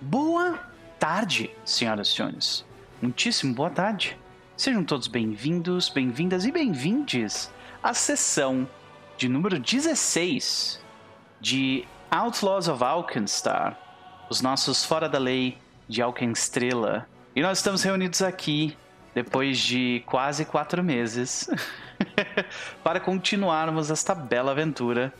Boa tarde, senhoras e senhores. Muitíssimo boa tarde. Sejam todos bem-vindos, bem-vindas e bem-vindes à sessão de número 16 de Outlaws of Alkenstar, os nossos fora da lei de Alkenstrela. E nós estamos reunidos aqui depois de quase quatro meses para continuarmos esta bela aventura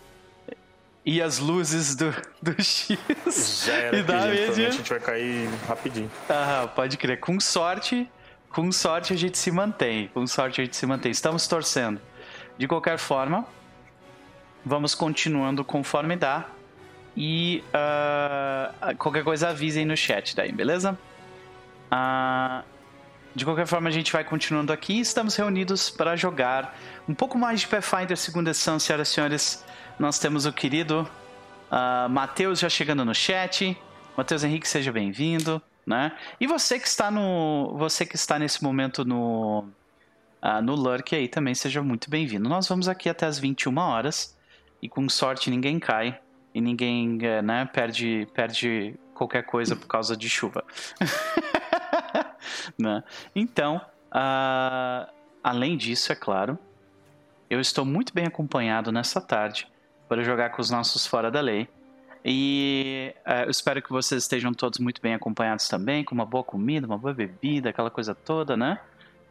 e as luzes do, do X. Já era e da média. provavelmente a gente vai cair rapidinho. Ah, pode crer. Com sorte, com sorte a gente se mantém. Com sorte a gente se mantém. Estamos torcendo. De qualquer forma, vamos continuando conforme dá. E ah, qualquer coisa avisem no chat daí, beleza? Ah, de qualquer forma, a gente vai continuando aqui. Estamos reunidos para jogar um pouco mais de Pathfinder segunda edição, senhoras e senhores. Nós temos o querido ah, Matheus já chegando no chat. Matheus Henrique, seja bem-vindo, né? E você que está no, você que está nesse momento no ah, no Lurk aí também seja muito bem-vindo. Nós vamos aqui até as 21 horas e com sorte ninguém cai e ninguém, eh, né, perde perde qualquer coisa por causa de chuva. né? Então, ah, além disso, é claro, eu estou muito bem acompanhado nessa tarde para jogar com os nossos fora da lei. E eh, eu espero que vocês estejam todos muito bem acompanhados também, com uma boa comida, uma boa bebida, aquela coisa toda, né?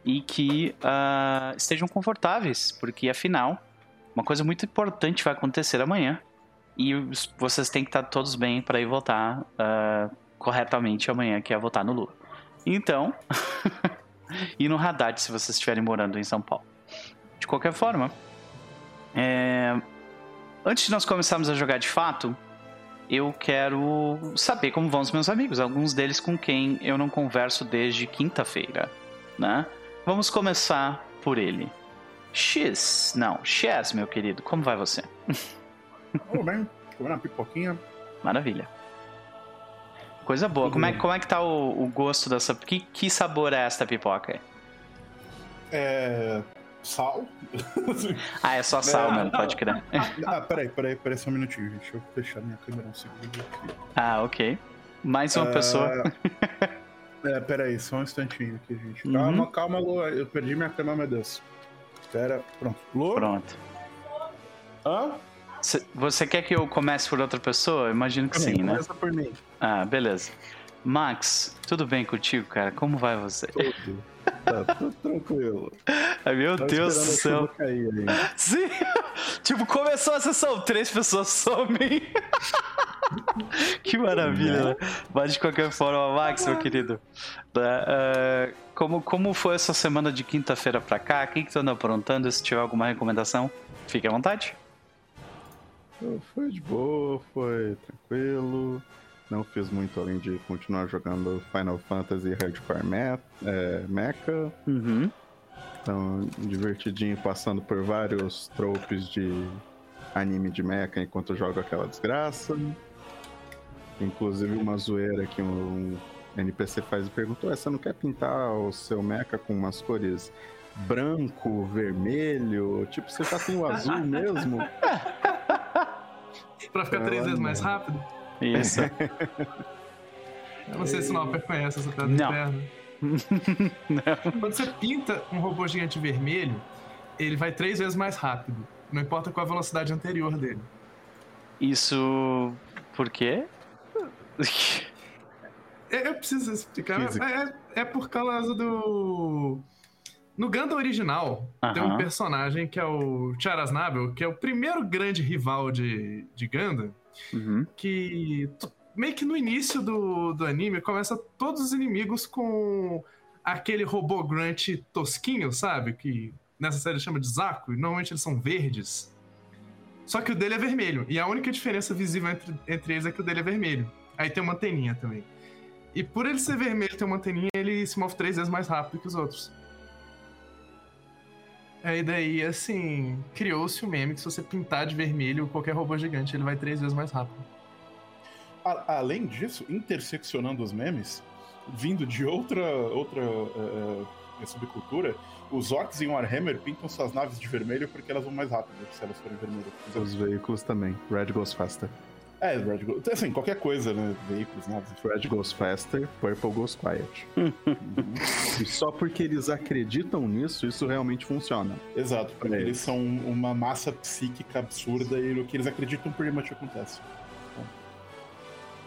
E que ah, estejam confortáveis, porque afinal, uma coisa muito importante vai acontecer amanhã. E vocês têm que estar todos bem para ir votar ah, corretamente amanhã, que é votar no Lula. Então, e no Haddad, se vocês estiverem morando em São Paulo. De qualquer forma, é, antes de nós começarmos a jogar de fato, eu quero saber como vão os meus amigos, alguns deles com quem eu não converso desde quinta-feira, né? Vamos começar por ele. X, não, Chess, meu querido, como vai você? Tudo bem, comendo uma pipoquinha. Maravilha. Coisa boa. Como é, como é que tá o, o gosto dessa. Que, que sabor é esta pipoca? aí? É. Sal. Ah, é só sal É. mesmo, pode crer. ah, peraí, peraí, peraí só um minutinho, gente. Deixa eu fechar minha câmera um segundo aqui. Ah, ok. Mais uma É, pessoa. É, peraí, só um instantinho aqui, gente. Uhum. Calma, calma, Lu. Eu perdi minha câmera, meu Deus. Espera, pronto. Lu? Pronto. Hã? Cê- Você quer que eu comece por outra pessoa? Imagino que sim, né? Começa por mim. Ah, beleza. Max, tudo bem contigo, cara? Como vai você? Tudo. Tá tudo tranquilo. Ai, meu Tava Deus do céu. cair aí. Sim! tipo, começou a sessão, três pessoas somem. que maravilha, né? Mas de qualquer forma, Max, meu querido. né, eh, como, como foi essa semana de quinta-feira pra cá? O que, que tu anda aprontando? Se tiver alguma recomendação, fique à vontade. Foi de boa, foi tranquilo. Não fiz muito além de continuar jogando Final Fantasy Hardcore Me é, Mecha. Uhum. Então, divertidinho, passando por vários tropes de anime de mecha enquanto jogo aquela desgraça. Inclusive uma zoeira que um NPC faz e perguntou: "Ué, você não quer pintar o seu mecha com umas cores branco, vermelho? Tipo, você já tem o azul mesmo? Pra ficar três vezes mais rápido? Isso. Eu não sei se o Nauper conhece essa piada Não. interna. Quando você pinta um robô gigante vermelho, ele vai três vezes mais rápido. Não importa qual a velocidade anterior dele. Isso. Por quê? É, Eu preciso explicar. Física. É, é por causa do. No Gundam original, tem um personagem que é o Charas Nabel, que é o primeiro grande rival de, de Gundam, Uhum. que meio que no início do, do anime começa todos os inimigos com aquele robô grunt tosquinho, sabe? Que nessa série chama de Zaku, e normalmente eles são verdes. Só que o dele é vermelho, e a única diferença visível entre, entre eles é que o dele é vermelho. Aí tem uma anteninha também. E por ele ser vermelho e ter uma anteninha, ele se move três vezes mais rápido que os outros. Aí daí, assim, criou-se o meme que se você pintar de vermelho qualquer robô gigante, ele vai três vezes mais rápido. A- além disso, interseccionando os memes, vindo de outra, outra eh, subcultura, os orcs em Warhammer pintam suas naves de vermelho porque elas vão mais rápido se elas forem vermelhas. Os veículos também. Red goes faster. É, Red Goes. Assim, qualquer coisa, né? Veículos, naves. Red goes faster, Purple goes quiet. e só porque eles acreditam nisso, isso realmente funciona. Exato, porque É. eles são uma massa psíquica absurda e o que eles acreditam pretty much acontece.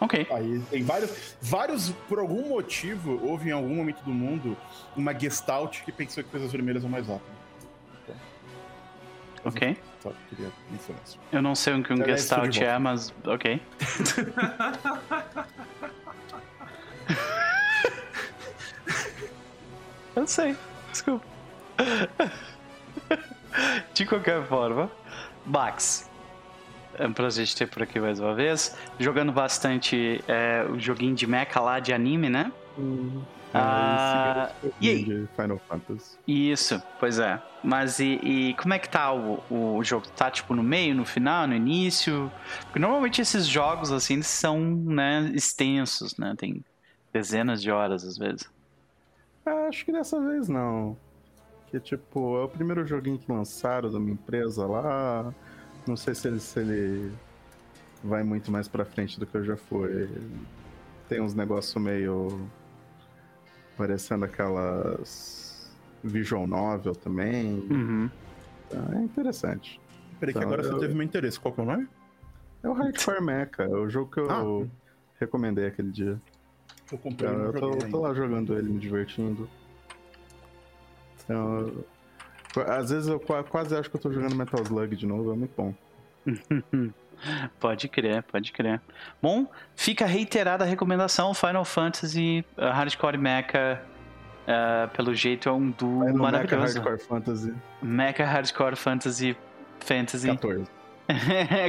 Ok. Aí tem vários, vários, por algum motivo, houve em algum momento do mundo uma gestalt que pensou que coisas vermelhas são mais rápidas. Ok. Só queria mencionar isso. Eu não sei o que um Aliás, Gestalt é, mas ok. Eu sei, desculpa. De qualquer forma, Max, é um prazer te ter por aqui mais uma vez. Jogando bastante é, o joguinho de mecha lá de anime, né? Ah, Aí, e aí? de Final Fantasy. Isso, pois é. Mas e, e como é que tá o, o jogo? Tá tipo no meio, no final, no início? Porque normalmente esses jogos assim eles são né, extensos, né? Tem dezenas de horas às vezes. Ah, acho que dessa vez não. Que tipo, é o primeiro joguinho que lançaram da minha empresa lá. Não sei se ele, se ele vai muito mais pra frente do que eu já fui. Tem uns negócios meio. Parecendo aquelas. Visual Novel também. Uhum. É interessante. Peraí, que Então, agora eu- você teve meu interesse. Qual que é o nome? É o Hardcore Mecha, é o jogo que eu Ah. recomendei aquele dia. Eu comprei Eu no tô, joguinho tô lá jogando ele, me divertindo. Então, eu- às vezes eu qua- quase acho que eu tô jogando Metal Slug de novo, é muito bom. Pode crer, pode crer. Bom, fica reiterada a recomendação: Final Fantasy uh, Hardcore Mecha. uh, pelo jeito é um duo no Mecha maravilhoso. Hardcore Fantasy Mecha Hardcore Fantasy Fantasy 14.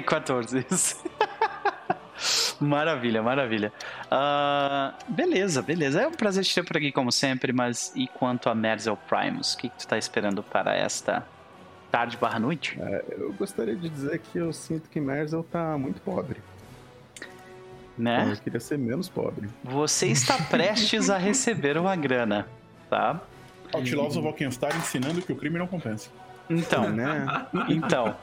14, isso. maravilha, maravilha. Ah, beleza, beleza. É um prazer te ter por aqui, como sempre, mas e quanto a Merzel Primus? O que, que tu tá esperando para esta tarde barra noite? Eu gostaria de dizer que eu sinto que Merzel tá muito pobre. Né? Eu queria ser menos pobre. Você está prestes a receber uma grana, tá? Outlaws of Walkenstein ensinando que o crime não compensa. Então, né? Então,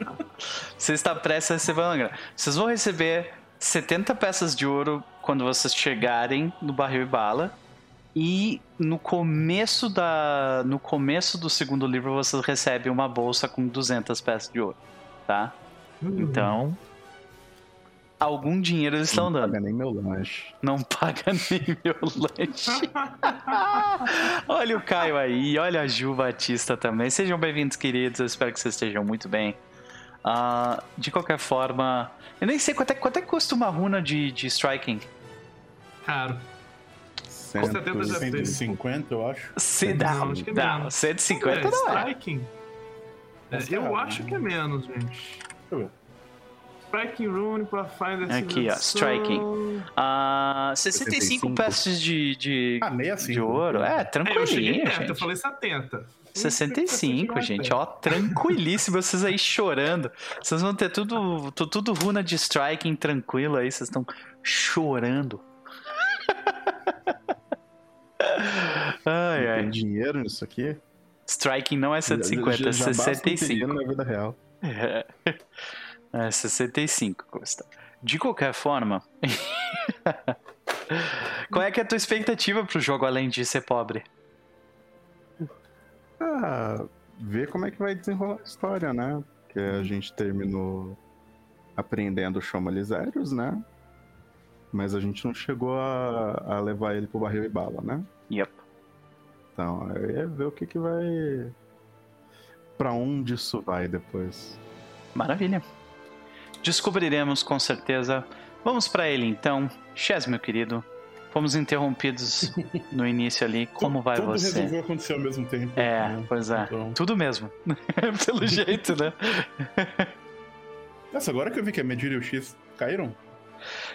você está prestes a receber uma grana. Vocês vão receber 70 peças de ouro quando vocês chegarem no barril e bala. E no começo da no começo do segundo livro vocês recebem uma bolsa com 200 peças de ouro, tá? Então, algum dinheiro eles estão Não dando. paga nem meu lanche. Não paga nem meu lanche. olha o Caio aí, olha a Ju Batista também. Sejam bem-vindos, queridos. Eu espero que vocês estejam muito bem. Ah, de qualquer forma, eu nem sei quanto é, quanto é que custa uma runa de, de striking. Caro. Cento- 70 já tem. 150, eu acho. Se dá, acho que dá. menos. 150 é, não é. Striking? É, eu acho que é menos, gente. Deixa eu ver. Striking Rune, Pathfinder Aqui, ó, striking. Ah, 65 65. peças de, de, Ah, 65. de ouro. É, É, eu cheguei tranquilinho, perto, eu gente. falei 70. 65, gente, ó, tranquilíssimo, vocês aí chorando. Vocês vão ter tudo, tu- tudo runa de striking tranquilo aí, vocês estão chorando. Ai, Tem ai. dinheiro nisso aqui? Striking não é 150, é Já- já basta um 65. dinheiro na vida real. É, é 65 custa. De qualquer forma, qual é que é a tua expectativa pro jogo além de ser pobre? Ah, ver como é que vai desenrolar a história, né? Porque a gente terminou aprendendo o Chomalizérios, né? Mas a gente não chegou a, a levar ele pro barril e bala, né? Yep. Então, aí é ver o que que vai... Pra onde isso vai depois. Maravilha. Descobriremos com certeza. Vamos pra ele então. Chess, meu querido. Fomos interrompidos no início ali. Como vai Tudo você? resolveu acontecer ao mesmo tempo. É, né? pois é. Então... Tudo mesmo. Pelo jeito, né? Nossa, agora que eu vi que a Medira e o X caíram,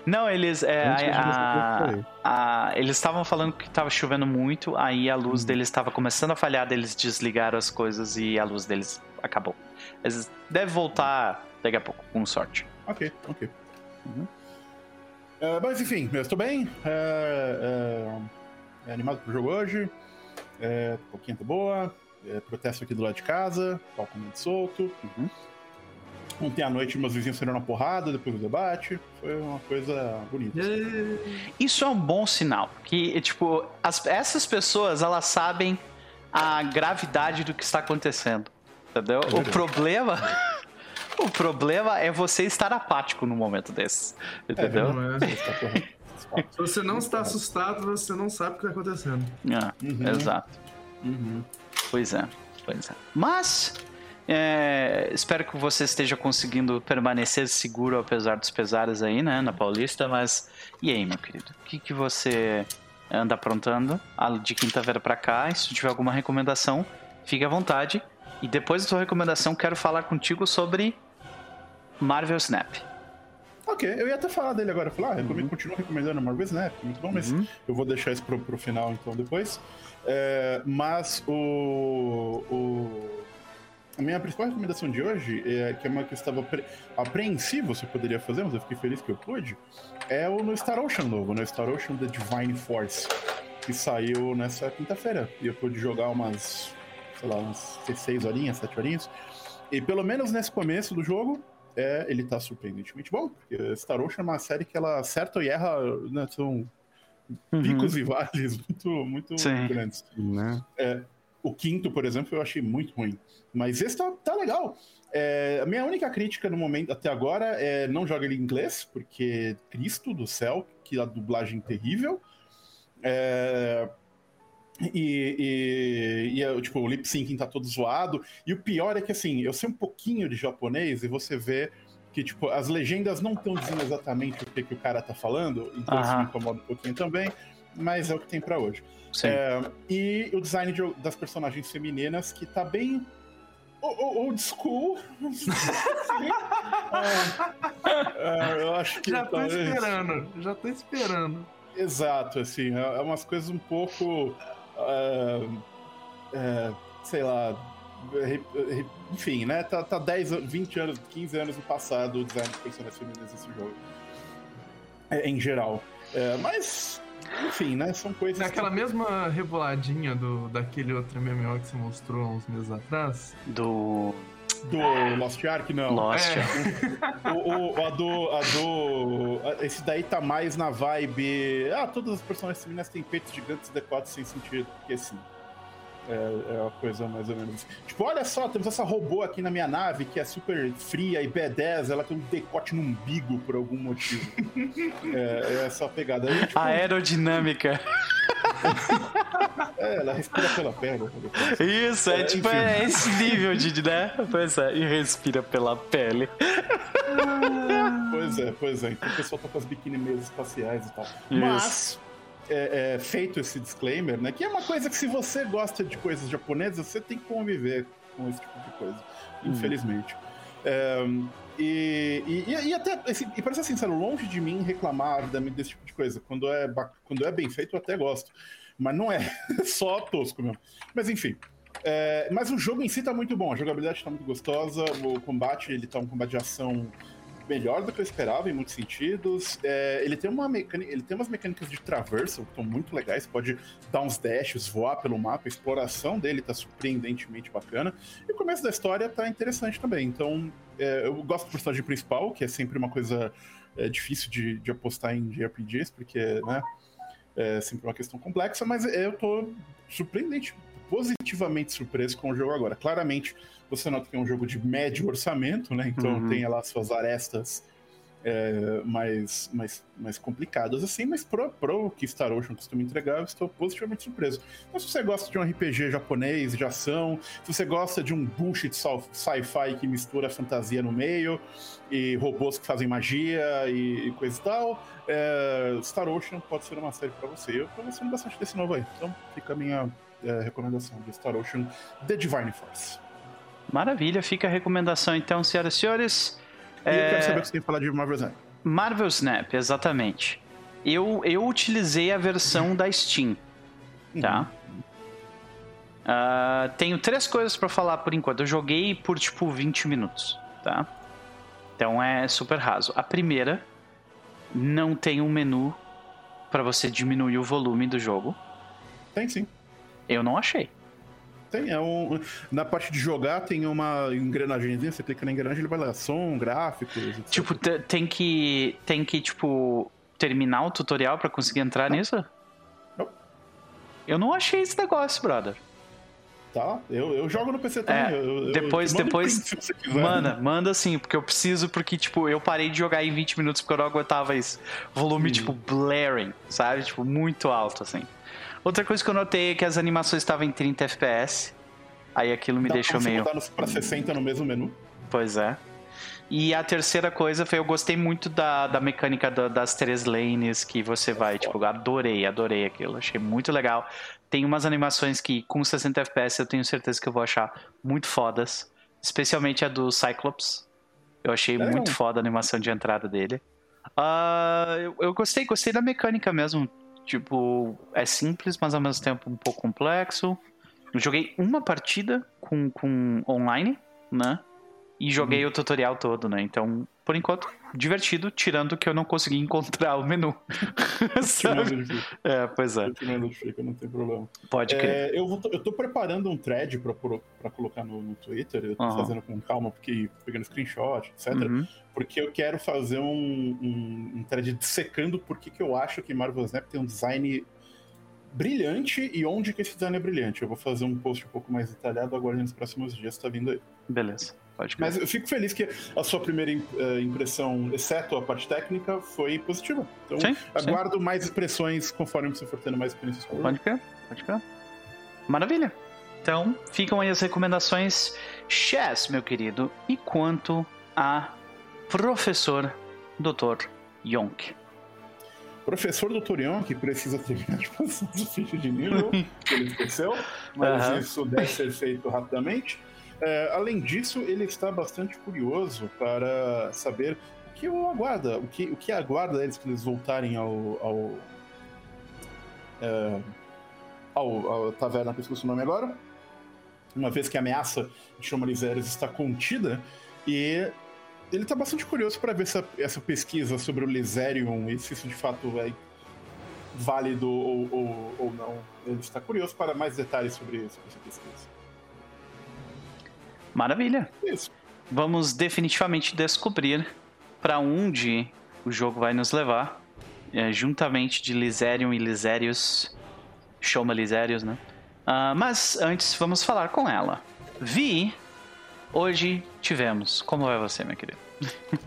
Não, eles. É, a- foi. a- eles estavam falando que estava chovendo muito, aí a luz deles estava começando a falhar, eles desligaram as coisas e a luz deles acabou. Eles devem voltar daqui a pouco, com sorte. ok, ok. Uhum. É, mas enfim, eu estou bem. É, é animado pro jogo hoje. É, um pouquinho tá boa. É, protesto aqui do lado de casa, palco muito solto. Uhum. Ontem à noite meus vizinhos saíram na porrada depois do debate. Foi uma coisa bonita. Isso é um bom sinal. Que, tipo, as- essas pessoas, elas sabem a gravidade do que está acontecendo. Entendeu? o problema. o problema é você estar apático num momento desses. Entendeu? Não é. Tá correto. Se você não está assustado, você não sabe o que está acontecendo. Ah, Uhum. Exato. Uhum. Pois é, pois é. Mas é, espero que você esteja conseguindo permanecer seguro apesar dos pesares aí, né, na Paulista. Mas e aí, meu querido? O que, que você anda aprontando Ah, de quinta-feira pra cá? E se tiver alguma recomendação, fique à vontade. E depois da sua recomendação, quero falar contigo sobre Marvel Snap. Ok, eu ia até falar dele agora. Falar, ah, eu recomendo- continuo recomendando Marvel Snap, muito bom, mas Uhum. eu vou deixar isso pro, pro final então depois. É, mas o, o- A minha principal recomendação de hoje, é, que é uma que eu estava apre- apreensivo se eu poderia fazer, mas eu fiquei feliz que eu pude, é o no Star Ocean novo, no Star Ocean The Divine Force, que saiu nessa quinta-feira. E eu pude jogar umas, sei lá, umas seis horinhas, sete horinhas. E pelo menos nesse começo do jogo, é, ele tá surpreendentemente bom. Porque Star Ocean é uma série que ela acerta e erra, né, são Uhum. picos e vales muito, muito Sim. grandes. Né? O quinto, por exemplo, eu achei muito ruim. Mas esse tá, tá legal. É, a minha única crítica no momento até agora é não joga ele em inglês, porque Cristo do céu, que a dublagem terrível. É, e, e, e, é, tipo, o lip syncing tá todo zoado. E o pior é que assim, eu sei um pouquinho de japonês e você vê que tipo, as legendas não estão dizendo exatamente o que, que o cara tá falando, então isso me incomoda um pouquinho também, mas é o que tem pra hoje. Sim. É, e o design de- das personagens femininas, que tá bem old school. É, é, eu acho que Já tô talvez- esperando, já tô esperando. Exato, assim, é é umas coisas um pouco. é, é, sei lá. Enfim, né? Tá, tá 10, an- 20 anos, 15 anos no passado o design de personagens femininas desse jogo. É, em geral. É, mas, enfim, né? São coisas. É aquela que- mesma reboladinha do, daquele outro MMO que você mostrou há uns meses atrás. Do Do Lost Ark, não. Lost. É. O, o- a do. A do. a- Esse daí tá mais na vibe. Ah, todas as personagens femininas têm peitos gigantes e decotes sem sentido. Porque assim. É, é uma coisa mais ou menos. Tipo, olha só, temos essa robô aqui na minha nave que é super fria e B10, ela tem um decote no umbigo por algum motivo. é, é essa pegada. Aí, tipo, Aerodinâmica. é, ela respira pela perna. Isso, é, É, tipo, enfim. é esse nível de, né? Pois é, e respira pela pele. Pois é, pois é. Então o pessoal tá com as biquíni mesas espaciais e tal. Isso. Mas, é, é, feito esse disclaimer, né? Que é uma coisa que se você gosta de coisas japonesas, você tem que conviver com esse tipo de coisa. Infelizmente. É, e, e, e até, assim, e pra ser sincero, longe de mim reclamar desse tipo de coisa. Quando é, quando é bem feito, eu até gosto. Mas não é. Só tosco mesmo. Mas enfim. É, mas o jogo em si tá muito bom, a jogabilidade tá muito gostosa, o combate ele tá um combate de ação melhor do que eu esperava em muitos sentidos. É, ele, tem uma mecânica, ele tem umas mecânicas de traversal que estão muito legais, pode dar uns dashes, voar pelo mapa, a exploração dele tá surpreendentemente bacana. E o começo da história tá interessante também. Então, é, eu gosto do personagem principal, que é sempre uma coisa é, difícil de, de apostar em JRPGs, porque, né, é sempre uma questão complexa, mas eu tô surpreendente, positivamente surpreso com o jogo agora. Claramente, você nota que é um jogo de médio orçamento, né? Então Uhum. tem lá suas arestas é, mais, mais, mais complicadas, assim, mas pro, pro que Star Ocean costuma entregar, eu estou positivamente surpreso. Então, se você gosta de um RPG japonês, de ação, se você gosta de um bullshit sci- sci-fi que mistura fantasia no meio, e robôs que fazem magia e, e coisa e tal, é, Star Ocean pode ser uma série pra você. Eu tô gostando bastante desse novo aí. Então fica a minha é, recomendação de Star Ocean The Divine Force. Maravilha, fica a recomendação então, senhoras e senhores. E eu É, quero saber o que você tem que falar de Marvel Snap. Marvel Snap, exatamente. Eu, eu utilizei a versão da Steam, tá? Ah, tenho três coisas pra falar por enquanto. Eu joguei por tipo 20 minutos, tá? Então é super raso. A primeira, não tem um menu pra você diminuir o volume do jogo. Tem sim. Eu não achei. Tem, é um. Na parte de jogar tem uma engrenagemzinha, você clica na engrenagem ele vai lá, som, gráficos. etc. Tipo, te- tem que. Tem que, tipo, terminar o tutorial pra conseguir entrar nisso? Não. Eu não achei esse negócio, brother. Tá? Eu, eu jogo no PC também. É, eu- depois- eu depois- print se você quiser. Manda, manda sim, porque eu preciso, porque, tipo, eu parei de jogar em 20 minutos porque eu não aguentava isso. Volume, Uhum. tipo, blaring, sabe? Tipo, muito alto, assim. Outra coisa que eu notei é que as animações estavam em 30 FPS. Aí aquilo me Dá deixou pra meio. botar pra 60 no mesmo menu. Pois é. E a terceira coisa foi, eu gostei muito da, da mecânica da- das três lanes que você vai, tipo, adorei, adorei aquilo, achei muito legal. Tem umas animações que com 60 FPS eu tenho certeza que eu vou achar muito fodas, especialmente a do Cyclops. Eu achei Legal. muito foda a animação de entrada dele. Ah, eu, eu gostei, gostei da mecânica mesmo. Tipo, é simples, mas ao mesmo tempo um pouco complexo. Eu joguei uma partida com, com online, né? E joguei o tutorial todo, né? Então, por enquanto, divertido, tirando que eu não consegui encontrar o menu. Sabe? É, pois é. fica, não tem problema. Pode crer. É, eu, vou, eu tô preparando um thread pra, pra colocar no, no Twitter. Eu tô Aham. fazendo com calma, porque pegando screenshot, etc. Uhum. Porque eu quero fazer um, um, um thread dissecando por que eu acho que Marvel Snap tem um design brilhante e onde que esse design é brilhante. Eu vou fazer um post um pouco mais detalhado agora nos próximos dias, tá vindo aí. Beleza. Mas eu fico feliz que a sua primeira im- eh, impressão, exceto a parte técnica, foi positiva. Então, Sim, sim. aguardo mais expressões conforme você for tendo mais experiências. Pode crer, pode crer. Maravilha. Então, ficam aí as recomendações. Chess, meu querido. E quanto a professor Dr. Yonk? Professor Dr. Yon, que precisa terminar de passar o ficha de nível, que ele esqueceu, mas Aham. isso deve ser feito rapidamente. É, além disso, ele está bastante curioso para saber o que o aguarda, o que, o que aguarda eles quando eles voltarem ao. ao, é, ao, ao Taverna, que eu esqueci o nome agora. Uma vez que a ameaça de Chomalizeiros está contida, e ele está bastante curioso para ver essa, essa pesquisa sobre o Lizerium e se isso de fato é válido ou, ou, ou não. Ele está curioso para mais detalhes sobre, sobre essa pesquisa. Maravilha. Isso. Vamos definitivamente descobrir para onde o jogo vai nos levar. é, juntamente de Lizerium e Lisérius. Chama Lisérius, né? Ah, mas antes, vamos falar com ela. Vi, hoje tivemos. Como vai você, minha querida?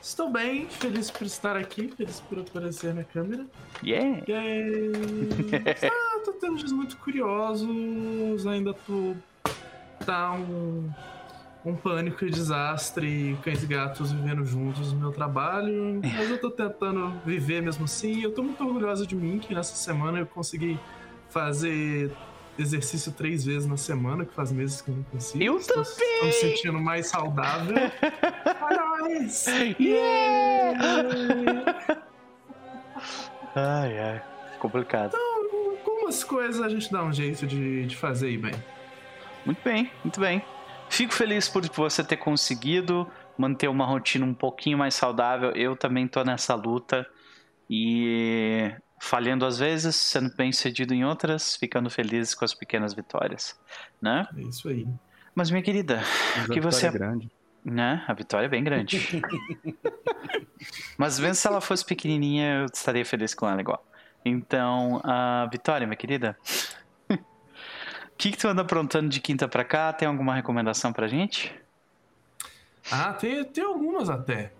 Estou bem, feliz por estar aqui, feliz por aparecer na câmera. Yeah! Yay! ah, tô tendo dias muito curiosos, ainda tô. Tá um, um pânico e desastre, cães e gatos vivendo juntos no meu trabalho. Mas eu tô tentando viver mesmo assim. Eu tô muito orgulhosa de mim que nessa semana eu consegui fazer exercício três vezes na semana, que faz meses que eu não consigo. Eu Estou- também! Tô me sentindo mais saudável. Parabéns! Yeah! ai, ai. Complicado. Algumas coisas a gente dá um jeito de, de fazer aí bem. Muito bem, muito bem. Fico feliz por você ter conseguido manter uma rotina um pouquinho mais saudável. Eu também tô nessa luta e falhando às vezes, sendo bem sucedido em outras, ficando feliz com as pequenas vitórias, né? É isso aí. Mas minha querida, Mas a que você- vitória é grande. né? A vitória é bem grande. Mas mesmo se ela fosse pequenininha, eu estaria feliz com ela igual. Então, a Vitória, minha querida, que, que tu anda aprontando de quinta pra cá? Tem alguma recomendação pra gente? Ah, tem, tem algumas até.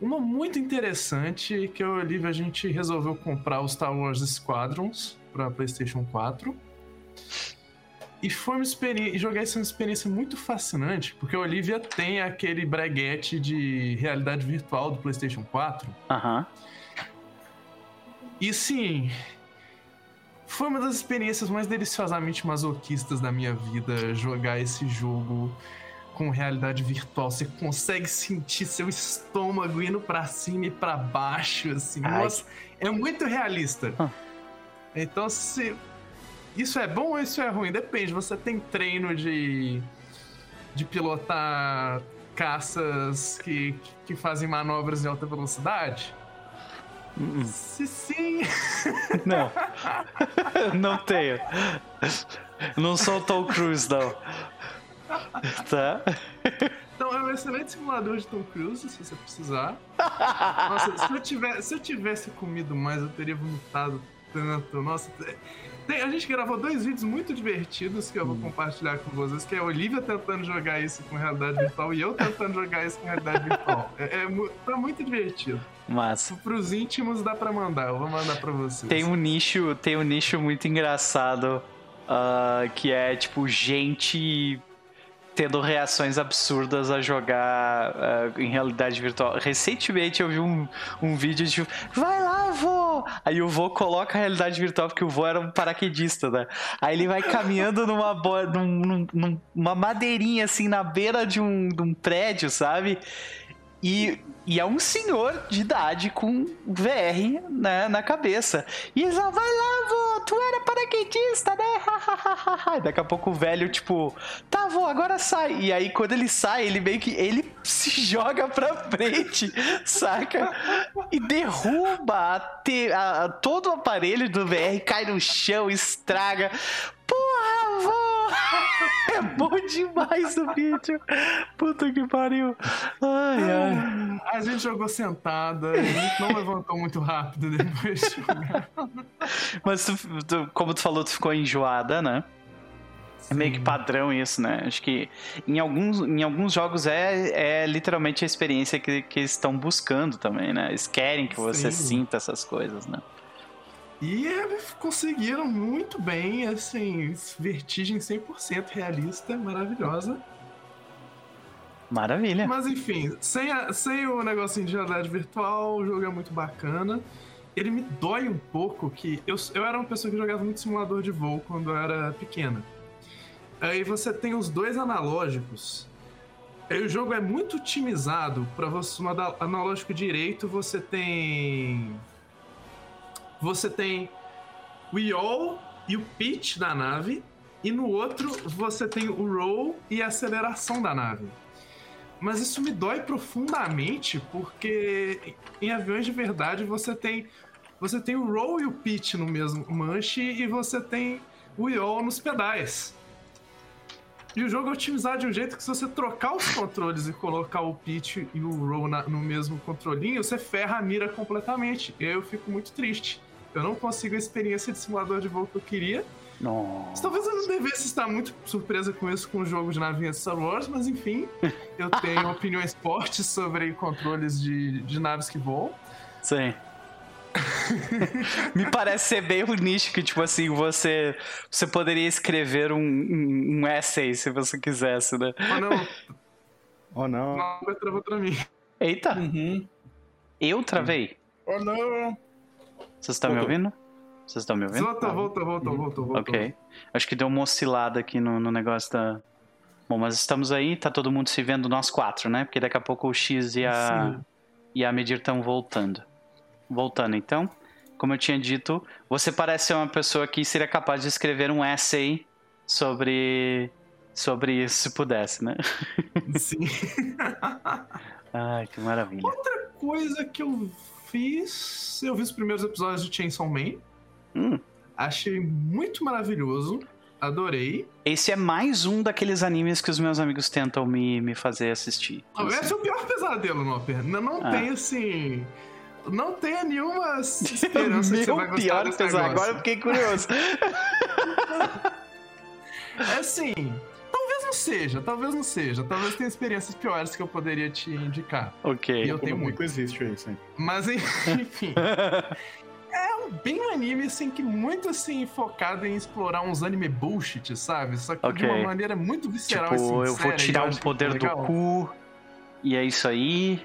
Uma muito interessante que eu e a Olivia a gente resolveu comprar o Star Wars Squadrons para PlayStation 4. E foi uma experiência. Jogar isso é uma experiência muito fascinante, porque a Olivia tem aquele braguete de realidade virtual do PlayStation 4. Aham. E sim, foi uma das experiências mais deliciosamente masoquistas da minha vida jogar esse jogo com realidade virtual. Você consegue sentir seu estômago indo pra cima e pra baixo, assim. Ai. Nossa, é muito realista. Então, se isso é bom ou isso é ruim? Depende. Você tem treino de de pilotar caças que, que fazem manobras em alta velocidade? Se sim, Não. Não tenho. Não sou o Tom Cruise, não. Tá? Então é um excelente simulador de Tom Cruise, se você precisar. Nossa, se eu, tivesse, se eu tivesse comido mais, eu teria vomitado tanto. Nossa, tem- a gente gravou dois vídeos muito divertidos que eu vou compartilhar com vocês, que é a Olivia tentando jogar isso com realidade virtual e eu tentando jogar isso com realidade virtual. É, é tá muito divertido. Mas Pros íntimos dá pra mandar, eu vou mandar pra vocês. tem um nicho, tem um nicho muito engraçado ah, que é tipo gente tendo reações absurdas a jogar ah, em realidade virtual. Recentemente eu vi um, um vídeo de vai lá, vô! Aí o vô coloca a realidade virtual porque o vô era um paraquedista, né? Aí ele vai caminhando numa, num- num- numa madeirinha assim na beira de um, de um prédio, sabe? E, e é um senhor de idade com VR né, na cabeça. E ele fala, vai lá, vô, tu era paraquedista, né? Daqui a pouco o velho, tipo, tá, vô, agora sai. E aí quando ele sai, ele meio que, ele se joga pra frente, saca? E derruba a te- a- a- todo o aparelho do VR, cai no chão, estraga. Porra, vô! É bom demais o vídeo. Puta que pariu. Ai, ai. A gente jogou sentada, a gente não levantou muito rápido depois de jogar. Mas tu- tu- como tu falou, tu ficou enjoada, né? É meio que padrão isso, né? Acho que em alguns, em alguns jogos é, é literalmente a experiência que, que eles estão buscando também, né? Eles querem que você Sim. sinta essas coisas, né? E eles conseguiram muito bem, assim, vertigem 100% realista, maravilhosa. Maravilha. Mas enfim, sem, a- sem o negocinho de realidade virtual, o jogo é muito bacana. Ele me dói um pouco que eu, eu era uma pessoa que jogava muito simulador de voo quando eu era pequena. Aí você tem os dois analógicos. Aí o jogo é muito otimizado para você no analógico direito você tem você tem o yaw e o pitch da nave e no outro você tem o roll e a aceleração da nave. Mas isso me dói profundamente porque em aviões de verdade você tem você tem o roll e o pitch no mesmo manche e você tem o yaw nos pedais. E o jogo é otimizado de um jeito que se você trocar os controles e colocar o pitch e o roll na- no mesmo controlinho, você ferra a mira completamente. Eu fico muito triste. Eu não consigo a experiência de simulador de voo que eu queria. Nossa. Talvez eu não devesse estar muito surpresa com isso com o jogo de navinha de Star Wars, mas enfim, eu tenho opiniões fortes sobre controles de, de naves que voam. Sim. Me parece ser bem o nicho que, tipo assim, você, você poderia escrever um, um, um essay se você quisesse, né? Mas não, Oh, não. não vai travar pra mim. Eita, Uhum. eu travei. Oh, não. Vocês estão me ouvindo? Vocês estão me ouvindo? Volta, volta, volta, volta, volta. Ok. Acho que deu uma oscilada aqui no, no negócio da. Bom, mas estamos aí, tá todo mundo se vendo nós quatro, né? Porque daqui a pouco o X e a, Sim. e a Medir estão voltando. Voltando, então, como eu tinha dito, você parece ser uma pessoa que seria capaz de escrever um essay sobre. sobre isso se pudesse, né? Sim. Ai, que maravilha. Outra coisa que eu fiz, eu vi os primeiros episódios de Chainsaw Man. Hum. Achei muito maravilhoso. Adorei. Esse é mais um daqueles animes que os meus amigos tentam me, me fazer assistir. Esse é o pior pesadelo, Nopper. Não, não Ah. tem assim. Não tenha nenhuma esperança que você vai gostar pior desse pesar. negócio. Agora eu fiquei curioso. É assim. Talvez não seja, talvez não seja. Talvez tenha experiências piores que eu poderia te indicar. ok. Eu tenho muito. existe aí, sim. Mas enfim. É um- bem um anime, assim, que muito assim, focado em explorar uns anime bullshit, sabe? Só que de Ok. uma maneira muito visceral Tipo, e sincera. eu vou e tirar o que poder é do cu. E é isso aí.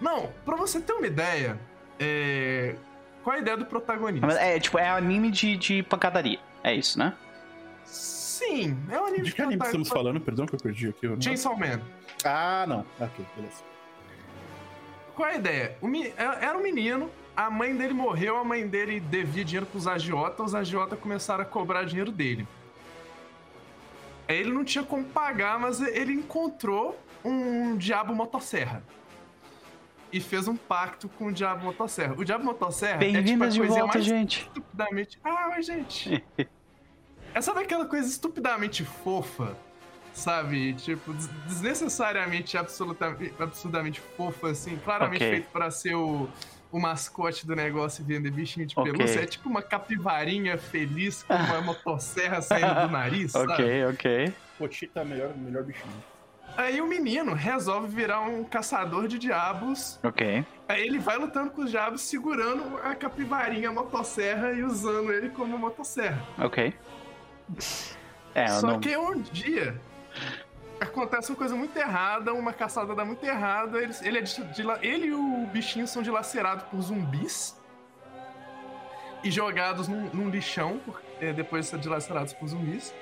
Não, pra você ter uma ideia, é... qual a ideia do protagonista? É, tipo, é anime de, de pancadaria. É isso, né? Sim, é um anime De que anime prota- estamos falando? Perdão que eu perdi aqui. o negócio. Chainsaw Man. Ah, não. Ok, beleza. Qual a ideia? Me- é- Era um menino, a mãe dele morreu, a mãe dele devia dinheiro pros agiotas, os agiotas começaram a cobrar dinheiro dele. Aí Ele não tinha como pagar, mas ele encontrou um diabo motosserra. E fez um pacto com o diabo motosserra. O diabo motosserra é tipo a Bem-vindas de coisinha volta, mais gente. estupidamente... Ah, oi, gente. É sabe aquela coisa estupidamente fofa? Sabe? Tipo, des- desnecessariamente, absolutamente, absurdamente fofa, assim. Claramente Ok. feito pra ser o, o mascote do negócio e vender bichinho de Ok. pelúcia. É tipo uma capivarinha feliz com uma motosserra saindo do nariz, sabe? Ok, ok. Pochita é o melhor, melhor bichinho. Aí o menino resolve virar um caçador de diabos. Ok. Aí ele vai lutando com os diabos, segurando a capivarinha, a motosserra e usando ele como motosserra. Ok. É, Só não... que um dia acontece uma coisa muito errada, uma caçada dá muito errada. Ele, ele, é de- dila- ele e o bichinho são dilacerados por zumbis e jogados num, num lixão, é, depois de ser dilacerados por zumbis.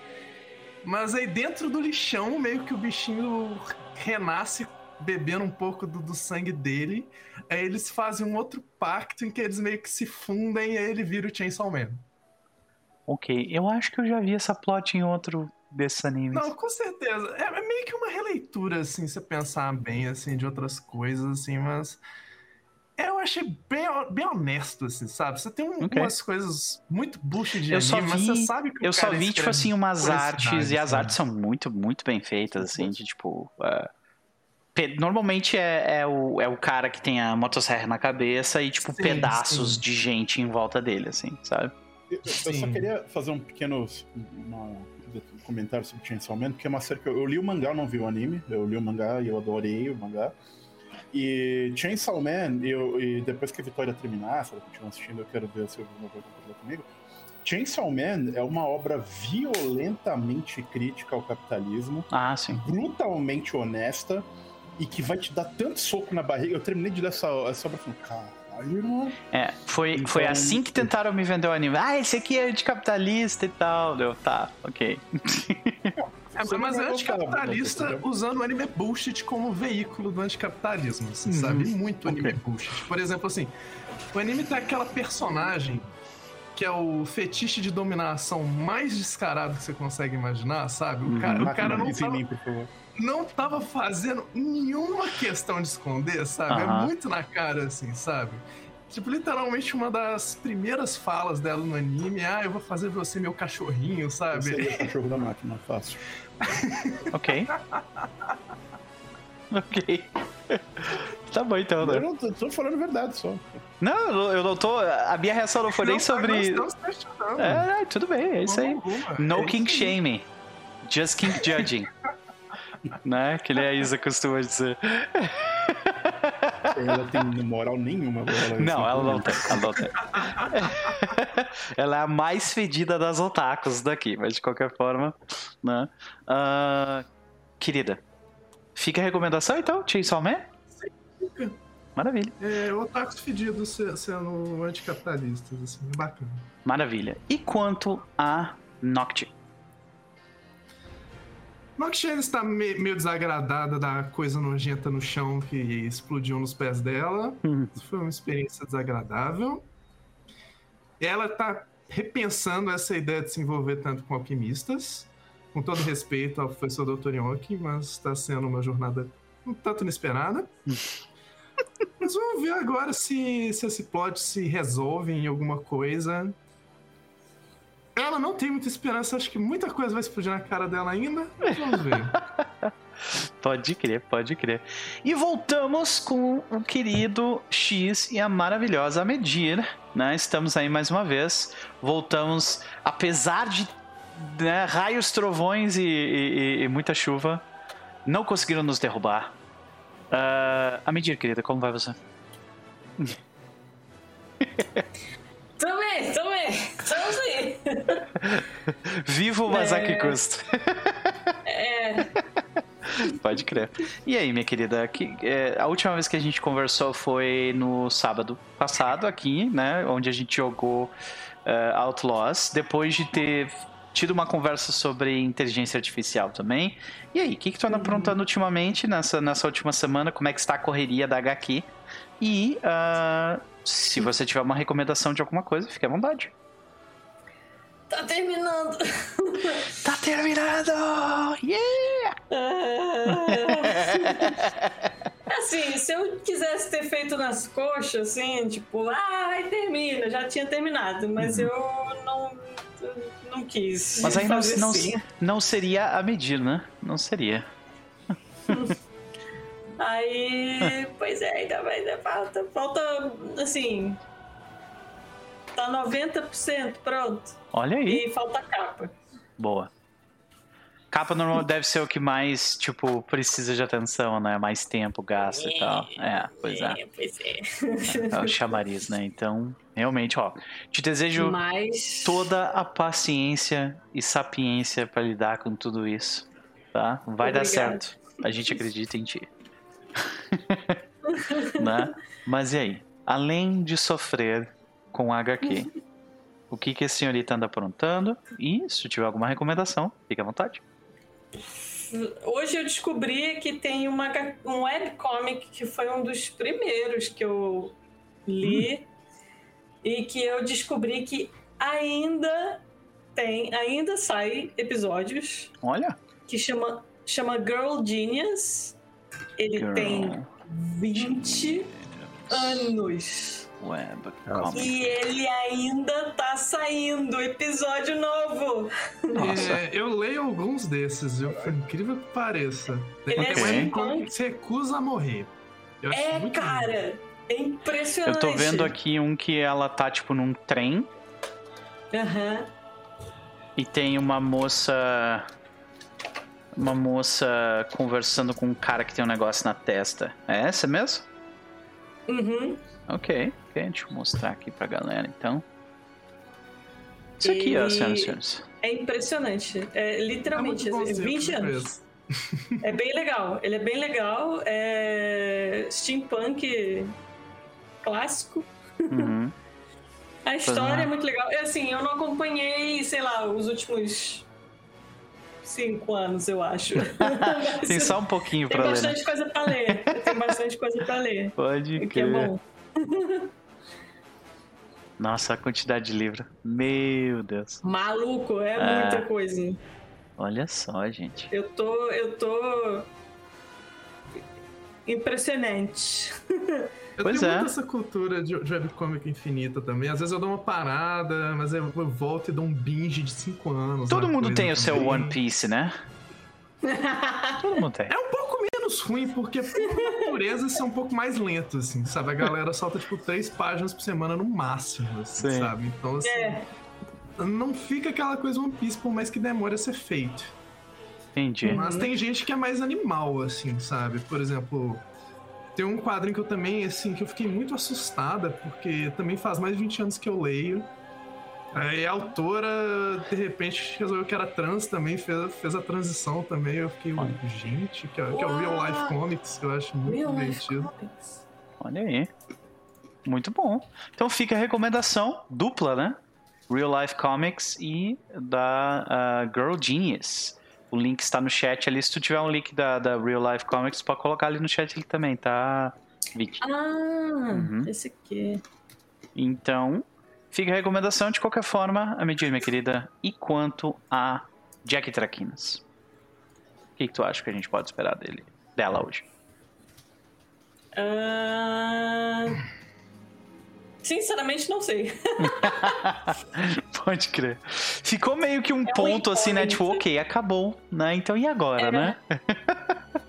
Mas aí dentro do lixão, meio que o bichinho renasce bebendo um pouco do, do sangue dele. Aí eles fazem um outro pacto em que eles meio que se fundem e aí ele vira o Chainsaw Man. Ok, eu acho que eu já vi essa plot em outro desses animes. Não, com certeza. É, é meio que uma releitura, assim, se pensar bem, assim, de outras coisas, assim, mas. Eu achei bem, bem honesto, assim, sabe? Você tem um- Ok. umas coisas muito bullshit de Eu anime, só mas vi- você sabe que o Eu só cara vi, tipo assim, umas artes, e as sabe? artes são muito, muito bem feitas, assim, de tipo. é, pe- Normalmente é, é o, é o cara que tem a motosserra na cabeça e, tipo, Sim, pedaços sim. de gente em volta dele, assim, sabe? Eu, eu só queria fazer um pequeno uma- um comentário sobre Chainsaw Man, porque é uma série que eu, eu li o mangá, não vi o anime. Eu li o mangá e eu adorei o mangá. E Chainsaw Man, eu, e depois que a Vitória terminar, se ela continuar assistindo, eu quero ver se eu vou compartilhar comigo. Chainsaw Man é uma obra violentamente crítica ao capitalismo, Ah, sim. brutalmente honesta e que vai te dar tanto soco na barriga. Eu terminei de ler essa, essa obra e falei, irmão. É, foi, foi Então- assim que tentaram me vender o anime. Ah, esse aqui é anticapitalista e tal. Deu, tá, ok. É, Você mas é anticapitalista usando o anime bullshit como veículo do anticapitalismo, assim, Uhum. sabe? Muito anime Ok. bullshit. Por exemplo, assim, o anime tem aquela personagem que é o fetiche de dominação mais descarado que você consegue imaginar, sabe? O Uhum. cara, o cara não em tava, mim, por favor. Não tava fazendo nenhuma questão de esconder, sabe? Aham. É muito na cara, assim, sabe? Tipo, literalmente uma das primeiras falas dela no anime é, ah, eu vou fazer você meu cachorrinho, Eu sabe? seria o cachorro da máquina, fácil. Ok. ok. tá bom então, Eu né? não tô, tô falando a verdade só. Não, eu não- eu não tô. A minha reação não foi nem Não, sobre. nós estamos questionando. É, tudo bem, é isso aí. No É king shaming. Just king judging. né? Que nem a Isa costuma dizer. Ela tem moral nenhuma pra falar. Não, ela não tem, ela não tem. ela é a mais fedida das otakus daqui, mas de qualquer forma, né? Ah, querida, fica a recomendação então, Chainsaw Man? fica. Maravilha, É, otakus fedidos se- sendo anticapitalistas, assim, é bacana. maravilha. E quanto a Nocturne está me- meio desagradada da coisa nojenta no chão que explodiu nos pés dela. Hum. Isso foi uma experiência desagradável. Ela tá repensando essa ideia de se envolver tanto com alquimistas. Com todo respeito ao professor Dr. Yonki, mas está sendo uma jornada um tanto inesperada. mas vamos ver agora se, se esse plot se resolve em alguma coisa. Ela não tem muita esperança, acho que muita coisa vai explodir na cara dela ainda. Mas vamos ver. Pode crer, pode crer. E voltamos com o querido X e a maravilhosa Medir, né? Estamos aí mais uma vez. Voltamos, apesar de né, raios, trovões e, e- e muita chuva, não conseguiram nos derrubar. Ah, a Medir, querida, como vai você? Também, também. Estamos aí. Vivo, mas a que É. custo? É, Pode crer. E aí, minha querida, que, é, a última vez que a gente conversou foi no sábado passado aqui, né? Onde a gente jogou é, Outlaws, depois de ter tido uma conversa sobre inteligência artificial também. E aí, o que, que tu anda aprontando ultimamente nessa, nessa última semana? Como é que está a correria da HQ? E ah, se você tiver uma recomendação de alguma coisa, fique à vontade. Tá terminando. Tá terminado! Yeah! Assim, se eu quisesse ter feito nas coxas, assim, tipo, ah, aí termina, já tinha terminado, mas eu não, não quis. Mas aí não, não, assim. não seria a medir, né? Não seria. Aí, pois é, ainda vai ainda falta. Falta, assim. Tá 90% pronto. Olha aí. E falta capa. Boa. Capa normal deve ser o que mais, tipo, precisa de atenção, né? Mais tempo gasto e tal. É, pois é. pois é. É o chamariz, né? Então, realmente, ó. Te desejo Mas. toda a paciência e sapiência pra lidar com tudo isso, tá? Vai dar Obrigada. certo. A gente acredita em ti. né? Mas e aí? Além de sofrer com HQ, o que, que a senhorita anda aprontando? E se tiver alguma recomendação, fique à vontade. Hoje eu descobri que tem uma, um webcomic que foi um dos primeiros que eu li e que eu descobri que ainda tem, ainda sai episódios Olha. que chama, chama Girl Genius. Ele Girl tem 20 anos. Web Nossa. E ele ainda tá saindo episódio novo. Nossa. É, eu leio alguns desses, viu? Por incrível que pareça. Tem Ele é um assim, webcomic que se recusa a morrer. Eu acho É, muito cara, é Eu impressionante. tô vendo aqui um que ela tá, tipo, num trem Aham. e tem uma moça. Uma moça conversando com um cara que tem um negócio na testa. É essa mesmo? Uhum. Ok, ok. Deixa eu mostrar aqui pra galera então. Isso aqui, ó, senhoras e senhores. É impressionante. É literalmente é eu 20 fico anos. É bem legal. Ele é bem legal. É steampunk clássico. Uhum. A história é. é muito legal. É assim, eu não acompanhei, sei lá, os últimos cinco anos, eu acho. Tem só um pouquinho tem pra ler. né? bastante coisa pra ler. Tem bastante coisa pra ler. Pode O que é crer. bom. Nossa, a quantidade de livro. Meu Deus. Maluco, é, É. muita coisa. Olha só, gente. Eu tô. Eu tô. Impressionante. Eu Pois tenho é. muito essa cultura de, de webcomic infinita também. Às vezes eu dou uma parada, mas eu, eu volto e dou um binge de 5 anos. Todo mundo tem o seu também. One Piece, né? Todo mundo tem. É um pouco menos ruim, porque por natureza isso é um pouco mais lento, assim, sabe? A galera solta, tipo, três páginas por semana no máximo, assim, Sim. sabe? Então, assim, É. não fica aquela coisa One Piece, por mais que demore a ser feito. Entendi. Mas tem gente que é mais animal, assim, sabe? Por exemplo, tem um quadrinho que eu também, assim, que eu fiquei muito assustada, porque também faz mais de 20 anos que eu leio. Aí a autora, de repente, resolveu que era trans também, fez, fez a transição também. Eu fiquei, gente, que é, que é o Real Life Comics, que eu acho muito Real Life divertido. Comics. Olha aí. Muito bom. Então fica a recomendação dupla, né? Real Life Comics e da ah, Girl Genius. O link está no chat ali. Se tu tiver um link da, da Real Life Comics, pode colocar ali no chat ali também, tá, Vicky? Ah, Uhum. esse aqui. Então, fica a recomendação de qualquer forma, a medida, minha querida. E quanto a Jack Traquinas? O que, que tu acha que a gente pode esperar dele, dela hoje? Ah, Sinceramente, não sei. Pode crer. Ficou meio que um É um ponto assim, né? Tipo, ok, acabou, né? Então e agora, É. né?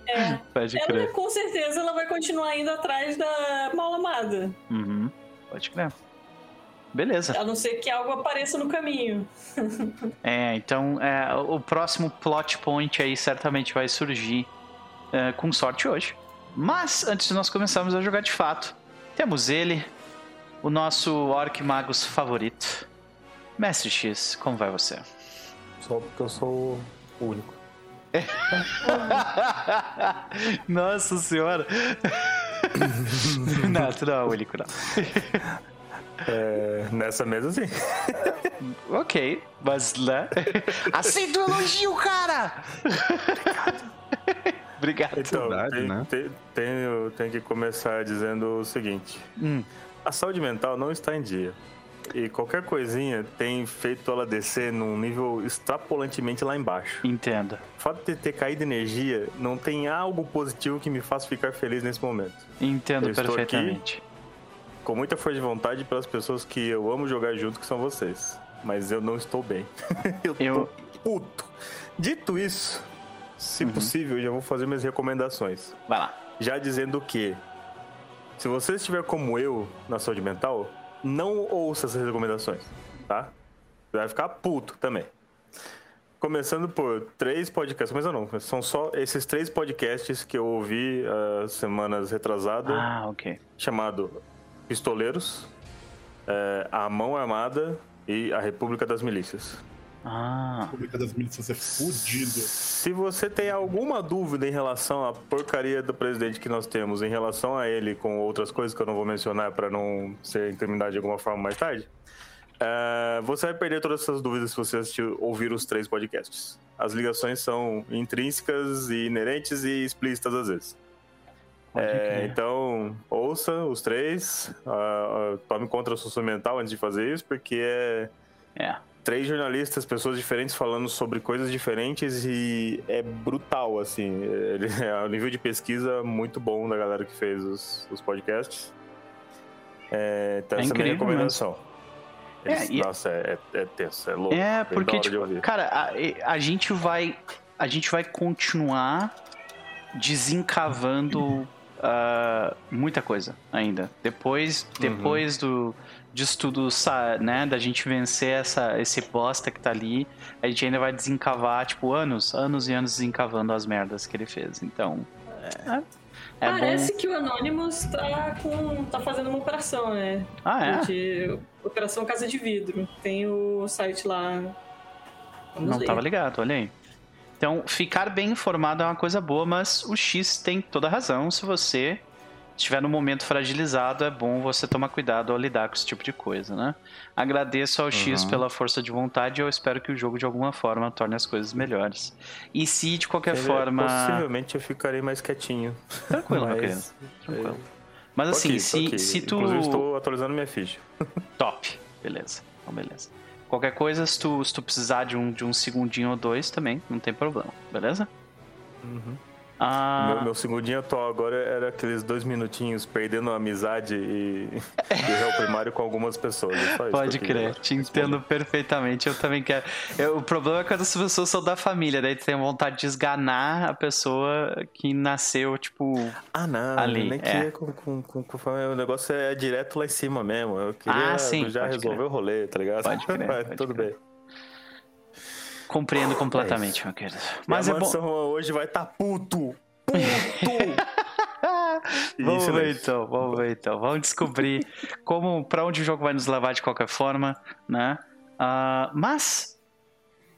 É. Pode Ela, crer. com certeza, ela vai continuar indo atrás da mal amada. Uhum. Pode crer. Beleza. A não ser que algo apareça no caminho. É, então é, o próximo plot point aí certamente vai surgir é, com sorte hoje. Mas antes de nós começarmos a jogar de fato, temos ele, o nosso Orc Magus favorito. Mestre X, como vai você? Só porque eu sou o único. Nossa senhora! não, tu não é o único, não. É, nessa mesa, sim. Ok, mas né? Aceita o elogio, cara! Obrigado. Então, Verdade, tem- né? tem- tenho, tenho que começar dizendo o seguinte: Hum, a saúde mental não está em dia. E qualquer coisinha tem feito ela descer num nível extrapolantemente lá embaixo. entendo. O fato de ter caído energia não tem algo positivo que me faça ficar feliz nesse momento. Entendo Eu estou perfeitamente. Com muita força de vontade pelas pessoas que eu amo jogar junto, que são vocês. mas eu não estou bem. eu, Eu- tô puto. Dito isso, se Uhum. possível, eu já vou fazer minhas recomendações. Vai lá. Já dizendo que, se você estiver como eu na saúde mental, não ouça essas recomendações, tá? Você vai ficar puto também. Começando por três podcasts, mas não, são só esses três podcasts que eu ouvi as semanas retrasadas, Ah, ok. chamado Pistoleiros, é, A Mão Armada e A República das Milícias. Ah, República das Milícias é fudido. Se você tem alguma dúvida em relação à porcaria do presidente que nós temos, em relação a ele com outras coisas que eu não vou mencionar para não ser incriminado de alguma forma mais tarde, é, você vai perder todas essas dúvidas se você assistir, ouvir os três podcasts. As ligações são intrínsecas e inerentes e explícitas às vezes. É, então, ouça os três, ah, ah, tome contra a sua mental antes de fazer isso, porque é É. três jornalistas, pessoas diferentes falando sobre coisas diferentes e é brutal, assim. Ele, é um nível de pesquisa muito bom da galera que fez os, os podcasts. É, então É essa é a minha recomendação. É, Eles- e- Nossa, é, é, é tenso, é louco. É, porque, tipo, cara, a, a gente vai. A gente vai continuar desencavando ah, muita coisa ainda. Depois, depois do disso tudo, sa- né, da gente vencer essa, esse bosta que tá ali, a gente ainda vai desencavar, tipo, anos, anos e anos desencavando as merdas que ele fez. Então, é, é Parece bom. que o Anonymous tá, com, tá fazendo uma operação, né? Ah, é? De Operação Casa de Vidro. Tem o site lá. Vamos Não ver. tava ligado, olha aí. Então, ficar bem informado é uma coisa boa, mas o X tem toda a razão. Se você estiver no momento fragilizado, é bom você tomar cuidado ao lidar com esse tipo de coisa, né? Agradeço ao X Uhum. pela força de vontade e eu espero que o jogo, de alguma forma, torne as coisas melhores. E se, de qualquer Ele- forma... Possivelmente eu ficarei mais quietinho. Tranquilo, meu Mas- querido. Tranquilo. Mas assim, aqui, se, se tu... Inclusive, estou atualizando minha ficha. Top. Beleza. Então, beleza. Qualquer coisa, se tu, se tu precisar de um, de um segundinho ou dois também, não tem problema. Beleza? Uhum. Ah, Meu, meu segundinho atual agora era aqueles dois minutinhos perdendo a amizade e, e réu primário com algumas pessoas. É Pode que crer, te entendo perfeitamente. Eu também quero. Eu- o problema é quando as pessoas são da família, daí tu tem vontade de esganar a pessoa que nasceu, tipo. Ah, não, Ali, nem é. queria com, com, com, com família. O negócio é direto lá em cima mesmo. Eu queria Ah, sim, já resolver o rolê, tá ligado? Pode crer, Mas pode tudo crer. bem. Compreendo completamente, meu querido. Mas é a bom. hoje vai estar tá puto. Puto! Vamos ver então, vamos ver então. Vamos descobrir como, para onde o jogo vai nos levar de qualquer forma, né? Ah, mas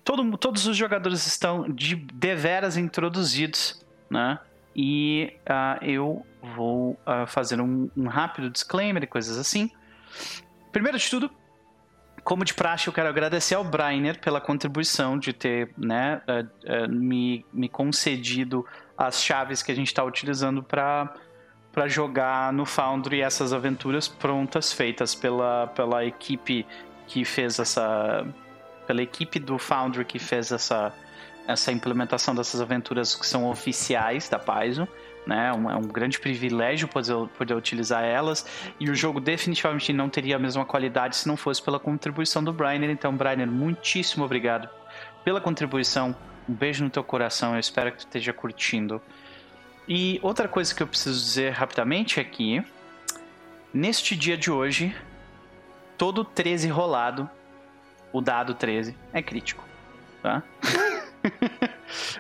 todo, todos os jogadores estão de deveras introduzidos, né? E ah, eu vou ah, fazer um, um rápido disclaimer e coisas assim. Primeiro de tudo, como de praxe, eu quero agradecer ao Brainer pela contribuição de ter né, ah, ah, me, me concedido as chaves que a gente está utilizando para para jogar no Foundry essas aventuras prontas feitas pela, pela equipe que fez essa pela equipe do Foundry que fez essa essa implementação dessas aventuras que são oficiais da Paizo né? Um- É um grande privilégio poder, poder utilizar elas. E o jogo definitivamente não teria a mesma qualidade se não fosse pela contribuição do Brainer. Então, Brainer, muitíssimo obrigado pela contribuição. Um beijo no teu coração. Eu espero que tu esteja curtindo. E outra coisa que eu preciso dizer rapidamente é que, neste dia de hoje, todo 13 rolado, o dado 13, é crítico. Tá?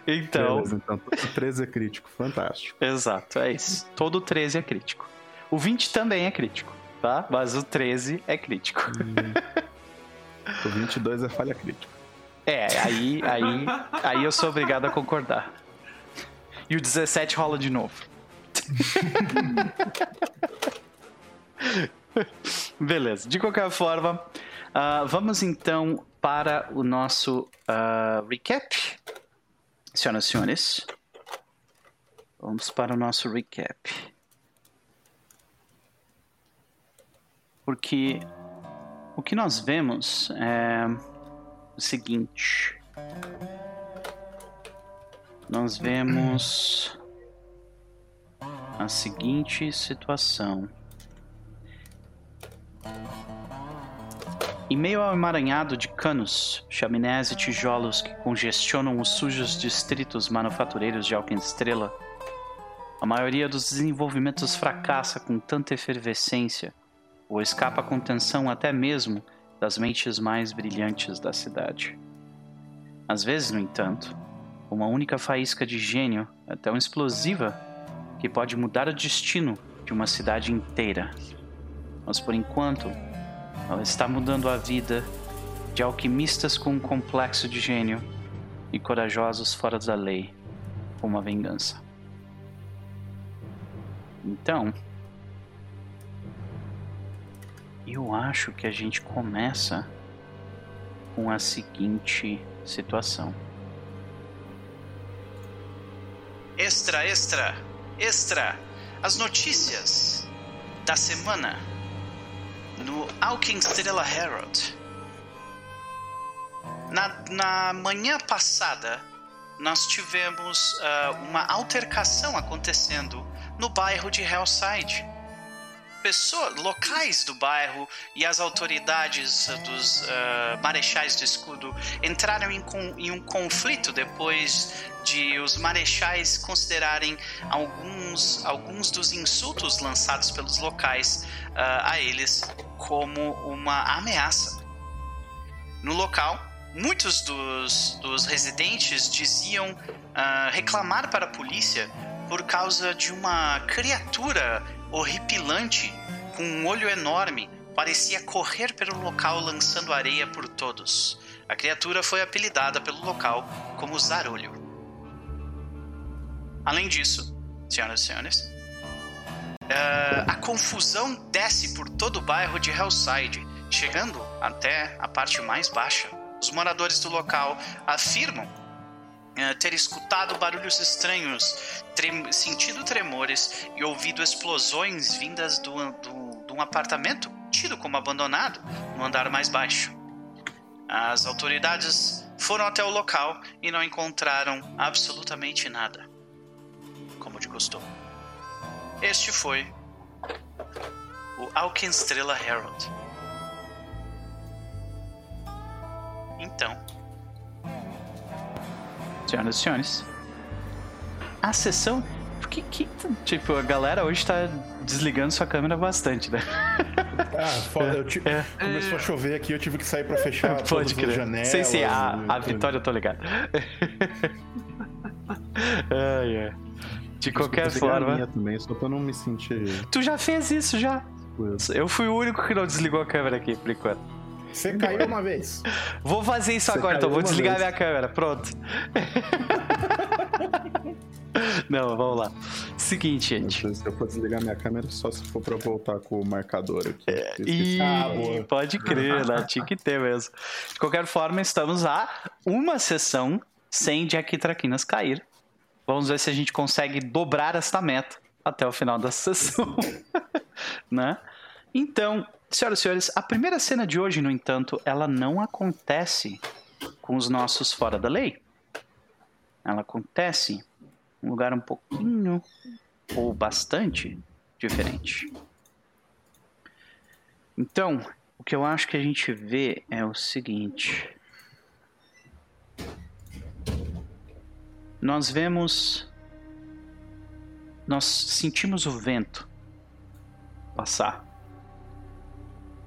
então. Beleza, então todo 13 é crítico, fantástico. Exato, é isso. Todo 13 é crítico. O 20 também é crítico, tá? Mas o 13 é crítico. O 22 é falha crítica. É, aí, aí, aí eu sou obrigado a concordar. E o 17 rola de novo. Beleza, de qualquer forma, ah, vamos então para o nosso ah, recap. Senhoras e senhores, vamos para o nosso recap. Porque o que nós vemos é o seguinte. Nós vemos a seguinte situação. Em meio ao emaranhado de canos, chaminés e tijolos que congestionam os sujos distritos manufatureiros de Alquestrela, a maioria dos desenvolvimentos fracassa com tanta efervescência ou escapa à contenção até mesmo das mentes mais brilhantes da cidade. Às vezes, no entanto, uma única faísca de gênio é tão explosiva que pode mudar o destino de uma cidade inteira. Mas por enquanto, ela está mudando a vida de alquimistas com um complexo de gênio e corajosos fora da lei, com uma vingança. Então, eu acho que a gente começa com a seguinte situação. Extra, extra, extra! As notícias da semana no Alkin Estrela Herald. Na, na manhã passada, nós tivemos uh, uma altercação acontecendo no bairro de Hellside pessoas locais do bairro e as autoridades dos uh, marechais do escudo entraram em, em, um conflito depois de os marechais considerarem alguns, alguns dos insultos lançados pelos locais uh, a eles como uma ameaça. No local, muitos dos, dos residentes diziam uh, reclamar para a polícia por causa de uma criatura horripilante, com um olho enorme, parecia correr pelo local lançando areia por todos. A criatura foi apelidada pelo local como Zarolho. Além disso, senhoras e senhores, uh, a confusão desce por todo o bairro de Hellside, chegando até a parte mais baixa. Os moradores do local afirmam eh, ter escutado barulhos estranhos, trem sentido tremores e ouvido explosões vindas do, do, de um apartamento tido como abandonado no andar mais baixo. As autoridades foram até o local e não encontraram absolutamente nada, como de costume. Este foi o Alkenstrela Herald. Então, senhoras e senhores. A sessão. Que, que, tipo, a galera hoje tá desligando sua câmera bastante, né? Ah, foda. Eu é. Começou a chover aqui, eu tive que sair pra fechar Pode todas crer. as janelas. Sim, sim, a, a Vitória eu tô ligado. ai, ai. De qualquer forma. também, só pra não me sentir. Tu já fez isso já? Eu fui o único que não desligou a câmera aqui, por enquanto. Você caiu uma vez. Vou fazer isso Você agora, então. Vou desligar vez. minha câmera. Pronto. Não, vamos lá. Seguinte, gente. Se eu for desligar minha câmera, só se for pra voltar com o marcador aqui. É, e... Ah, pode crer, né? Tinha que ter mesmo. De qualquer forma, estamos a uma sessão sem Jack Traquinas cair. Vamos ver se a gente consegue dobrar esta meta até o final da sessão. né? Então, Senhoras e senhores, a primeira cena de hoje, no entanto, ela não acontece com os nossos fora da lei. Ela acontece em um lugar um pouquinho ou bastante diferente. Então, o que eu acho que a gente vê é o seguinte. Nós vemos. Nós sentimos o vento passar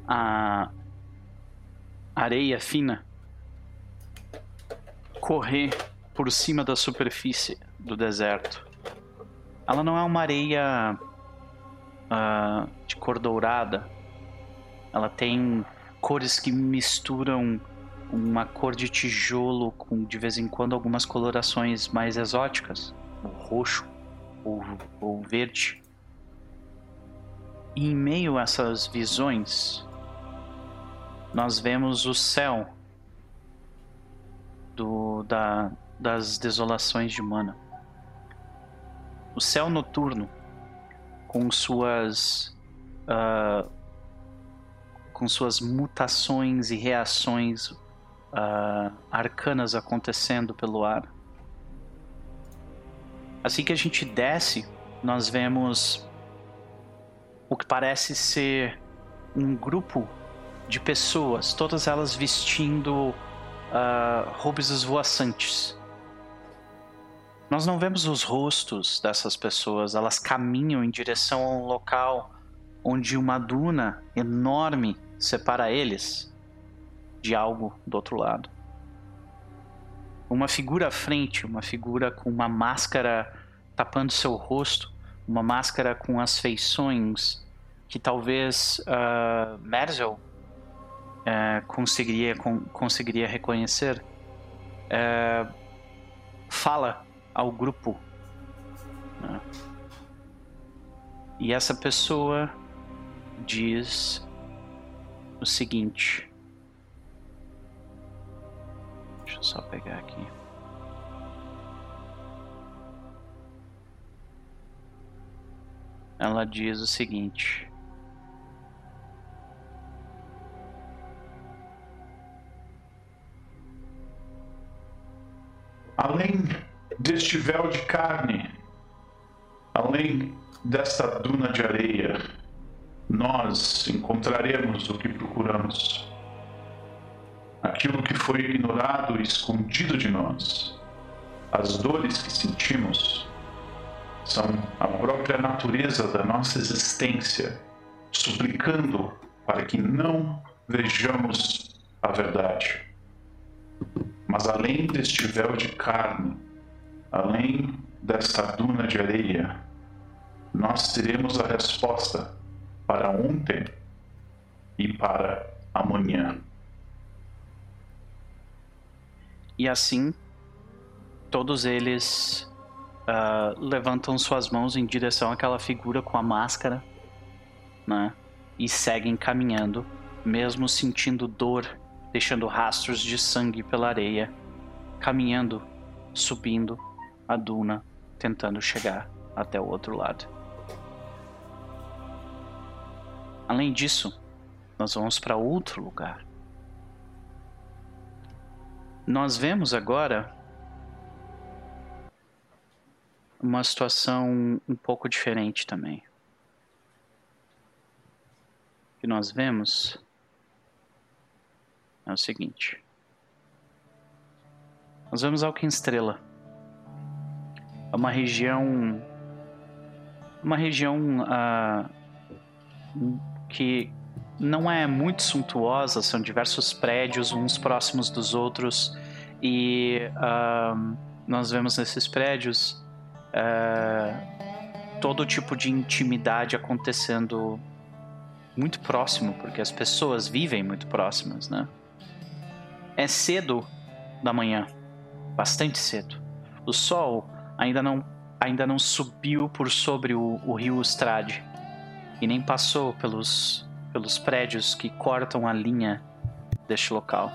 a areia fina correr por cima da superfície do deserto. Ela não é uma areia uh, de cor dourada. Ela tem cores que misturam uma cor de tijolo com de vez em quando algumas colorações mais exóticas, o roxo ou, ou verde. E em meio a essas visões, nós vemos o céu do, da, das desolações de Mana. O céu noturno, com suas. Uh, com suas mutações e reações uh, arcanas acontecendo pelo ar. Assim que a gente desce, nós vemos o que parece ser um grupo de pessoas, todas elas vestindo uh, roupas esvoaçantes. Nós não vemos os rostos dessas pessoas, elas caminham em direção a um local onde uma duna enorme separa eles de algo do outro lado. Uma figura à frente, uma figura com uma máscara tapando seu rosto, uma máscara com as feições que talvez uh, Merzel uh, conseguiria, con conseguiria reconhecer, uh, fala ao grupo. Né? E essa pessoa diz o seguinte. Deixa eu só pegar aqui. Ela diz o seguinte. Além deste véu de carne, além desta duna de areia, nós encontraremos o que procuramos. Aquilo que foi ignorado e escondido de nós. As dores que sentimos são a própria natureza da nossa existência, suplicando para que não vejamos a verdade. Mas além deste véu de carne, além desta duna de areia, nós teremos a resposta para ontem e para amanhã. E assim, todos eles uh, levantam suas mãos em direção àquela figura com a máscara, né? E seguem caminhando, mesmo sentindo dor deixando rastros de sangue pela areia, caminhando, subindo a duna, tentando chegar até o outro lado. Além disso, nós vamos para outro lugar. Nós vemos agora uma situação um pouco diferente também. Que nós vemos é o seguinte. Nós vamos ao Estrela. É uma região. Uma região uh, que não é muito suntuosa, são diversos prédios, uns próximos dos outros, e uh, nós vemos nesses prédios uh, todo tipo de intimidade acontecendo muito próximo, porque as pessoas vivem muito próximas, né? É cedo da manhã, bastante cedo. O sol ainda não, ainda não subiu por sobre o, o rio Strade e nem passou pelos, pelos prédios que cortam a linha deste local.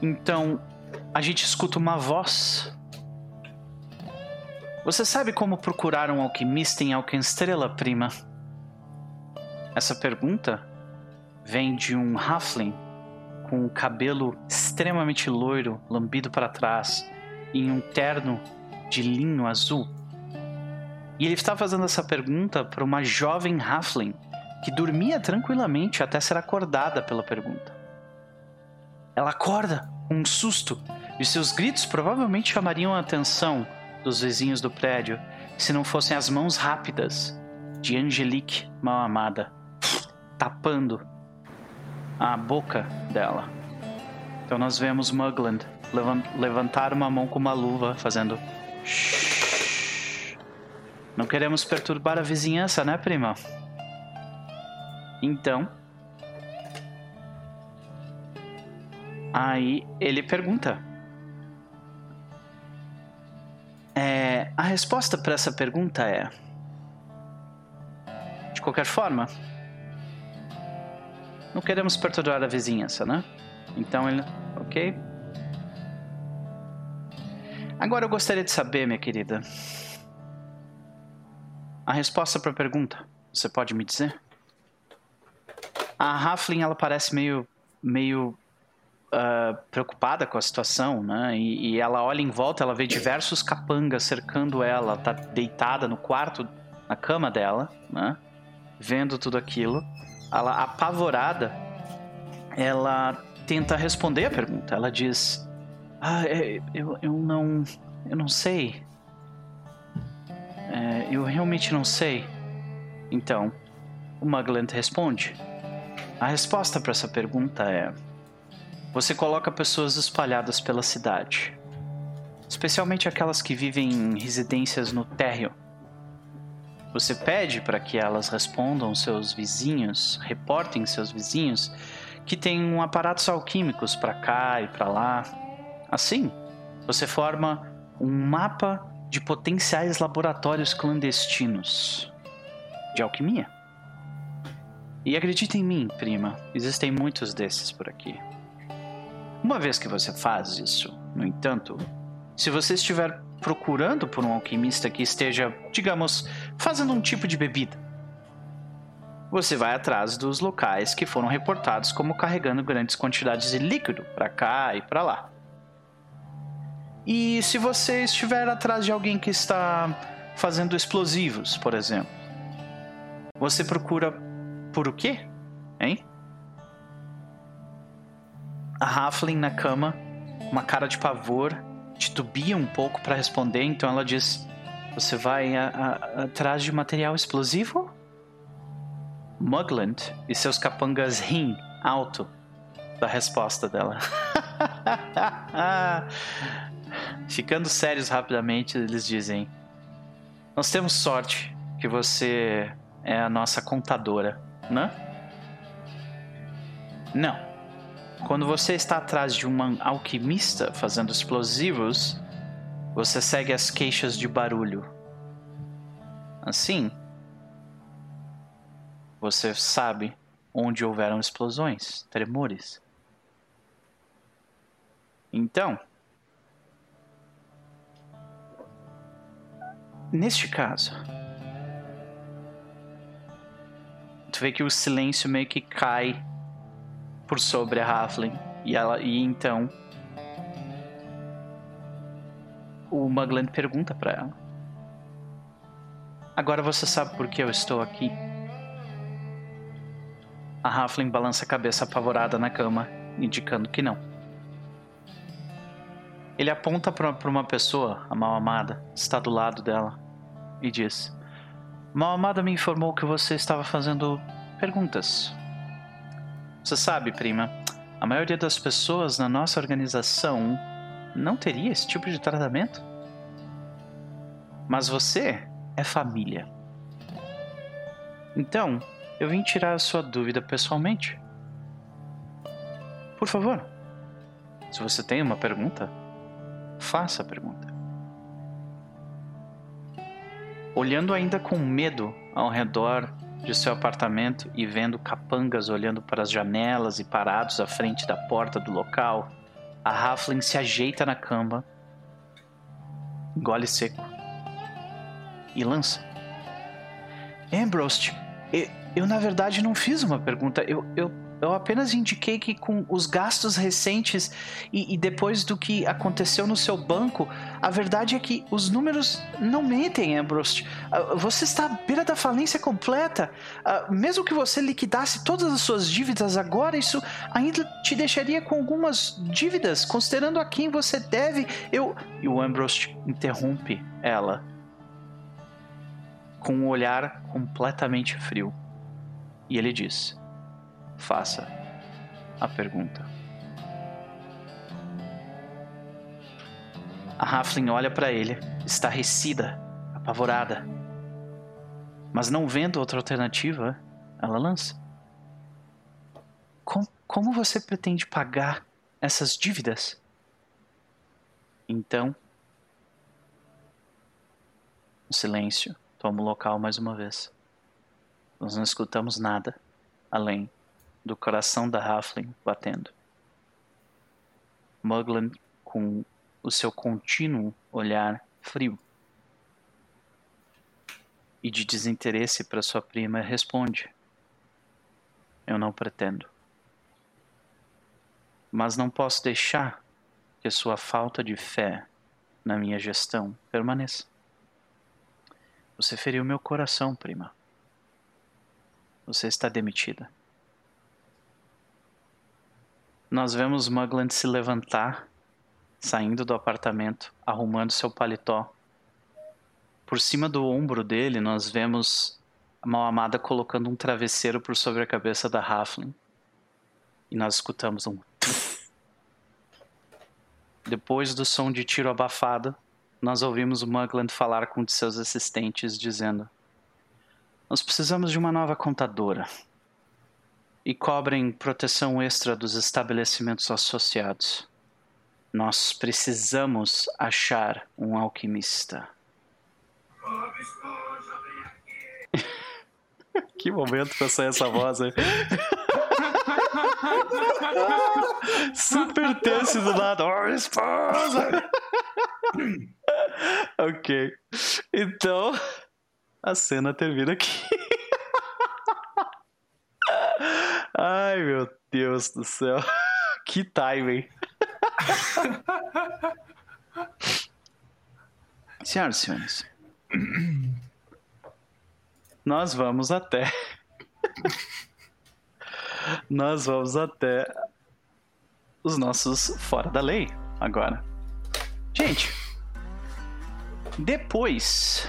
Então, a gente escuta uma voz. Você sabe como procurar um alquimista em Alquestrela, prima? Essa pergunta vem de um Halfling com o cabelo extremamente loiro, lambido para trás, em um terno de linho azul. E ele estava fazendo essa pergunta para uma jovem Halfling que dormia tranquilamente até ser acordada pela pergunta. Ela acorda com um susto e seus gritos provavelmente chamariam a atenção dos vizinhos do prédio se não fossem as mãos rápidas de Angelique mal amada tapando a boca dela. Então nós vemos Mugland levantar uma mão com uma luva, fazendo. Não queremos perturbar a vizinhança, né, prima? Então. Aí ele pergunta. É, a resposta para essa pergunta é. De qualquer forma, não queremos perturbar a vizinhança, né? Então ele. Ok. Agora eu gostaria de saber, minha querida. A resposta para a pergunta. Você pode me dizer? A Halfling, ela parece meio. meio. Uh, preocupada com a situação, né? E, e, ela olha em volta, ela vê diversos capangas cercando ela. Ela tá deitada no quarto, na cama dela, né? Vendo tudo aquilo. Ela apavorada, ela tenta responder a pergunta. Ela diz: Ah, é, eu, eu não. Eu não sei. É, eu realmente não sei. Então, o Mugland responde: A resposta para essa pergunta é: Você coloca pessoas espalhadas pela cidade, especialmente aquelas que vivem em residências no térreo. Você pede para que elas respondam seus vizinhos, reportem seus vizinhos que tem aparatos alquímicos para cá e para lá. Assim, você forma um mapa de potenciais laboratórios clandestinos de alquimia. E acredite em mim, prima, existem muitos desses por aqui. Uma vez que você faz isso, no entanto, se você estiver procurando por um alquimista que esteja, digamos, fazendo um tipo de bebida, você vai atrás dos locais que foram reportados como carregando grandes quantidades de líquido para cá e para lá. E se você estiver atrás de alguém que está fazendo explosivos, por exemplo, você procura por o quê? Hein? A Halfling na cama, uma cara de pavor, titubia um pouco para responder, então ela diz: Você vai a, a, atrás de material explosivo? Mugland e seus capangas riem alto da resposta dela. Ficando sérios rapidamente, eles dizem: Nós temos sorte que você é a nossa contadora, né? Não. Quando você está atrás de um alquimista fazendo explosivos, você segue as queixas de barulho. Assim, você sabe onde houveram explosões, tremores. Então, neste caso, tu vê que o silêncio meio que cai por sobre a Halfling e ela e então o Mugland pergunta para ela: Agora você sabe por que eu estou aqui? A Halfling balança a cabeça apavorada na cama, indicando que não. Ele aponta para uma pessoa, a mal-amada, está do lado dela, e diz: Mal-amada me informou que você estava fazendo perguntas. Você sabe, prima, a maioria das pessoas na nossa organização não teria esse tipo de tratamento. Mas você é família. Então, eu vim tirar a sua dúvida pessoalmente. Por favor, se você tem uma pergunta, faça a pergunta. Olhando ainda com medo ao redor de seu apartamento e vendo capangas olhando para as janelas e parados à frente da porta do local, a Halfling se ajeita na cama, engole seco e lança. Ambrose, eu, na verdade, não fiz uma pergunta. Eu, eu, eu apenas indiquei que, com os gastos recentes e, e, depois do que aconteceu no seu banco, a verdade é que os números não mentem, Ambrose. Ah, você está à beira da falência completa. Ah, mesmo que você liquidasse todas as suas dívidas agora, isso ainda te deixaria com algumas dívidas, considerando a quem você deve. Eu. E o Ambrose interrompe ela com um olhar completamente frio. E ele diz: Faça a pergunta. A Halfling olha para ele, estarrecida, apavorada. Mas não vendo outra alternativa, ela lança: como, como você pretende pagar essas dívidas? Então, o silêncio toma o local mais uma vez. Nós não escutamos nada além do coração da Halfling batendo. Mugland com o seu contínuo olhar frio e de desinteresse para sua prima responde: Eu não pretendo. Mas não posso deixar que sua falta de fé na minha gestão permaneça. Você feriu meu coração, prima. Você está demitida. Nós vemos Mugland se levantar, saindo do apartamento, arrumando seu paletó. Por cima do ombro dele, nós vemos a mal amada colocando um travesseiro por sobre a cabeça da Halfling. E nós escutamos um. Depois do som de tiro abafado, nós ouvimos Mugland falar com um de seus assistentes, dizendo: Nós precisamos de uma nova contadora. E cobrem proteção extra dos estabelecimentos associados. Nós precisamos achar um alquimista. que momento pra sair essa voz aí. Super tenso do lado. Oh, esposa! ok. Então, a cena termina aqui. Ai, meu Deus do céu. Que timing. Senhoras e senhores, nós vamos até. nós vamos até os nossos fora da lei agora. Gente, depois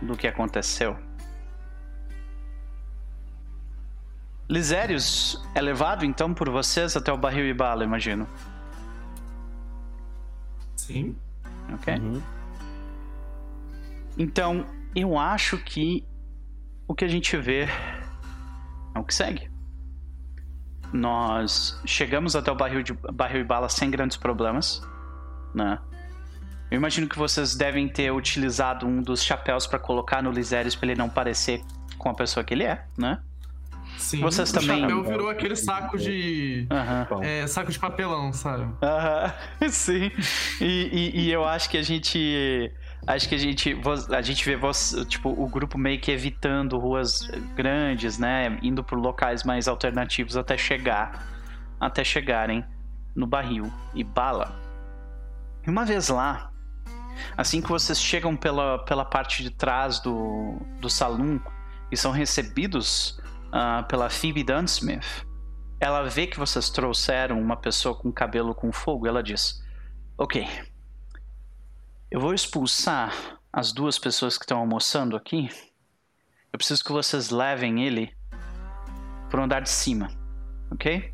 do que aconteceu, Lisérios é levado então por vocês até o barril e bala, imagino. Sim. Ok? Então, eu acho que o que a gente vê é o que segue. Nós chegamos até o barril, de, barril e bala sem grandes problemas, né? Eu imagino que vocês devem ter utilizado um dos chapéus para colocar no Lisérios para ele não parecer com a pessoa que ele é, né? Sim. Vocês o também- chapéu virou aquele saco de. Aham. É, saco de papelão, sabe? Aham, sim. E, e- e eu acho que a gente. Acho que a gente. A gente vê você, tipo, o grupo meio que evitando ruas grandes, né? Indo por locais mais alternativos até chegar. Até chegarem no barril e bala. E uma vez lá, assim que vocês chegam pela, pela parte de trás do, do salão e são recebidos ah, pela Phoebe Dunsmith, ela vê que vocês trouxeram uma pessoa com cabelo com fogo. Ela diz: Ok, eu vou expulsar as duas pessoas que estão almoçando aqui. Eu preciso que vocês levem ele pro andar de cima, ok?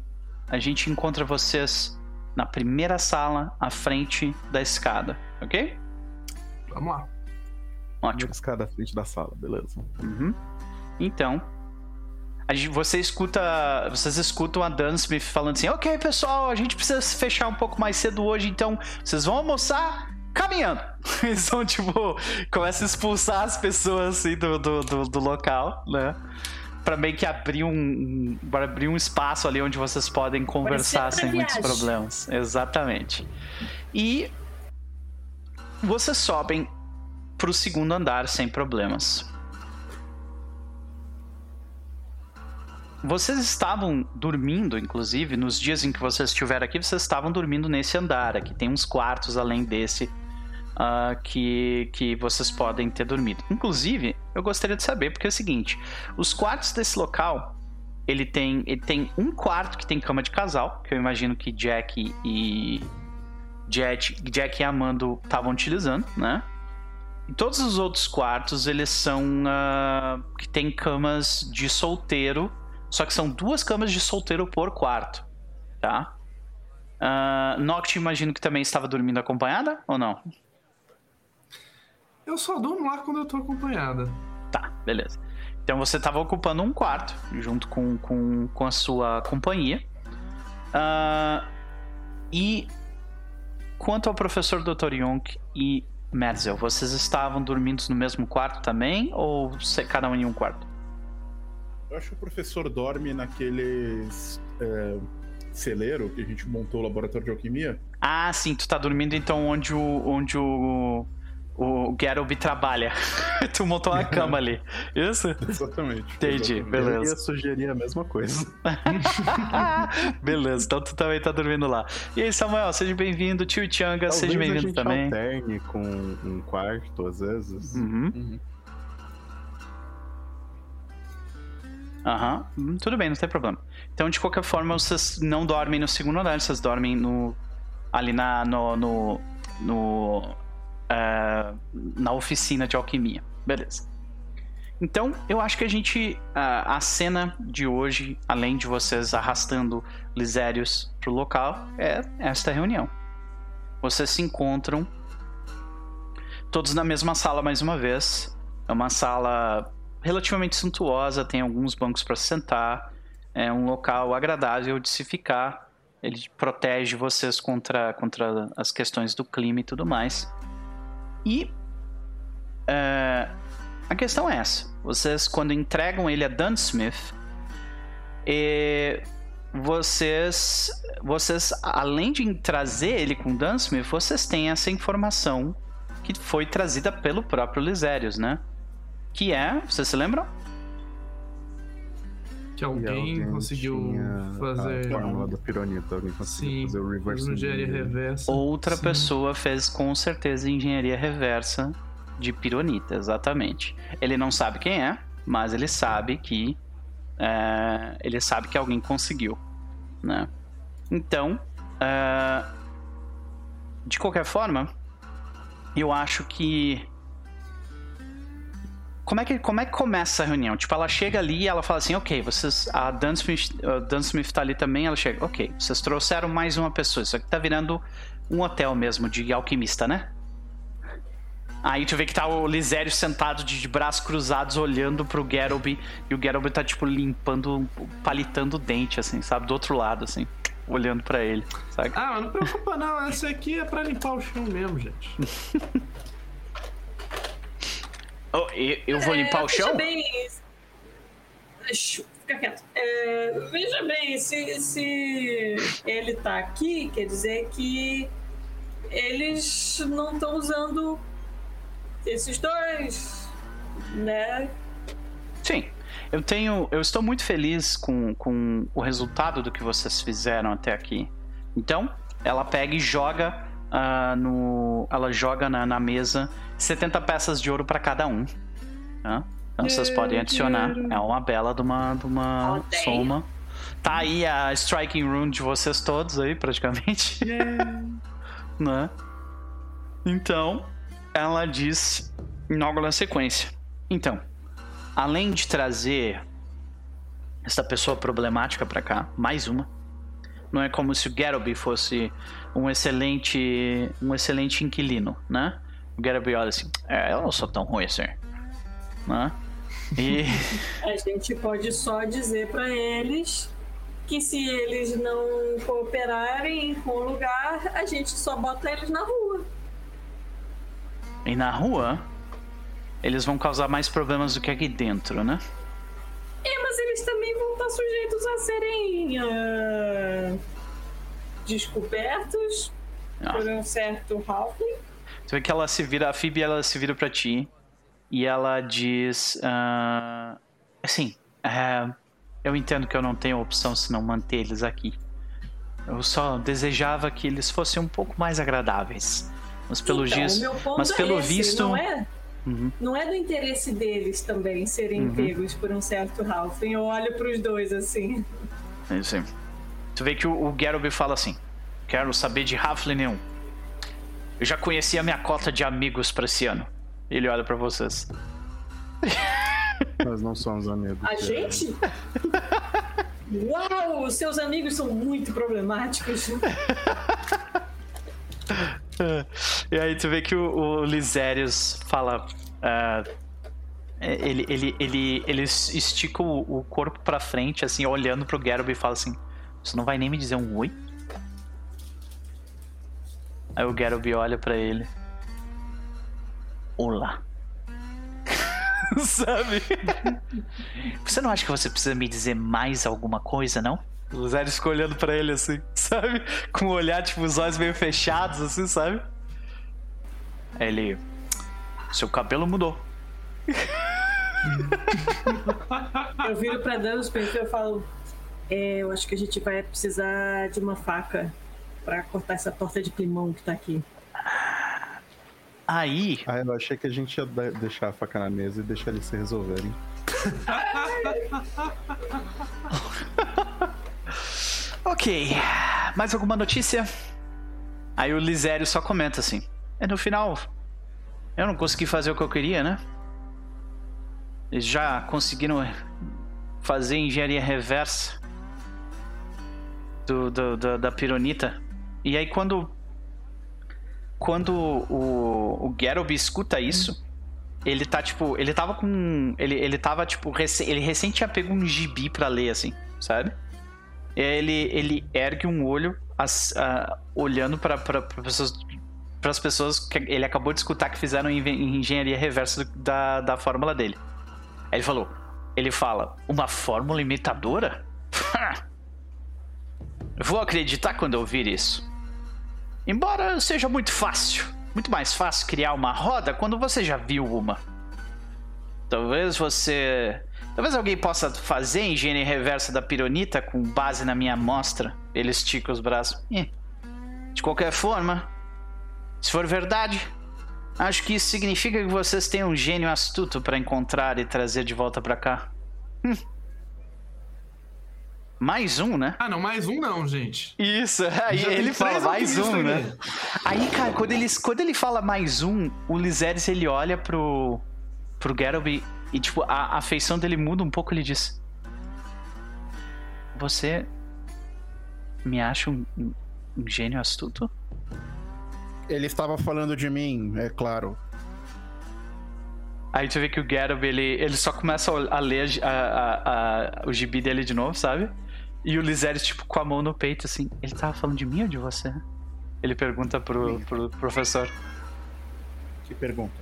A gente encontra vocês na primeira sala à frente da escada, ok? Vamos lá. Ótimo. Escada à frente da sala, beleza. Uhum. Então, gente- você escuta, vocês escutam a Dan Smith falando assim: Ok, pessoal, a gente precisa se fechar um pouco mais cedo hoje, então vocês vão almoçar caminhando. Eles vão, tipo, começam a expulsar as pessoas assim do, do, do, do local, né? Pra meio que abrir um, pra abrir um espaço ali onde vocês podem conversar sem muitos viagem. problemas. Exatamente. E vocês sobem pro segundo andar sem problemas. Vocês estavam dormindo, inclusive, nos dias em que vocês estiveram aqui, vocês estavam dormindo nesse andar. Aqui tem uns quartos além desse ah, que, que vocês podem ter dormido. Inclusive, eu gostaria de saber, porque é o seguinte: os quartos desse local, ele tem, ele tem um quarto que tem cama de casal, que eu imagino que Jack e. Jack, Jack e Amando estavam utilizando, né? E todos os outros quartos, eles são. ah, que tem camas de solteiro só que são duas camas de solteiro por quarto, tá? Uh, Noct, imagino que também estava dormindo acompanhada ou não? Eu só durmo lá quando eu tô acompanhada. Tá, beleza. Então você estava ocupando um quarto junto com, com, com a sua companhia. Ah, e quanto ao professor Dr. Young e Merzel, vocês estavam dormindo no mesmo quarto também ou cada um em um quarto? Eu acho que o professor dorme naqueles é, celeiro que a gente montou o laboratório de alquimia. Ah, sim, tu tá dormindo então onde o, onde o, o Garoby trabalha. tu montou uma cama ali. Isso? Exatamente. Entendi, Exatamente. beleza. Eu ia sugerir a mesma coisa. Beleza, então tu também tá dormindo lá. E aí, Samuel, seja bem-vindo. Tio Changa, seja bem-vindo também. alterne com um quarto, às vezes. Uhum. Uhum. Aham, hum, tudo bem, não tem problema. Então, de qualquer forma, vocês não dormem no segundo andar, vocês dormem no ali na no, no, no eh, na oficina de alquimia. Beleza. Então, eu acho que a gente a a cena de hoje, além de vocês arrastando Lisérios pro local, é esta reunião. Vocês se encontram todos na mesma sala mais uma vez. É uma sala relativamente suntuosa, tem alguns bancos para sentar. É um local agradável de se ficar. Ele protege vocês contra, contra as questões do clima e tudo mais. E é, a questão é essa: vocês, quando entregam ele a Dunsmith, e vocês, vocês, além de trazer ele com Dunsmith, vocês têm essa informação que foi trazida pelo próprio Lisérios, né? Que é, vocês se lembram? Que E alguém, conseguiu fazer. A fórmula da pironita, alguém conseguiu Sim, fazer o reverse engenharia reversa. Outra Sim. pessoa fez com certeza engenharia reversa de pironita, exatamente. Ele não sabe quem é, mas ele sabe que é, ele sabe que alguém conseguiu, né? Então, é, de qualquer forma, eu acho que como é que como é que começa a reunião? Tipo, ela chega ali e ela fala assim, ok, vocês a Dunsmith, a Dunsmith tá ali também, ela chega, ok, vocês trouxeram mais uma pessoa, isso aqui tá virando um hotel mesmo de alquimista, né? Aí tu vê que tá o Lisério sentado de, de braços cruzados olhando pro Garoby e o Garoby tá tipo limpando, palitando o dente assim, sabe, do outro lado assim, olhando pra ele, sabe? Ah, mas não preocupa não, essa aqui é pra limpar o chão mesmo, gente. Oh, eu, eu vou limpar É, o chão? Veja bem. Fica quieto. É, veja bem, se, se ele tá aqui, quer dizer que eles não estão usando esses dois, né? Sim. Eu tenho. Eu estou muito feliz com, com o resultado do que vocês fizeram até aqui. Então, ela pega e joga ah, no. Ela joga na, na mesa 70 peças de ouro para cada um. tá? Então vocês podem adicionar. É uma bela de uma, de uma soma. Tá aí a Striking Rune de vocês todos aí, praticamente. né? Então, ela diz logo na sequência. Então, além de trazer essa pessoa problemática pra cá, mais uma. Não é como se o Garoby fosse um excelente, um excelente inquilino, né? O Garoby olha assim, é, eu não sou tão ruim assim, né? E A gente pode só dizer pra eles que se eles não cooperarem com o lugar, a gente só bota eles na rua. E na rua, eles vão causar mais problemas do que aqui dentro, né? É, mas eles também vão estar sujeitos a serem ah, descobertos Ah. por um certo Halfling. Tu vê que ela se vira, a Phoebe ela se vira pra ti e ela diz: ah, Assim, é, eu entendo que eu não tenho opção senão manter eles aqui. Eu só desejava que eles fossem um pouco mais agradáveis. Mas pelo, então, gis- mas é pelo esse, visto. Não é, Uhum. não é do interesse deles também serem pegos por um certo Halfling. Eu olho pros dois assim. É isso aí. Tu vê que o, o Garoby fala assim: Quero saber de Halfling nenhum. Eu já conheci a minha cota de amigos pra esse ano. Ele olha pra vocês. Nós não somos amigos. A gente? Uau, os seus amigos são muito problemáticos. E aí tu vê que o, o Lisérius fala. ah, ele, ele, ele, ele estica o, o corpo pra frente, assim, olhando pro Garoby e fala assim: Você não vai nem me dizer um oi? Aí o Garoby olha pra ele. Olá. Sabe? Você não acha que você precisa me dizer mais alguma coisa, não? O ficou olhando pra ele assim, sabe? Com o olhar, tipo, os olhos meio fechados, assim, sabe? Aí ele. Seu cabelo mudou. Eu viro pra Dunsmith e eu falo: é, Eu acho que a gente vai precisar de uma faca pra cortar essa torta de climão que tá aqui. Aí. Ah, eu achei que a gente ia deixar a faca na mesa e deixar eles se resolverem. ok. Mais alguma notícia? Aí o Lisério só comenta assim. É no final. Eu não consegui fazer o que eu queria, né? Eles já conseguiram fazer engenharia reversa do, do, do da pironita. E aí quando quando o, o Geralt escuta isso, ele tá tipo, ele tava com ele, ele tava tipo, rec, ele recém tinha pego um gibi para ler assim, sabe? Ele ele ergue um olho as, uh, olhando para pessoas para as pessoas que ele acabou de escutar que fizeram engenharia reversa da, da fórmula dele. Aí ele falou, ele fala, uma fórmula imitadora? Vou acreditar quando eu ouvir isso. Embora seja muito fácil, muito mais fácil criar uma roda quando você já viu uma. Talvez você. Talvez alguém possa fazer engenharia reversa da pironita com base na minha amostra. Ele estica os braços. De qualquer forma, se for verdade, acho que isso significa que vocês têm um gênio astuto para encontrar e trazer de volta para cá. Hum. Mais um, né? Ah, não, mais um não, gente. Isso, aí Já ele fala mais um, né? Aí, cara, quando ele, quando ele fala mais um, o Lizeres ele olha pro, pro Geralt e, tipo, a, a feição dele muda um pouco. Ele diz: Você me acha um, um, gênio astuto? Ele estava falando de mim, é claro. Aí tu vê que o Geralt, ele, ele só começa a ler a, a, a, o gibi dele de novo, sabe? E o Lisério, tipo, com a mão no peito, assim, ele tava falando de mim ou de você? Ele pergunta pro, pro professor. Que pergunta?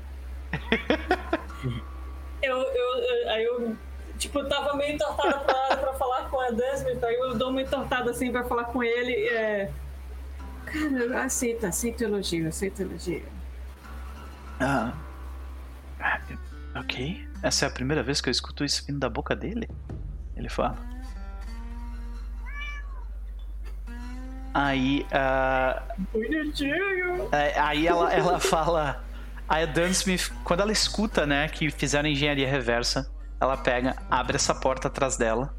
eu, eu, aí eu, tipo, tava meio entortada pra, pra falar com a Desmond, aí eu dou uma entortada assim pra falar com ele. É... Cara, aceita, aceita elogio, aceita elogio. Ah. Ok. Essa é a primeira vez que eu escuto isso vindo da boca dele? Ele fala. Aí. Uh, Bonitinho! Aí ela, ela fala. Aí a Dan Smith, quando ela escuta, né, que fizeram engenharia reversa, ela pega, abre essa porta atrás dela,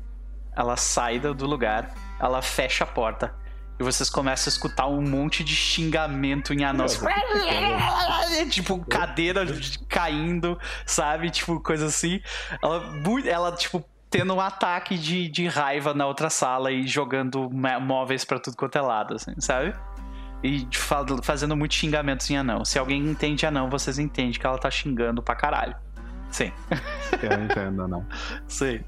ela sai do lugar, ela fecha a porta. E vocês começam a escutar um monte de xingamento em anão. tipo, cadeira caindo, sabe? Tipo, coisa assim. Ela, ela tipo, tendo um ataque de, de raiva na outra sala e jogando móveis para tudo quanto é lado, assim, sabe? E fazendo muitos xingamentos em anão. Se alguém entende anão, vocês entendem que ela tá xingando pra caralho. Sim. Eu entendo, não. Sim.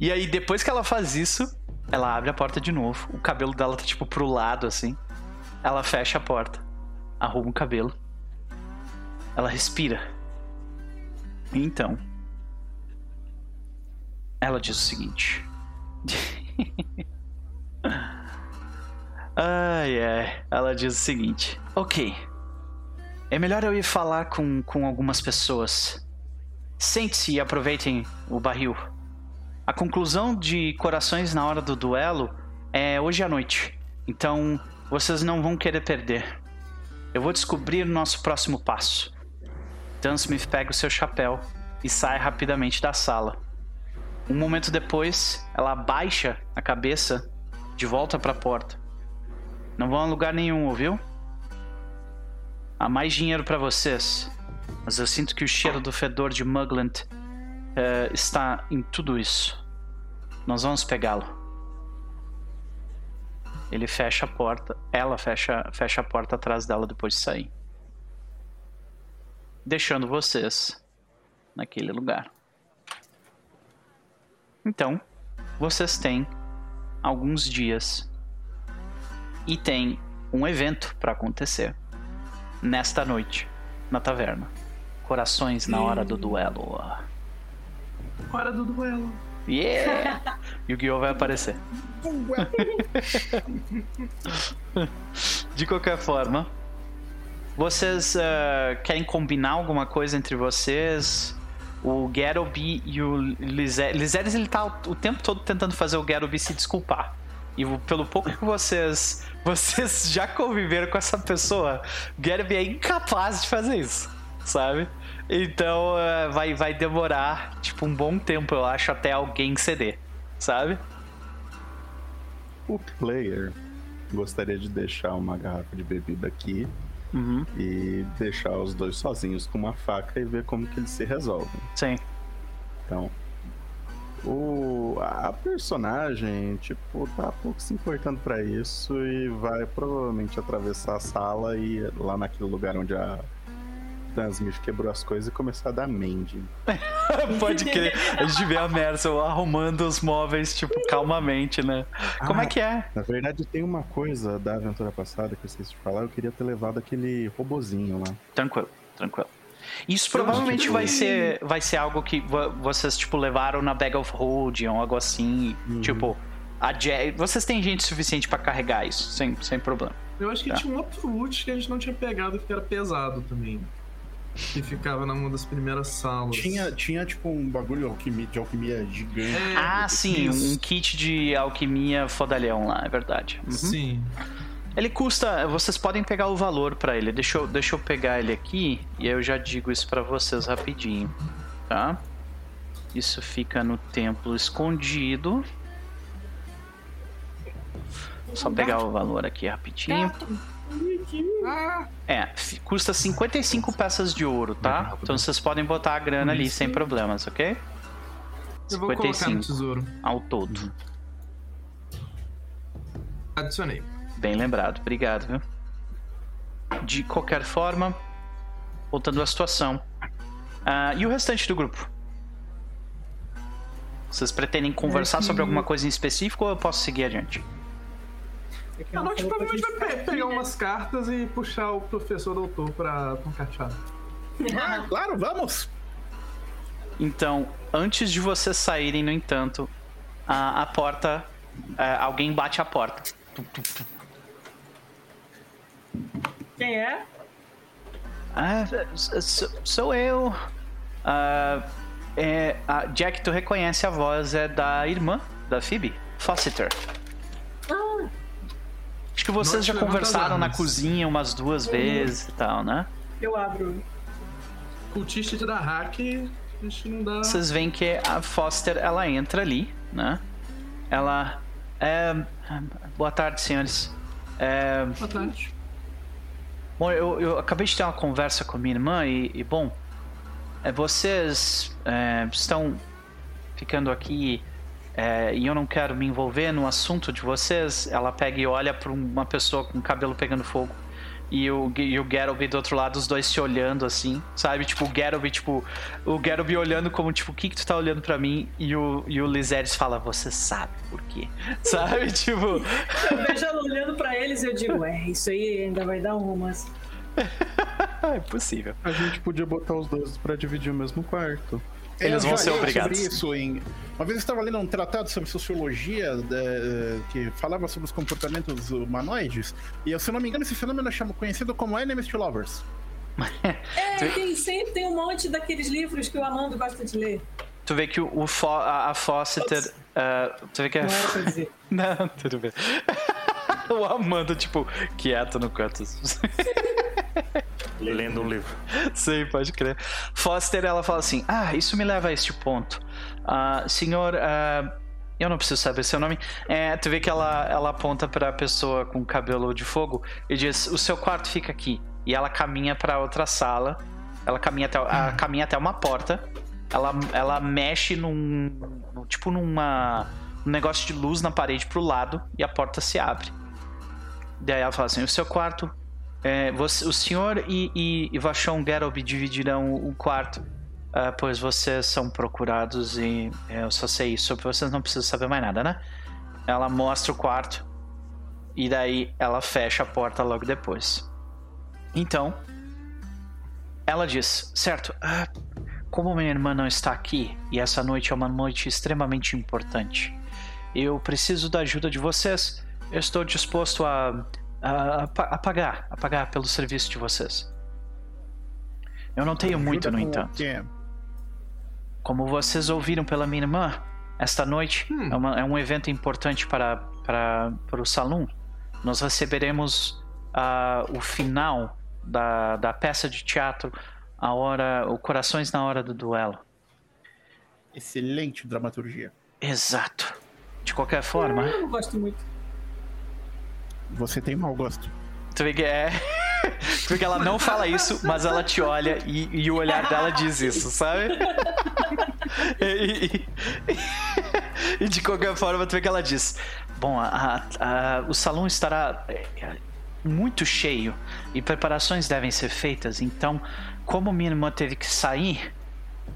E aí, depois que ela faz isso, ela abre a porta de novo. O cabelo dela tá tipo pro lado, assim. Ela fecha a porta. Arruma o cabelo. Ela respira. Então, ela diz o seguinte. ai, ai. Ela diz o seguinte. Ok. É melhor eu ir falar com, com algumas pessoas. Sente-se e aproveitem o barril. A conclusão de Corações na hora do duelo é hoje à noite. Então, vocês não vão querer perder. Eu vou descobrir o nosso próximo passo. Dunsmith pega o seu chapéu e sai rapidamente da sala. Um momento depois, ela abaixa a cabeça de volta para a porta. Não vão a lugar nenhum, ouviu? Há mais dinheiro para vocês, mas eu sinto que o cheiro do fedor de Mugland uh, está em tudo isso. Nós vamos pegá-lo. Ele fecha a porta, ela fecha, fecha a porta atrás dela depois de sair, deixando vocês naquele lugar. Então, vocês têm alguns dias e tem um evento para acontecer nesta noite na taverna. Corações na hora do duelo. Hora do duelo. Yeah! E o Guiô vai aparecer. De qualquer forma, vocês uh, querem combinar alguma coisa entre vocês? o Garoby e o Lizeres. Lizeres ele tá o tempo todo tentando fazer o Garoby se desculpar. E pelo pouco que vocês vocês já conviveram com essa pessoa, o Garoby é incapaz de fazer isso. sabe? Então eh, vai, vai demorar, tipo, um bom tempo, eu acho, até alguém ceder, sabe? O player gostaria de deixar uma garrafa de bebida aqui Uhum, e deixar os dois sozinhos com uma faca e ver como que eles se resolvem. sim. Então, o, a personagem, tipo, tá pouco se importando pra isso e vai provavelmente atravessar a sala e ir lá naquele lugar onde a Transmith quebrou as coisas e começar a dar mending. Pode crer. A gente vê a Mercer arrumando os móveis, tipo, calmamente, né? Como é Ah, que é? Na verdade, tem uma coisa da aventura passada que eu esqueci de falar. Eu queria ter levado aquele robozinho lá. Tranquilo, tranquilo. Isso provavelmente vai ser, vai ser algo que vo- vocês, tipo, levaram na Bag of Holding ou algo assim. Tipo, a Je- vocês têm gente suficiente pra carregar isso, sem, sem problema. Eu acho que Tá. tinha um outro loot que a gente não tinha pegado que era pesado também. Que ficava numa das primeiras salas. Tinha, tinha tipo um bagulho alquimia, de alquimia gigante. É, Ah, sim, isso. um kit de alquimia fodalhão lá, é verdade. Uhum. Sim. Ele custa. Vocês podem pegar o valor pra ele. Deixa eu, deixa eu pegar ele aqui e eu já digo isso pra vocês rapidinho, tá? Isso fica no templo escondido. Só pegar o valor aqui rapidinho. É, custa 55 peças de ouro, tá? Então vocês podem botar a grana ali sem problemas, ok? eu vou colocar no 55 tesouro. ao todo. Adicionei. Bem lembrado, obrigado, viu? De qualquer forma, voltando à situação. ah, e o restante do grupo? Vocês pretendem conversar que- sobre alguma coisa em específico ou eu posso seguir adiante? A Nox provavelmente vai pe- pegar né? umas cartas e puxar o professor doutor pra um cachado. Ah, claro, vamos! Então, antes de vocês saírem, no entanto, a, a porta. ah, alguém bate a porta. Quem é? Ah, sou, sou eu. Ah, é, a Jack, tu reconhece a voz é da irmã da Phoebe, Fossiter. Ah, Acho que vocês Norte já as conversaram na cozinha umas duas vezes e tal, né? eu abro. Cultista dá hack, a gente não dá. Vocês veem que a Foster ela entra ali, né? Ela. É, boa tarde, senhores. É, Boa tarde. Bom, eu, eu acabei de ter uma conversa com minha irmã e, e, bom, é, vocês é, estão ficando aqui é, e eu não quero me envolver no assunto de vocês. Ela pega e olha para uma pessoa com cabelo pegando fogo e o, e o Geralt do outro lado, os dois se olhando assim, sabe? Tipo, o Geralt, tipo, o Geralt olhando como, tipo, o que que tu tá olhando pra mim? E o, e o Lizeres fala, você sabe por quê? Sabe? tipo, Eu vejo ela olhando pra eles e eu digo, é, isso aí ainda vai dar um romance. é possível. A gente podia botar os dois pra dividir o mesmo quarto. Eles Eu vão ser obrigados. Sobre isso em... Uma vez eu estava lendo um tratado sobre sociologia eh, que falava sobre os comportamentos humanoides, e se eu não me engano, esse fenômeno é chamado- conhecido como enemies to lovers. É, tem, sempre tem um monte daqueles livros que o Amando gosta de ler. Tu vê que o, o Fo- a, a Foster. ah, tu vê que é. Não dizer. Não, tudo bem. o Amanda, tipo, quieto no canto. Lendo um livro. Sim, pode crer. Foster, ela fala assim: Ah, isso me leva a este ponto. Ah, senhor, ah, eu não preciso saber seu nome. É, tu vê que ela, ela aponta pra pessoa com cabelo de fogo e diz: O seu quarto fica aqui. E ela caminha pra outra sala. Ela caminha até, ela caminha até uma porta. Ela, ela mexe num. Tipo numa. Um negócio de luz na parede pro lado e a porta se abre. Daí ela fala assim: O seu quarto é, você- o senhor e, e, e Vachon Geralt dividirão o quarto, ah, pois vocês são procurados e é, eu só sei isso, vocês não precisam saber mais nada, né? Ela mostra o quarto e daí ela fecha a porta logo depois. Então, ela diz: Certo, ah, como minha irmã não está aqui e essa noite é uma noite extremamente importante, eu preciso da ajuda de vocês. Eu estou disposto a a, a pa- a pagar, a pagar pelo serviço de vocês. Eu não tenho muito, no entanto. Como vocês ouviram pela minha irmã, esta noite Hum. é, uma- é um evento importante para, para, para o salão. Nós receberemos ah, o final da, da peça de teatro a hora, o Corações na Hora do Duelo. Excelente dramaturgia. Exato. De qualquer forma, Eu não gosto muito. Você tem mau gosto. tu vê que é. tu vê que ela não fala isso, mas ela te olha e, e o olhar dela diz isso, sabe? E, e- e de qualquer forma, tu vê que ela diz: Bom, a- a- a- o salão estará é, é, muito cheio e preparações devem ser feitas. Então, como minha irmã teve que sair,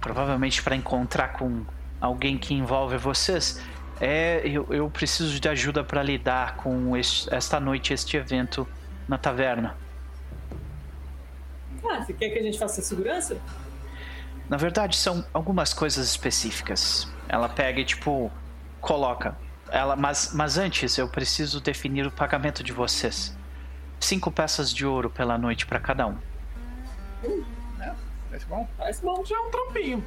provavelmente para encontrar com alguém que envolve vocês, é, eu, eu preciso de ajuda para lidar com este- esta noite, este evento na taverna. Ah, você quer que a gente faça segurança? Na verdade, são algumas coisas específicas. Ela pega e, tipo, coloca. Ela, mas, mas antes, eu preciso definir o pagamento de vocês. Cinco peças de ouro pela noite para cada um. Parece bom? Parece bom. Já é um trampinho.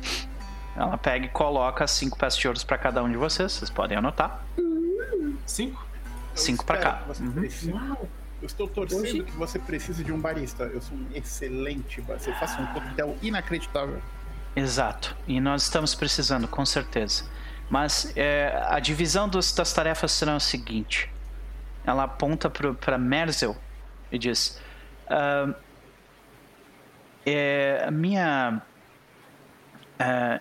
Ela pega e coloca cinco peças de ouro para cada um de vocês. Vocês podem anotar. Cinco? Eu Cinco pra espero cá. Uhum. Eu estou torcendo Hoje- que você precise de um barista. Eu sou um excelente barista. Eu faço um coquetel inacreditável. Exato. E nós estamos precisando, com certeza. Mas é, a divisão dos- das tarefas será o seguinte: ela aponta para Merzel e diz: "Ah, é, a minha. ah,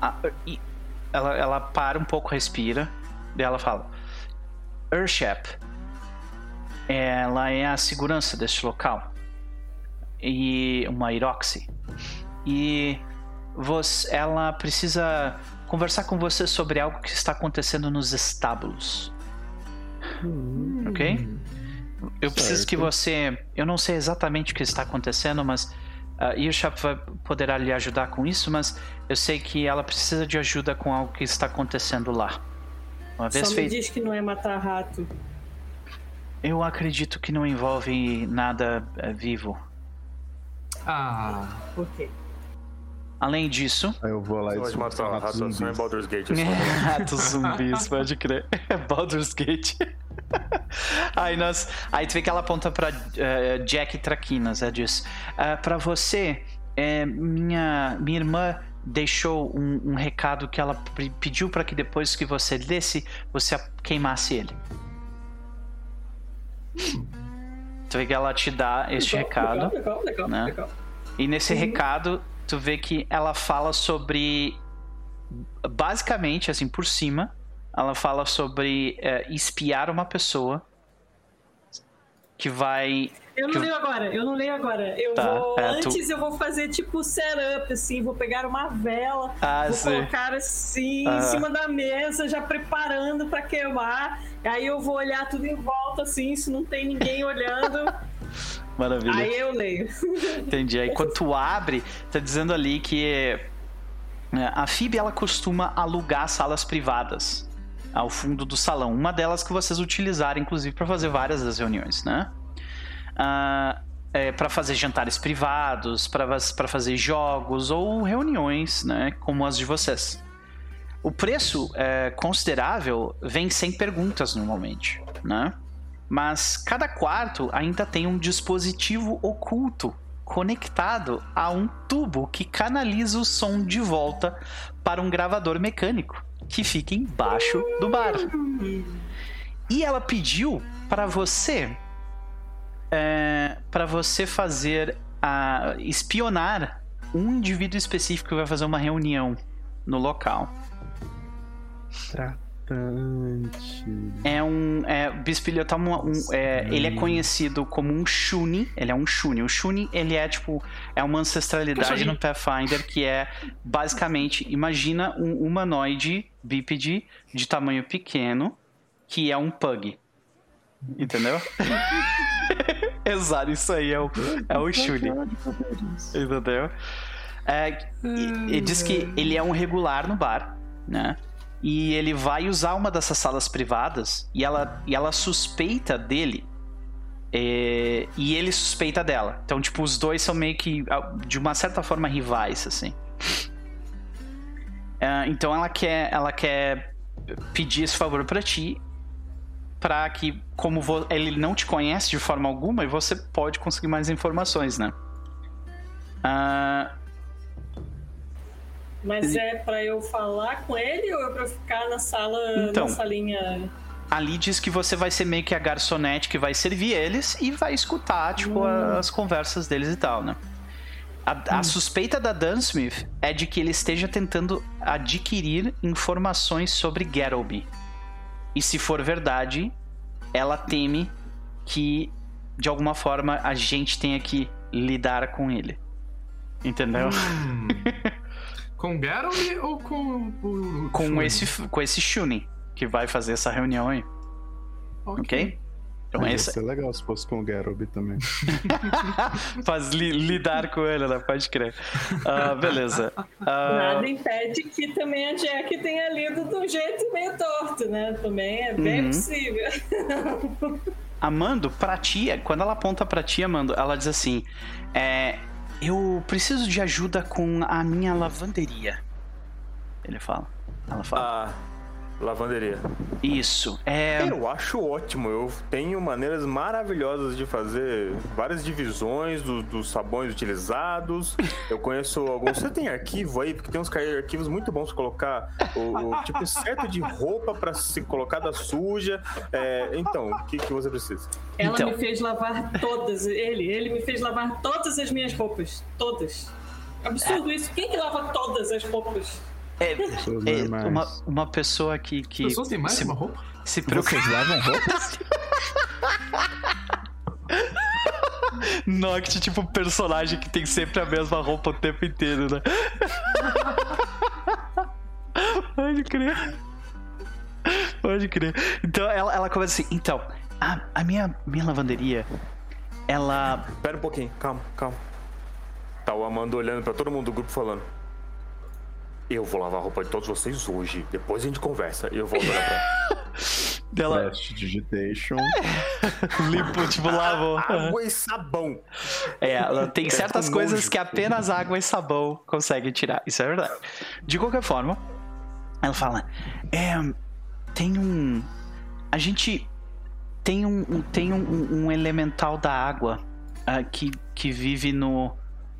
a- ela, ela para um pouco, respira, e ela fala: Urshap, ela é a segurança deste local. E uma Iroxy e você, ela precisa conversar com você sobre algo que está acontecendo nos estábulos. Ok? Eu preciso que você. Eu não sei exatamente o que está acontecendo, mas a Irshap vai, poderá lhe ajudar com isso, mas eu sei que ela precisa de ajuda com algo que está acontecendo lá. Uma vez Só me feito. diz que não é matar rato. Eu acredito que não envolve nada eh, vivo. Ah, Ok. Além disso, Aí eu vou lá e são matar ratos ratos só em zumbis. Baldur's Gate. assim. Ratos zumbis, pode crer. Baldur's Gate. aí, nós, aí tu vê que ela aponta pra eh, Jack Traquinas. Ela diz: "Ah, Pra você, eh, minha, minha irmã deixou um, um recado que ela pe- pediu pra que depois que você lesse, você queimasse ele. Tu vê que ela te dá este Legal, recado. Legal, legal, né? legal. E nesse Uhum. recado, tu vê que ela fala sobre. Basicamente, assim, por cima, ela fala sobre é, espiar uma pessoa que vai. Eu não Que- leio agora, eu não leio agora. Eu Tá, vou. é, tu- antes eu vou fazer tipo setup, assim, vou pegar uma vela, Ah, vou sim. colocar assim Ah. em cima da mesa, já preparando pra queimar. Aí eu vou olhar tudo em volta, assim, se não tem ninguém olhando. Maravilha. aí eu leio. Entendi. Aí quando tu abre, tá dizendo ali que é, a FIB ela costuma alugar salas privadas ao fundo do salão. Uma delas que vocês utilizaram, inclusive, para fazer várias das reuniões, né? Ah, é, para fazer jantares privados, para fazer jogos ou reuniões, né? Como as de vocês. O preço é considerável vem sem perguntas normalmente, né? Mas cada quarto ainda tem um dispositivo oculto conectado a um tubo que canaliza o som de volta para um gravador mecânico que fica embaixo do bar. E ela pediu para você para você fazer a espionar um indivíduo específico que vai fazer uma reunião no local. É um. É, Bispilho tá um, um- é, ele é conhecido como um Shuni. Ele é um Shuni. O Shuni, ele é tipo. É uma ancestralidade no Pathfinder que é basicamente. Imagina um humanoide bípede de tamanho pequeno que é um pug. Entendeu? Exato, isso aí é o, é o Shuni. Entendeu? É, e, e diz que ele é um regular no bar, né? E ele vai usar uma dessas salas privadas e ela, e ela suspeita dele. é, e ele suspeita dela. Então, tipo, os dois são meio que, ah, de uma certa forma, rivais, assim. É, então ela quer, ela quer pedir esse favor pra ti. Pra que, como ele não te conhece de forma alguma, e você pode conseguir mais informações, né? Ah, Mas é pra eu falar com ele ou é pra eu ficar na sala, Então. na salinha? ali diz que você vai ser meio que a garçonete que vai servir eles e vai escutar, tipo, as conversas deles e tal, né? A, a suspeita da Dunsmith é de que ele esteja tentando adquirir informações sobre Garrowby. E se for verdade, ela teme que, de alguma forma, a gente tenha que lidar com ele. Entendeu? Hum. com o Garrett ou com o. com, Shuri? esse, com esse Shunin que vai fazer essa reunião aí, ok? Então Ia esse, ser legal se fosse com o Garoby também. faz li- lidar com ele, né? Pode crer. Ah, beleza. Ah, Nada impede que também a Jack tenha lido de um jeito meio torto, né? Também é bem Uhum. possível. Amando, pra ti, quando ela aponta pra ti, Amando, ela diz assim: é, Eu preciso de ajuda com a minha lavanderia. Ele fala. Ela fala. Ah, lavanderia. Isso. É. Eu acho ótimo. Eu tenho maneiras maravilhosas de fazer várias divisões do- dos sabões utilizados. Eu conheço alguns. Você tem arquivo aí? Porque tem uns arquivos muito bons pra colocar o, o tipo certo de roupa pra se colocar da suja. É, então, o que, que você precisa? Ela Então. me fez lavar todas, ele, ele me fez lavar todas as minhas roupas. Todas. Absurdo isso. Quem que lava todas as roupas? É, Pessoas é normais. uma, uma pessoa que. que As pessoas têm mais se, uma roupa? se preocupa. Vocês lavam roupas? Noct, tipo, personagem que tem sempre a mesma roupa o tempo inteiro, né? Pode crer. Pode crer. Então ela, ela começa assim, então, a, a minha, minha lavanderia, ela. Pera um pouquinho, calma, calma. Tá o Amando olhando pra todo mundo do grupo falando. Eu vou lavar a roupa de todos vocês hoje. Depois a gente conversa. E eu volto olhar pra ela. Ela Fast Digitation. limpa, tipo, lavou. Água e sabão. É, ela tem certas coisas nojo. que apenas água e sabão conseguem tirar. Isso é verdade. De qualquer forma, ela fala: É. Tem um. A gente tem um, um- tem um, um elemental da água ah, que, que vive no,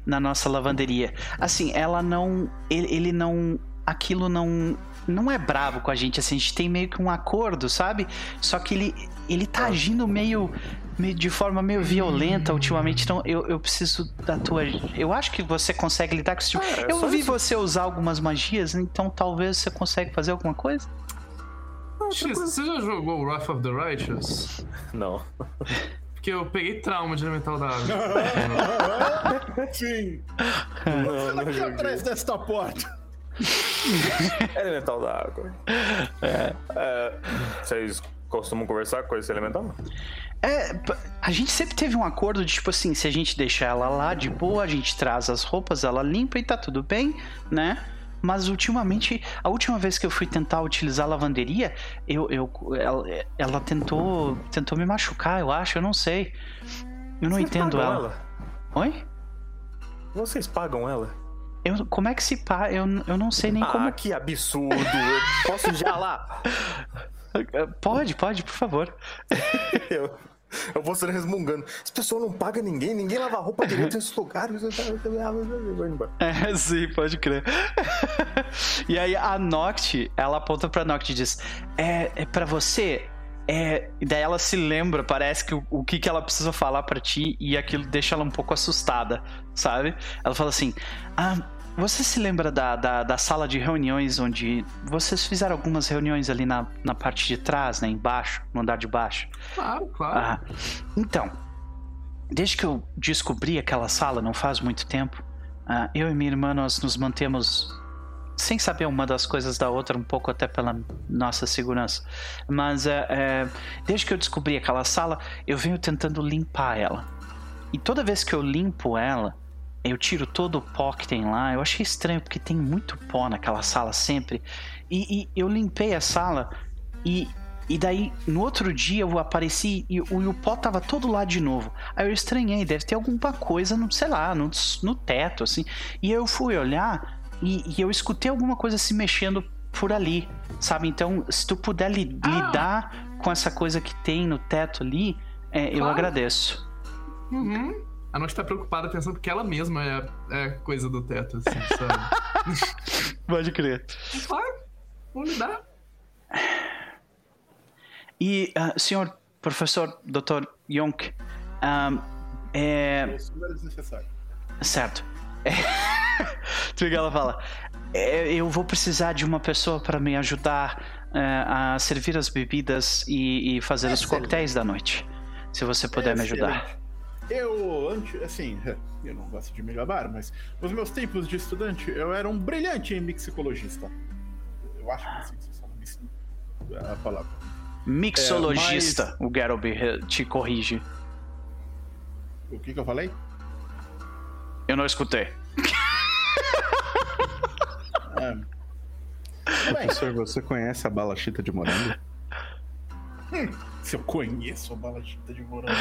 na nossa lavanderia. Assim, ela não. Ele, ele não. Aquilo não. Não é bravo com a gente, assim, a gente tem meio que um acordo, sabe? Só que ele, ele tá agindo meio, meio de forma meio violenta ultimamente, então eu, eu preciso da tua. Eu acho que você consegue lidar com isso. tipo- Ah, é eu só vi isso. você usar algumas magias, então talvez você consegue fazer alguma coisa? X, você já jogou Wrath of the Righteous? Não. Porque eu peguei trauma de elemental da água. Sim. Não, não Aqui joguei. atrás desta porta. Elemental da água. É. Vocês costumam conversar com esse elemental? É, a gente sempre teve um acordo de tipo assim, se a gente deixar ela lá de boa, a gente traz as roupas, ela limpa e tá tudo bem, né? Mas ultimamente, a última vez que eu fui tentar utilizar a lavanderia, eu, eu, ela, ela tentou, tentou me machucar, eu acho, eu não sei. Eu não Vocês entendo pagam ela. Oi? Vocês pagam ela? Eu, como é que se pá? Eu, eu não sei nem Ah, como. que absurdo! Eu posso já lá? Pode, pode, por favor. Eu, eu vou ser resmungando. Esse pessoal não paga ninguém, ninguém lava roupa direito vou embora. É, sim, pode crer. e aí a Noct, ela aponta pra Noct e diz: É, é para você. É, e daí ela se lembra, parece que o, o que, que ela precisa falar pra ti e aquilo deixa ela um pouco assustada, sabe? Ela fala assim: Ah, você se lembra da, da, da sala de reuniões onde vocês fizeram algumas reuniões ali na, na parte de trás, né? Embaixo, no andar de baixo? Claro, claro. Ah, então, desde que eu descobri aquela sala, não faz muito tempo, ah, eu e minha irmã nós nos mantemos sem saber uma das coisas da outra, um pouco até pela nossa segurança. Mas é, é, desde que eu descobri aquela sala, eu venho tentando limpar ela. E toda vez que eu limpo ela, eu tiro todo o pó que tem lá. Eu achei estranho porque tem muito pó naquela sala sempre. E, e eu limpei a sala e, e daí no outro dia eu apareci e, o- e o pó tava todo lá de novo. Aí eu estranhei, deve ter alguma coisa, no, sei lá, no, no teto, assim. E eu fui olhar e, e eu escutei alguma coisa se mexendo por ali, sabe? Então, se tu puder li- Ah! lidar com essa coisa que tem no teto ali, é, eu Claro. agradeço. Uhum. A Noite tá preocupada pensando que ela mesma é, é coisa do teto, assim, sabe? Pode crer. claro, vou lidar. E, ah, senhor professor, Dr. Yonk, ah, é, é. Certo. É... Ela fala: "É, Eu vou precisar de uma pessoa para me ajudar é, a servir as bebidas e, e fazer os Excelente. coquetéis da noite. Se você puder me ajudar. Eu, antes, assim, eu não gosto de me gabar, mas nos meus tempos de estudante, eu era um brilhante mixicologista. Eu acho que assim se fala mix- a palavra. Mixologista, o Garoby te corrige. O que, que eu falei? Eu não escutei. Bem, Professor, você conhece a balachita de morango? se eu conheço a balachita de morango,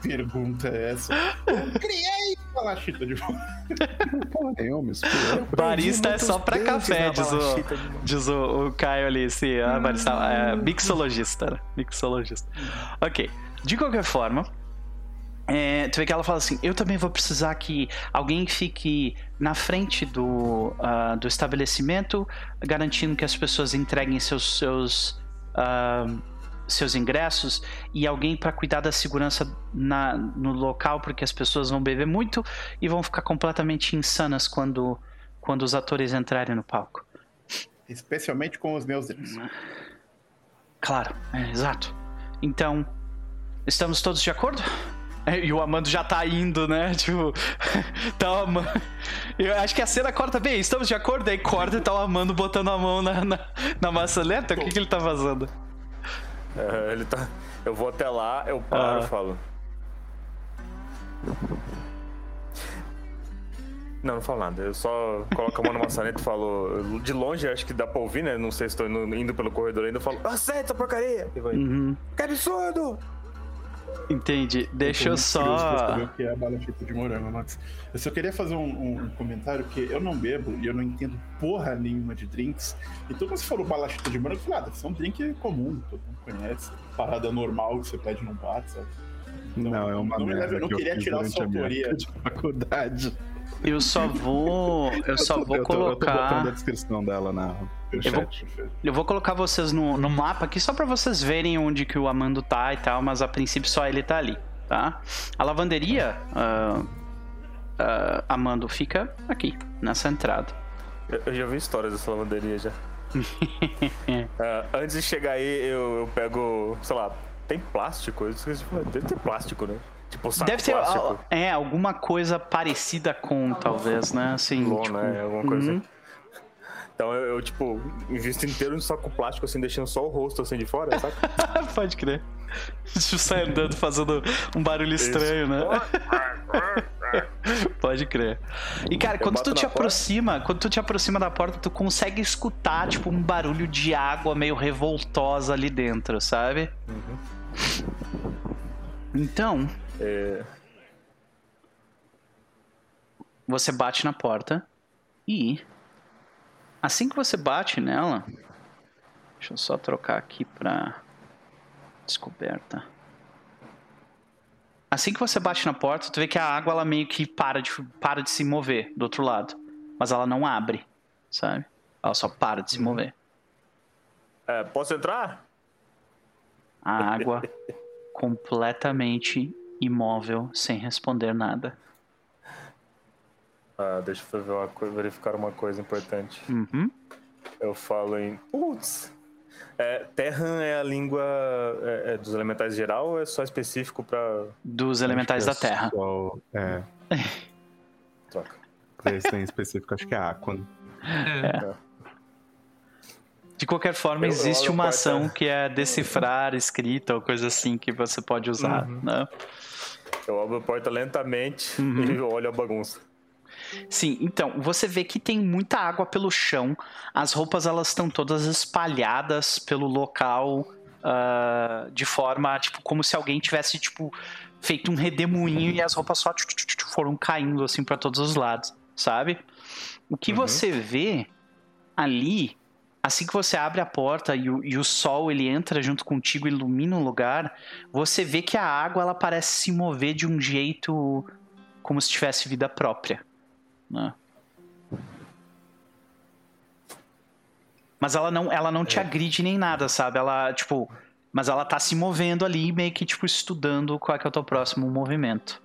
que pergunta é essa? Eu criei balachita de morango. Porra nenhuma, isso fui eu. Barista é só pra café, diz, o, diz o, o Caio ali. Sim, a barista, é, mixologista, né? Mixologista. Ok. De qualquer forma, é, tu vê que ela fala assim: Eu também vou precisar que alguém fique na frente do, ah, do estabelecimento, garantindo que as pessoas entreguem seus seus, ah, seus ingressos e alguém para cuidar da segurança na, no local, porque as pessoas vão beber muito e vão ficar completamente insanas quando, quando os atores entrarem no palco. Especialmente com os meus dentes. Claro, é, exato. Então, estamos todos de acordo? É, E o Amando já tá indo, né? Tipo, tá o Amando. Eu acho que a cena corta bem, estamos de acordo? Aí corta e tá o Amando botando a mão na, na, na maçaneta. O que, que ele tá fazendo? É, ele tá. Eu vou até lá, eu paro Ah. e falo. Não, não falo nada. Eu só coloco a mão na maçaneta e falo. De longe, acho que dá pra ouvir, né? Não sei se tô indo, indo pelo corredor ainda. Eu falo, aceita essa porcaria! E vai, Uhum, que absurdo! Entendi. Deixa eu Tô pra só. o que é a balachita de morango, Max. Eu só queria fazer um, um comentário que eu não bebo e eu não entendo porra nenhuma de drinks. Então, quando você falou balachita de morango, eu falei, ah, deve ser um drink comum, todo mundo conhece. Parada normal que você pede num bar, sabe? Então, Não, é uma não me merda leve- eu não que eu queria fiz tirar sua autoria. de faculdade. Eu só vou. Eu só vou eu tô, eu tô botando a colocar. descrição dela na, Eu vou-. Eu vou colocar vocês no, no mapa aqui só pra vocês verem onde que o Amando tá e tal, mas a princípio só ele tá ali, tá? A lavanderia, ah, ah, Amando, fica aqui, nessa entrada. Eu, eu já vi histórias dessa lavanderia já. Ah, antes de chegar aí, eu, eu pego, sei lá, tem plástico? Deve ter plástico, né? Tipo, saco Deve ter plástico. é, alguma coisa parecida com, talvez, né? Assim, Lona, tipo, é, alguma coisa uhum. Então eu, eu, tipo, invisto inteiro em saco plástico, assim, deixando só o rosto assim de fora, sabe? Pode crer. Sair andando fazendo um barulho estranho, né? Pode crer. E cara, Eu quando tu te na porta. aproxima, quando tu te aproxima da porta, tu consegue escutar tipo um barulho de água meio revoltosa ali dentro, sabe? Então, É, você bate na porta e assim que você bate nela, deixa eu só trocar aqui pra descoberta. Assim que você bate na porta, tu vê que a água ela meio que para de, para de se mover do outro lado, mas ela não abre, sabe? Ela só para de se mover. é, posso entrar? A água completamente imóvel, sem responder nada. Ah, deixa eu ver uma coisa, verificar uma coisa importante. Uhum. Eu falo em. Putz! É, Terran é a língua é, é dos elementais geral ou é só específico pra. Dos elementais da que é Terra. só- é, Troca. esse em específico, acho que é Aquan. É. De qualquer forma, Eu- existe uma ação que é decifrar escrita ou coisa assim que você pode usar, Uhum. né? Eu abro a porta lentamente Uhum. e olho a bagunça. Sim, então, você vê que tem muita água pelo chão, as roupas elas estão todas espalhadas pelo local ah, de forma, tipo, como se alguém tivesse, tipo, feito um redemoinho e as roupas só tchu, tchu, tchu, foram caindo, assim, para todos os lados, sabe? O que Uhum. você vê ali, assim que você abre a porta e o, e o sol ele entra junto contigo e ilumina o lugar, você vê que a água ela parece se mover de um jeito como se tivesse vida própria. Né? Mas ela não, ela não te agride nem nada, sabe? Ela, tipo. Mas ela tá se movendo ali, meio que, tipo, estudando qual é, que é o teu próximo movimento.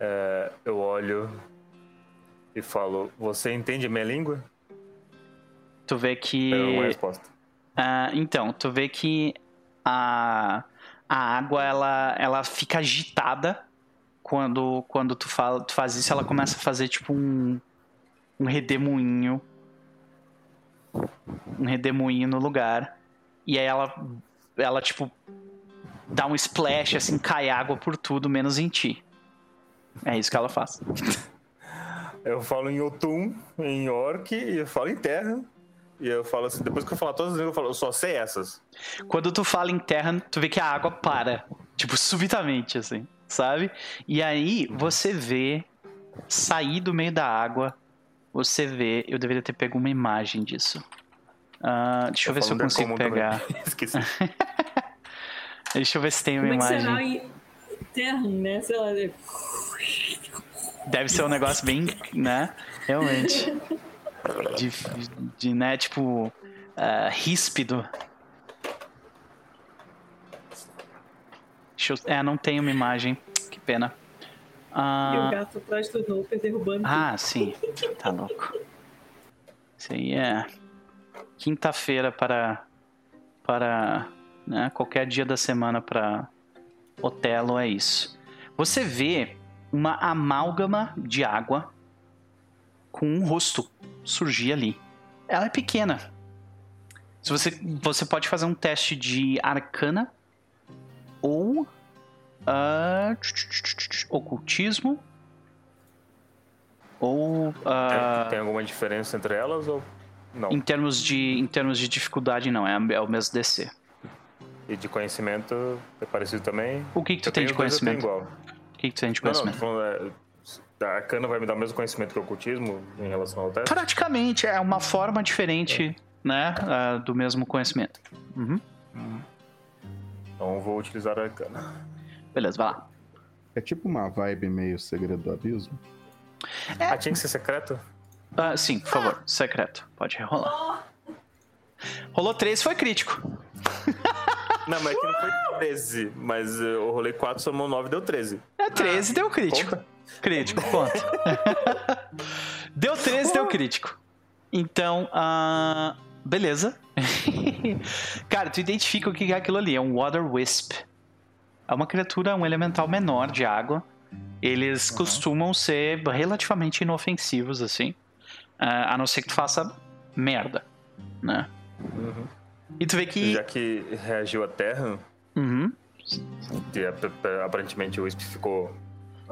É, eu olho e falo: Você entende minha língua? Tu vê que. É uma resposta. Ah, então, tu vê que a, a água ela, ela fica agitada quando, quando tu, fala, tu faz isso. Ela começa a fazer tipo um, um redemoinho. Um redemoinho no lugar. E aí ela, ela tipo, dá um splash, assim, cai água por tudo, menos em ti. É isso que ela faz. Eu falo em Otum, em Orc, e eu falo em Terra. E eu falo assim, depois que eu falar todas as línguas, eu falo, eu só sei essas. Quando tu fala em terra, tu vê que a água para. Tipo, subitamente, assim, sabe? E aí você vê sair do meio da água. Você vê. Eu deveria ter pego uma imagem disso. Ah, deixa eu, ver se eu consigo pegar. Esqueci. Deixa eu ver se tem uma Como é que imagem. será em Terra, né? Sei lá. né? Deve ser um negócio bem, né? Realmente. De, de né, tipo, ah, ríspido. Deixa eu, é, não tem uma imagem. Que pena. E Ah, o gato atrás do Noper derrubando. ah, sim. Tá louco. Isso aí é quinta-feira para para né, qualquer dia da semana para Otelo é isso. Você vê uma amálgama de água com um rosto surgir ali. Ela é pequena. Se você, você pode fazer um teste de arcana ou ah, ocultismo ou ah, Tem, tem alguma diferença entre elas ou não? em termos de em termos de dificuldade não é, é o mesmo DC. E de conhecimento é parecido também? O que que tu Eu tem de conhecimento? igual. O que que tu tem de Não, não, conhecimento? falando, é, a arcana vai me dar o mesmo conhecimento que o ocultismo em relação ao teste? Praticamente é uma forma diferente, né, ah, do mesmo conhecimento. Uhum. Então vou utilizar a arcana. Beleza, vai lá. É tipo uma vibe meio segredo do abismo. Ah, tinha que ser secreto? Ah, sim, por favor, secreto. Pode rolar. Rolou 3, foi crítico. Não, mas aqui não foi 13, mas eu rolei 4, somou 9, deu 13. É 13, deu crítico. Conta? Crítico, conta. deu 13, deu crítico. Então, ah, beleza. Cara, tu identifica o que é aquilo ali. É um Water Wisp. É uma criatura, um elemental menor de água. Eles costumam ser relativamente inofensivos, assim. ah, a não ser que tu faça merda, né? E tu vê que... Já que reagiu a terra, Uhum. e é- aparentemente o Wisp ficou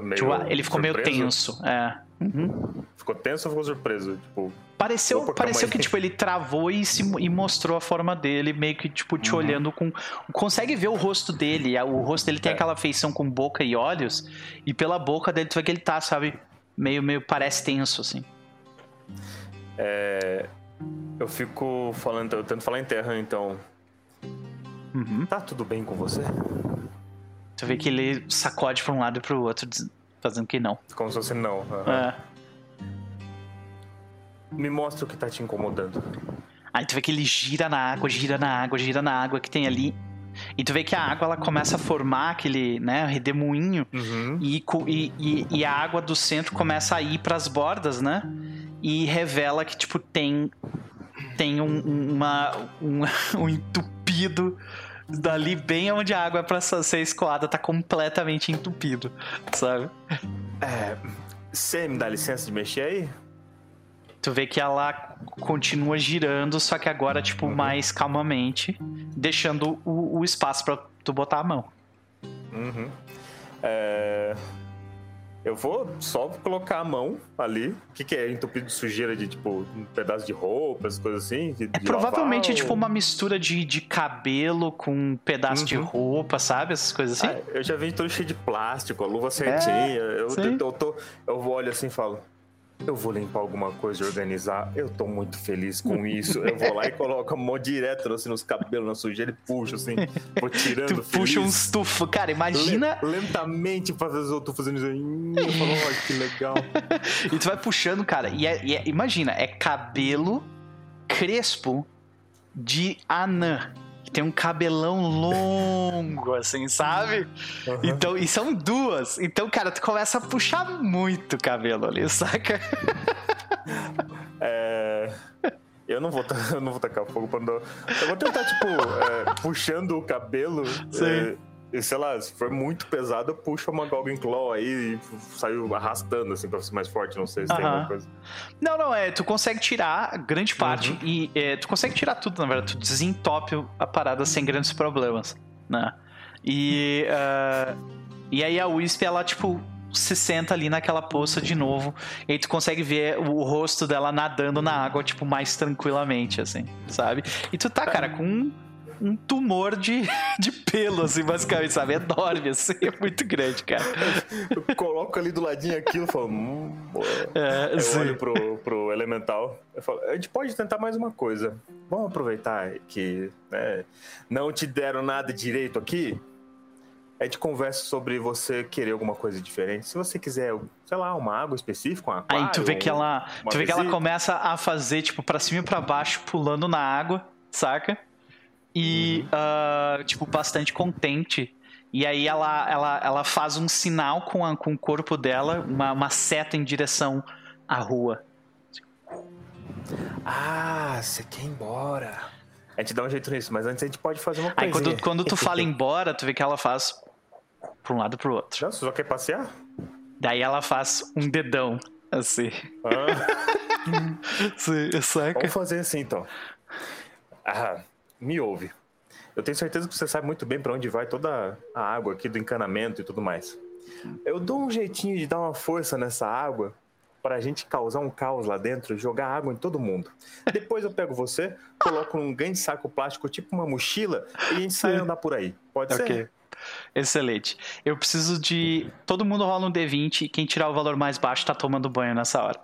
meio. Tipo, ele ficou meio surpreso. tenso. É. Uhum. Ficou tenso ou ficou surpreso? Tipo, Pareceu, Opa, pareceu que tipo, ele travou e, se, e mostrou a forma dele, meio que tipo, te olhando com. Consegue ver o rosto dele. O rosto dele tem É. aquela feição com boca e olhos. E pela boca dele, tu vê que ele tá, sabe? Meio, meio parece tenso, assim. é, eu fico falando, eu tento falar em terra, então. Uhum. Tá tudo bem com você? Tu vê que ele sacode pra um lado e pro outro, fazendo que não. Como se fosse não. aham. É. Me mostra o que tá te incomodando. Aí tu vê que ele gira na água, gira na água, gira na água que tem ali. E tu vê que a água ela começa a formar aquele, né, redemoinho. Uhum. E, e, e, a água do centro começa a ir pras bordas, né? E revela que, tipo, tem. Tem um- uma, um, um entupido dali bem onde a água é pra ser escoada, tá completamente entupido, sabe? É, você me dá licença de mexer aí? Tu vê que ela continua girando, só que agora, tipo, mais calmamente, deixando o, o espaço pra tu botar a mão. Uhum. É, Eu vou só colocar a mão ali. O que, que é entupido de sujeira de tipo um pedaço de roupa, essas coisas assim? De, É de provavelmente lavar, tipo ou- uma mistura de, de cabelo com um pedaço de Uhum. roupa, sabe? Essas coisas assim. Ah, eu já vi todo cheio de plástico, a luva certinha. eu, sim. eu, tô, eu olho assim e falo: eu vou limpar alguma coisa e organizar. Eu tô muito feliz com isso. Eu vou lá e coloco a mão direto assim, nos cabelos, na sujeira e puxo assim, vou tirando. Tu puxa feliz. uns tufos. Cara, imagina. Lentamente pra fazer eu tô fazendo isso Eu falo, ó, que legal. E tu vai puxando, cara. E, é- e é- imagina, é cabelo crespo de anã. Tem um cabelão longo, assim, sabe? Então, e são duas. Então, cara, tu começa a puxar muito cabelo ali, saca? É. Eu não vou, eu não vou tacar fogo pra não. Eu vou tentar, tipo, é, puxando o cabelo. Sim. é, sei lá, se for muito pesado, eu puxo uma Golden Claw aí e saio arrastando, assim, pra ser mais forte. Não sei se tem Aham. alguma coisa. Não, não, é, tu consegue tirar grande parte e é, tu consegue tirar tudo, na verdade, tu desentope a parada sem grandes problemas, né? E, ah, e aí a Wisp, ela, tipo, se senta ali naquela poça de novo e aí tu consegue ver o rosto dela nadando na água, tipo, mais tranquilamente, assim, sabe? E tu tá, cara, com um, um tumor de, de pelo, assim, basicamente, sabe? Enorme, assim, é muito grande, cara. Eu coloco ali do ladinho aquilo e falo, hum. É, Eu sim. olho pro, pro elemental. Eu falo, a gente pode tentar mais uma coisa. Vamos aproveitar que né, não te deram nada direito aqui. A gente conversa sobre você querer alguma coisa diferente. Se você quiser, sei lá, uma água específica, um aquário, Aí tu vê que ela, uma tu vê que ela visita. começa a fazer tipo pra cima e pra baixo, pulando na água, saca? E ah, tipo bastante contente. E aí ela, ela, ela faz um sinal com, a- com o corpo dela, uma, uma seta em direção à rua. Ah, você quer ir embora. A gente dá um jeito nisso, mas antes a gente pode fazer uma coisa. Aí quando, quando tu fala embora, tu vê que ela faz pra um lado e pro outro. Não, você só quer passear? Daí ela faz um dedão, assim. Ah, Sim, saca? vamos fazer assim então. Ah, me ouve. Eu tenho certeza que você sabe muito bem pra onde vai toda a água aqui do encanamento e tudo mais. Eu dou um jeitinho de dar uma força nessa água pra gente causar um caos lá dentro, jogar água em todo mundo. Depois eu pego você, coloco num grande saco plástico, tipo uma mochila, e a gente sai andar por aí. Pode ser? Ok. Excelente. Eu preciso de. Todo mundo rola um D20 e quem tirar o valor mais baixo tá tomando banho nessa hora.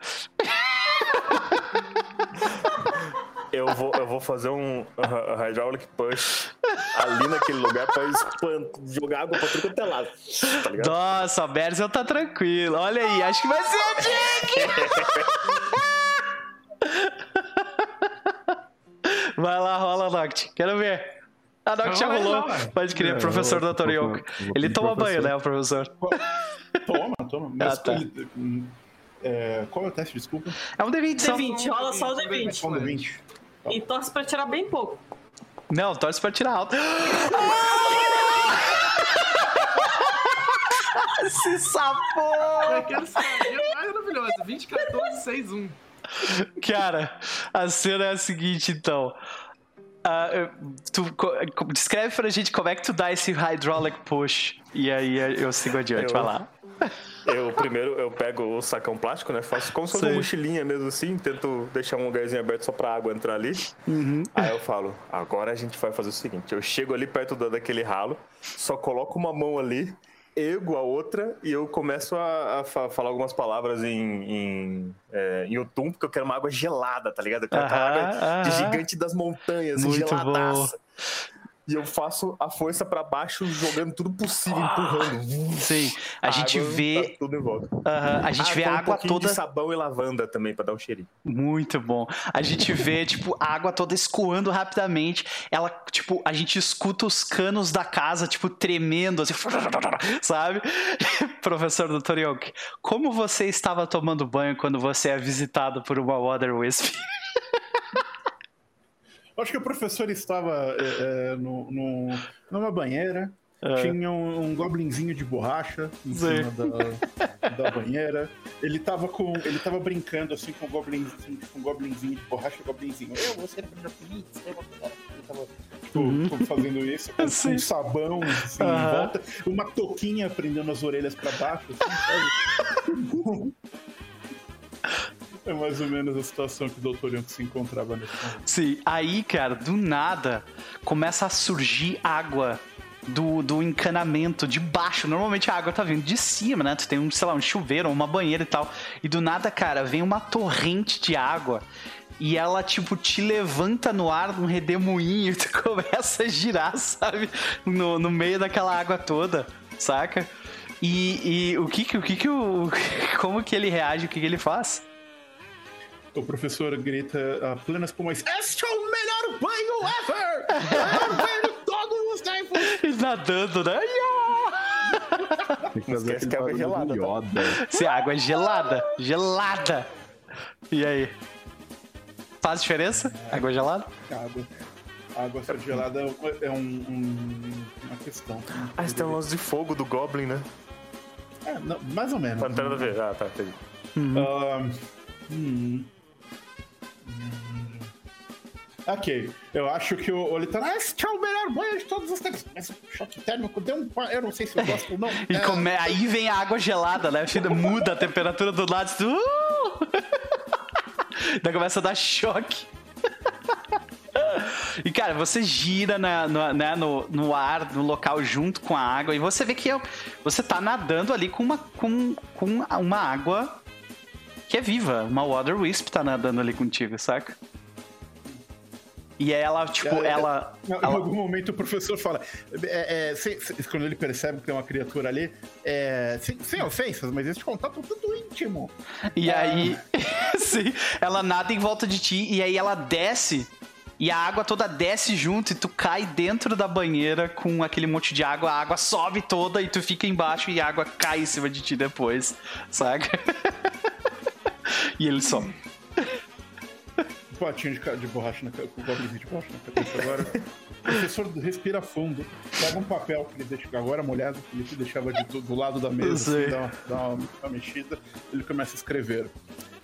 Eu vou, eu vou fazer um uh, hydraulic push ali naquele lugar pra espan- jogar água pra tudo quanto é lado. Tá ligado? Nossa, a Berzel tá tranquila. Olha aí, acho que vai ser a Jake! vai lá, rola, Noct. Quero ver. A Noct já rolou. rola. Pode crer, É, professor eu- Dr. vou Ele toma banho, né, o professor? Toma, toma. Mas Ah, tá. ele- hum, é, qual é o teste, desculpa? É um D20 só. D20, rola só o D20. Qual é o 20? E torce pra tirar bem pouco. Não, torce pra tirar alto. Esse sapô! Aquela cidadinha mais maravilhosa. 20, 14, 6, 1. Cara, a cena é a seguinte, então. Eu- tu descreve pra gente como é que tu dá esse hydraulic push. E aí eu sigo adiante, Eu- vai lá. Eu primeiro eu pego o sacão plástico, né? Faço como se fosse uma mochilinha mesmo assim, tento deixar um lugarzinho aberto só pra água entrar ali. Aí eu falo, agora a gente vai fazer o seguinte: eu chego ali perto da- daquele ralo, só coloco uma mão ali, ergo a outra e eu começo a, a fa- falar algumas palavras em, em, é, em Otum, porque eu quero uma água gelada, tá ligado? Eu quero aquela água de gigante das montanhas, Muito geladaça. E eu faço a força pra baixo, jogando tudo possível, empurrando. Sim, a gente vê. tá tudo em volta. a gente Ah, vê a um água pouquinho toda. de sabão e lavanda também pra dar um cheirinho. Muito bom. A gente vê, tipo, a água toda escoando rapidamente. Ela, tipo, a gente escuta os canos da casa, tipo, tremendo, assim, sabe? Professor Dr. Yonk, como você estava tomando banho quando você é visitado por uma Water Wisp? Acho que o professor estava é, é, no, no- numa banheira, tinha um, um goblinzinho de borracha em Sim. cima da, da banheira. Ele tava com. Ele tava brincando assim com o goblinzinho, com o goblinzinho de borracha, goblinzinho. Eu vou ser a pizza, eu vou ser a pizza." Ele tava tipo, fazendo isso com, Sim. com sabão assim, Aham. em volta, uma touquinha prendendo as orelhas pra baixo, assim, sabe? É mais ou menos a situação que o Dr. Yonk se encontrava nesse momento. Sim, aí, cara, do nada, começa a surgir água do, do encanamento de baixo. Normalmente a água tá vindo de cima, né? Tu tem um, sei lá, um chuveiro, uma banheira e tal. E do nada, cara, vem uma torrente de água e ela, tipo, te levanta no ar num redemoinho e tu começa a girar, sabe? No, no meio daquela água toda, saca? E, e o que o que o como que ele reage, o que que ele faz? O professor grita a plenas pulmões: Este é o melhor banho ever! Melhor banho de todos os tempos! E nadando, né? Tem que Não fazer esquece que a água é gelada, tá? Yoda. Se a água é gelada, gelada. E aí? Faz diferença? Água gelada? Água. Água ser gelada é, uma- é um, um- uma questão. Ah, esse tem um lance de fogo do Goblin, né? É, não, mais ou menos. Tá, a ver. Ah, tá, entendi. Ahn, hum. Ok, eu acho que o, o literal. Este é o melhor banho de todos os tempos. Mas o choque térmico deu um. Eu não sei se eu gosto ou não. E É, come... aí vem a água gelada, né? Muda a temperatura do lado. tu- Uh! Daí começa a dar choque. E, cara, você gira na- no, né, no, no ar, no local, junto com a água, e você vê que é- você tá nadando ali com uma, com, com uma água que é viva. Uma Water Wisp tá nadando ali contigo, saca? E ela, tipo, É, é, ela. Em ela- algum momento o professor fala. é, é, sem- sem- quando ele percebe que tem uma criatura ali, é, sem, sem ofensas, mas esse contato é tudo íntimo. E Ah. aí, sim, ela nada em volta de ti e aí ela desce e a água toda desce junto e tu cai dentro da banheira com aquele monte de água, a água sobe toda e tu fica embaixo e a água cai em cima de ti depois, saca? e ele some. Um potinho de, de borracha na com goblinzinho de borracha na cabeça agora. O professor respira fundo, pega um papel que ele deixa agora molhado, que ele deixava de- do, do lado da mesa, assim, dá, uma, dá uma- uma mexida, ele começa a escrever.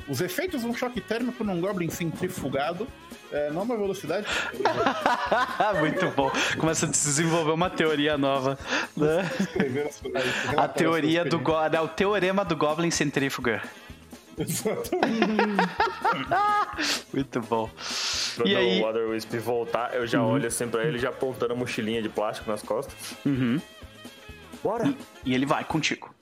Os efeitos de um choque térmico num Goblin centrifugado, é, nova velocidade. Muito bom. Começa a desenvolver uma teoria nova. né? as- as- A teoria do suas go... não, o teorema do Goblin Centrífuga. Exatamente. Muito bom. Quando E aí? o Water Wisp voltar, eu já olho assim pra ele, já apontando a mochilinha de plástico nas costas. Uhum. Bora! E ele vai contigo.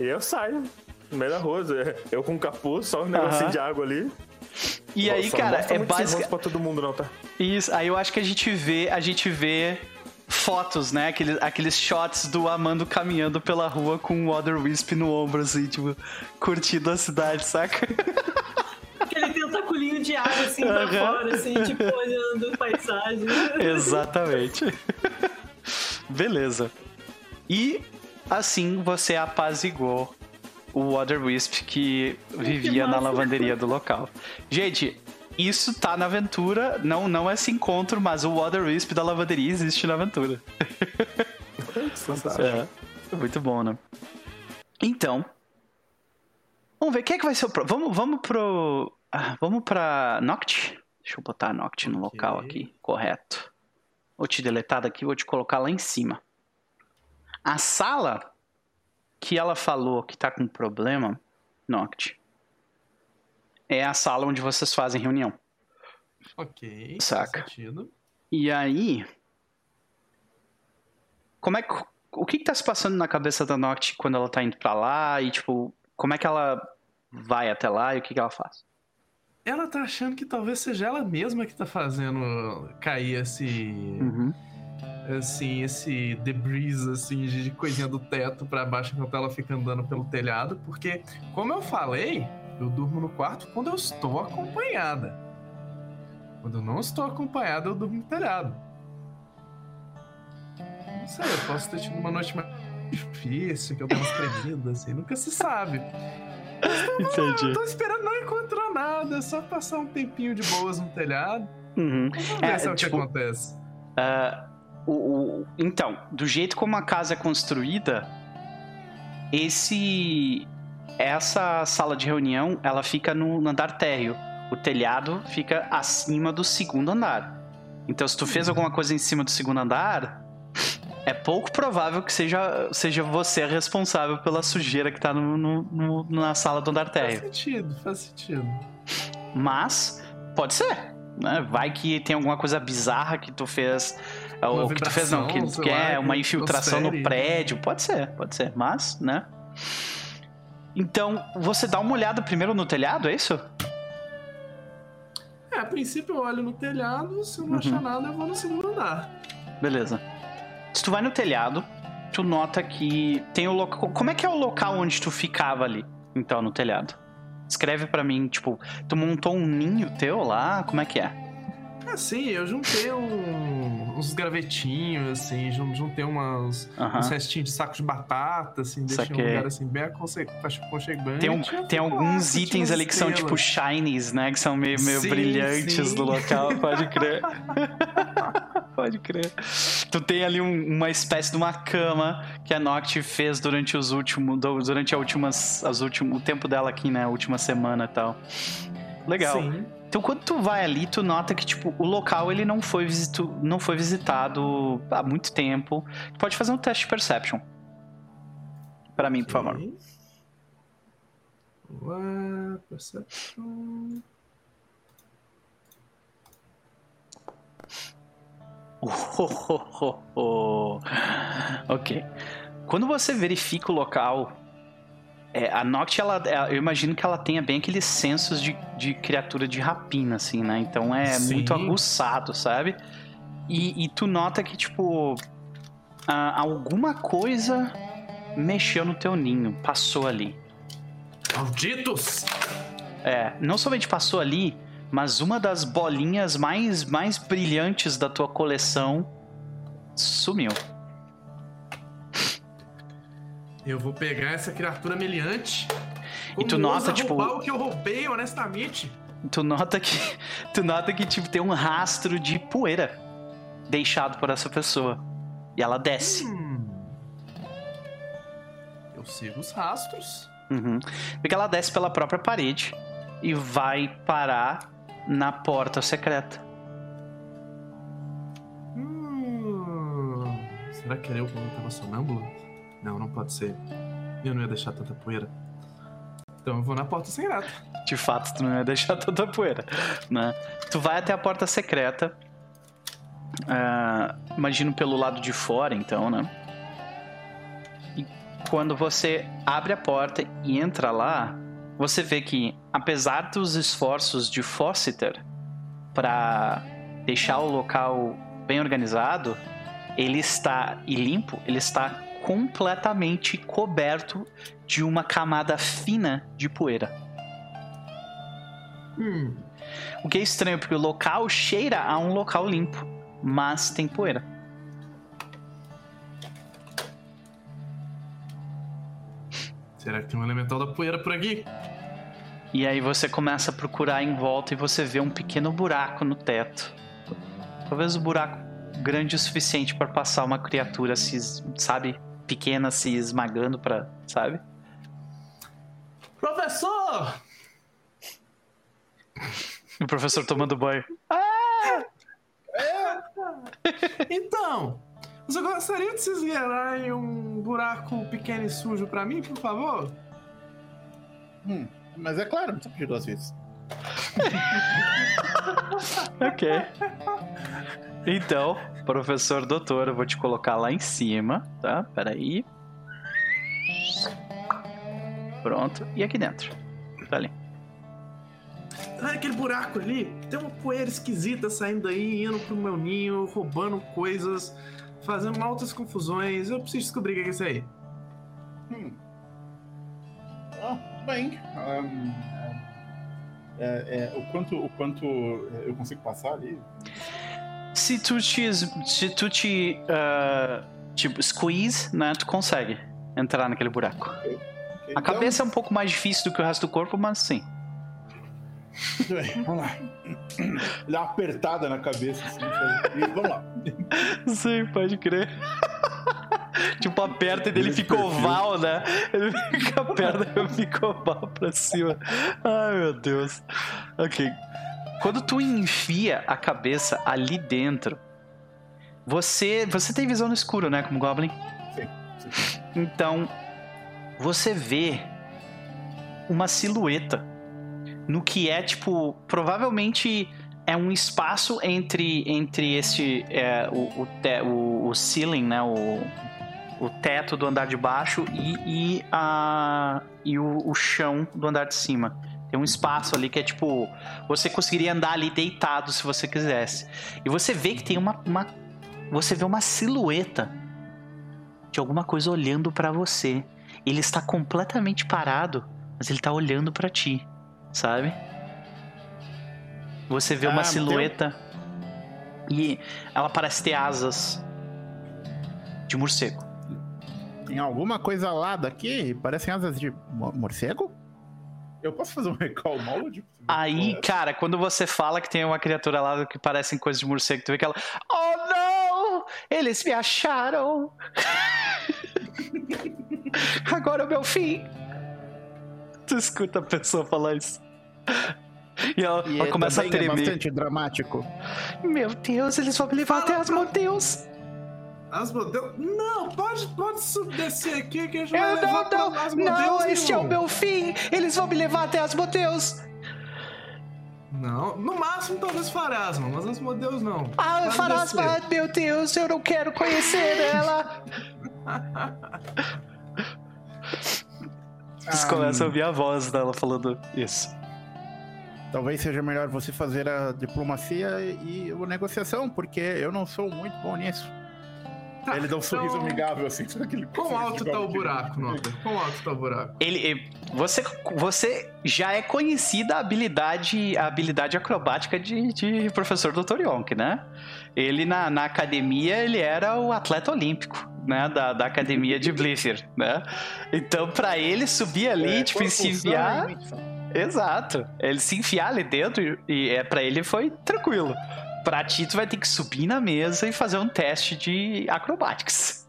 E eu saio no meio da rua, eu com capuz, só um negocinho de água ali. E aí, Só não cara, é básico. rosto pra todo mundo não, tá? Isso, aí eu acho que a gente vê, a gente vê fotos, né? Aqueles, aqueles shots do Amando caminhando pela rua com o Water Wisp no ombro, assim, tipo, curtindo a cidade, saca? Aquele tentaculinho de água assim pra fora, assim, tipo, olhando a paisagem. Exatamente. Beleza. E assim você apazigou o Water Wisp que vivia na massa. lavanderia do local. Gente, isso tá na aventura, não, não esse encontro, mas o Water Wisp da lavanderia existe na aventura. É, muito bom, né? Então, vamos ver quem é que vai ser o pro... Vamos, vamos pro... ah, vamos pra Noct? Deixa eu botar Noct no Ok. local aqui, correto. Vou te deletar daqui, vou te colocar lá em cima. A sala que ela falou que tá com problema, Noct, é a sala onde vocês fazem reunião. Ok. Saca. E aí. Como é que. O que, que tá se passando na cabeça da Noct quando ela tá indo pra lá? E, tipo, como é que ela vai até lá e o que, que ela faz? Ela tá achando que talvez seja ela mesma que tá fazendo cair esse. Uhum. Assim, esse debris, assim, de coisinha do teto pra baixo enquanto ela fica andando pelo telhado. Porque, como eu falei, eu durmo no quarto quando eu estou acompanhada. Quando eu não estou acompanhada, eu durmo no telhado. Não sei, eu posso ter tido uma noite mais difícil, que eu dei umas tremidas, assim, nunca se sabe. Entendi. Eu tô esperando, não encontrou nada, é só passar um tempinho de boas no telhado. Uhum. Vamos É, é o tipo, que acontece. Ah, o, o- então, do jeito como a casa é construída, esse essa sala de reunião ela fica no, andar térreo. O telhado fica acima do segundo andar. Então, se tu fez alguma coisa em cima do segundo andar, é pouco provável que seja, seja você responsável pela sujeira que tá no, no- no- na sala do andar Faz térreo. sentido, faz sentido. Mas pode ser. Né? Vai que tem alguma coisa bizarra que tu fez. ou que tu fez, não, que lá, quer uma que infiltração no prédio. Pode ser, pode ser. Mas, né? Então, você dá uma olhada primeiro no telhado, é isso? É, a princípio eu olho no telhado, se eu não Uhum. achar nada, eu vou no segundo andar. Beleza. Se tu vai no telhado, tu nota que tem o local. Como é que é o local onde tu ficava ali? Então, no telhado. Escreve pra mim, tipo, tu montou um ninho teu lá? Como é que é? É, sim, eu juntei um- uns gravetinhos, assim, jun- juntei umas, Aham. uns restinhos de saco de batata, assim, deixei um lugar assim bem aconchegante. Tem, um- tem lá, alguns itens as ali que são tipo shinies, né? Que são meio, meio Sim, brilhantes sim. do local, pode crer. pode crer. Tu tem ali um- uma espécie de uma cama que a Noct fez durante os últimos. Durante a últimas, as últimos, o tempo dela aqui, né? A última semana e tal. Legal. Sim. Então quando tu vai ali, tu nota que tipo o local ele não foi visito, não foi visitado há muito tempo. Tu pode fazer um teste de perception. Pra mim, por favor. Ok. Ué, perception. ok. Quando você verifica o local, é, a Noct, ela, ela- eu imagino que ela tenha bem aqueles sensos de, de criatura de rapina, assim, né? Então é Sim. muito aguçado, sabe? E, e tu nota que, tipo, ah, alguma coisa mexeu no teu ninho, passou ali. Malditos! É, não somente passou ali, mas uma das bolinhas mais, mais brilhantes da tua coleção sumiu. Eu vou pegar essa criatura meliante. E tu nota, tipo- o que eu roubei, honestamente. Tu nota que tu nota que tipo tem um rastro de poeira deixado por essa pessoa e ela desce. Hum. Eu sigo os rastros. Uhum. Porque ela desce pela própria parede e vai parar na porta secreta. Hum. Será que era eu quando eu tava sonâmbulo? Não, não pode ser. Eu não ia deixar tanta poeira. Então eu vou na porta secreta. De fato, tu não ia deixar tanta poeira, né? Tu vai até a porta secreta. ah, imagino pelo lado de fora, então, né? E quando você abre a porta e entra lá, você vê que, apesar dos esforços de Fossiter para deixar o local bem organizado, ele está e limpo, ele está completamente coberto de uma camada fina de poeira. Hum. O que é estranho, porque o local cheira a um local limpo, mas tem poeira. Será que tem um elemental da poeira por aqui? E aí você começa a procurar em volta e você vê um pequeno buraco no teto. Talvez o buraco grande o suficiente para passar uma criatura, sabe, pequena se esmagando para, sabe? Professor! O professor tomando banho. Então, você gostaria de se esgueirar em um buraco pequeno e sujo pra mim, por favor? Hum, mas é claro, não precisa pedir duas vezes. Ok. Então, professor doutor, eu vou te colocar lá em cima, tá? Peraí. Pronto. E aqui dentro. Tá ali. Ah, aquele buraco ali, tem uma poeira esquisita saindo daí, indo pro meu ninho, roubando coisas, fazendo altas confusões. Eu preciso descobrir o que é isso aí. Hum. Ah, tudo bem. Ahn, é, é, o quanto, o quanto eu consigo passar ali? Se tu te, se tu te ah, tipo, squeeze, né, tu consegue entrar naquele buraco. A Então, cabeça é um pouco mais difícil do que o resto do corpo, mas sim. Bem, vamos lá. Dá uma apertada na cabeça, assim? E vamos lá. Sim, pode crer. tipo, a perna dele fica oval, né? Ele fica a perna fica oval pra cima. Ai, meu Deus. Ok. Quando tu enfia a cabeça ali dentro, você você tem visão no escuro, né, como Goblin? Sim, Então, você vê uma silhueta no que é tipo, provavelmente é é um espaço entre, entre este. É, o, o, te, o, o ceiling, né? O, o teto do andar de baixo e, e, a, e o, o chão do andar de cima. Tem um espaço ali que é tipo. Você conseguiria andar ali deitado se você quisesse. E você vê que tem uma. uma você vê uma silhueta de alguma coisa olhando para você. Ele está completamente parado, mas ele tá olhando para ti, sabe? Você vê uma Ah, silhueta e ela parece ter asas de morcego. Tem alguma coisa lá daqui? Parecem asas de mo- morcego? Eu posso fazer um recall knowledge? Aí, cara, quando você fala que tem uma criatura lá que parecem coisas de morcego, tu vê que ela. Oh não! Eles me acharam! Agora é o meu fim! Tu escuta a pessoa falar isso. E ela, E ela é começa a é tremer. bastante dramático. Meu Deus, eles vão me levar até as Monteus! Asmodeus. Não, pode, pode subir, descer aqui que a gente Eu vai levar não, pra não, Asmodeus. não, este é o meu fim! Eles vão me levar até as Monteus! Não, no máximo talvez Farasma, mas Asmodeus não. Ah, Pode Farasma, descer. meu Deus, eu não quero conhecer ela! Vocês Ah, começam a ouvir a voz dela falando isso. Talvez seja melhor você fazer a diplomacia e a negociação, porque eu não sou muito bom nisso. Ele dá um sorriso então, amigável assim. aquele Quão alto tá o buraco, Nota? Quão alto tá o buraco? Ele, você, você já é conhecida a habilidade, a habilidade acrobática de, de professor Dr. Yonk, né? Ele na, na academia ele era o atleta olímpico, né? Da, da academia de Blither, né? Então pra ele subir ali, É, tipo, e se enfiar, exato. Ele se enfiar ali dentro e, e é para ele foi tranquilo. Pra ti tu vai ter que subir na mesa e fazer um teste de acrobatics.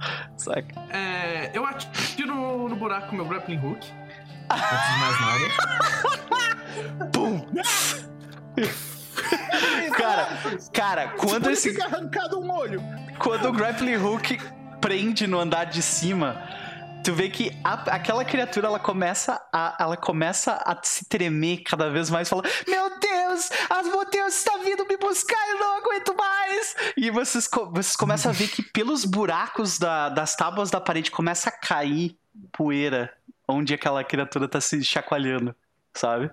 Saca? É, eu atiro no, no buraco com meu grappling hook. Antes de mais nada. Pum! cara, cara, quando Por esse arrancado um olho. quando o grappling hook prende no andar de cima, tu vê que a- aquela criatura ela começa a ela começa a se tremer cada vez mais, falando: "Meu Deus, as Moteus está vindo me buscar, eu não aguento mais". E vocês vocês começam a ver que pelos buracos da- das tábuas da parede começa a cair poeira onde aquela criatura tá se chacoalhando, sabe?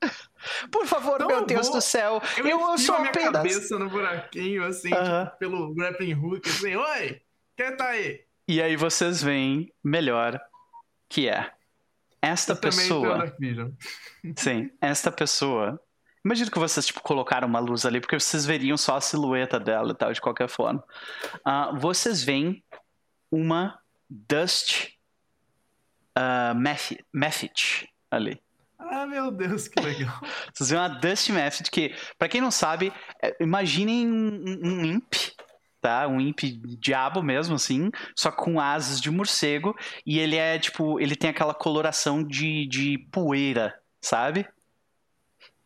Por favor, Então meu eu Deus vou- do céu, eu, Eu, sou a minha apenas cabeça no buraquinho, assim, Aham. tipo, pelo grappling hook, assim, oi, quem tá aí? E aí vocês veem melhor que é esta Eu pessoa. Sim, esta pessoa. Imagino que vocês tipo colocaram uma luz ali porque vocês veriam só a silhueta dela e tal de qualquer forma. Ah, vocês veem uma Dust uh, Method ali. Ah, meu Deus, que legal. Vocês veem uma Dust Method que, pra quem não sabe, é, imaginem um, um imp, tá? Um imp diabo mesmo, assim, só com asas de morcego. E ele é, tipo, ele tem aquela coloração de, de poeira, sabe?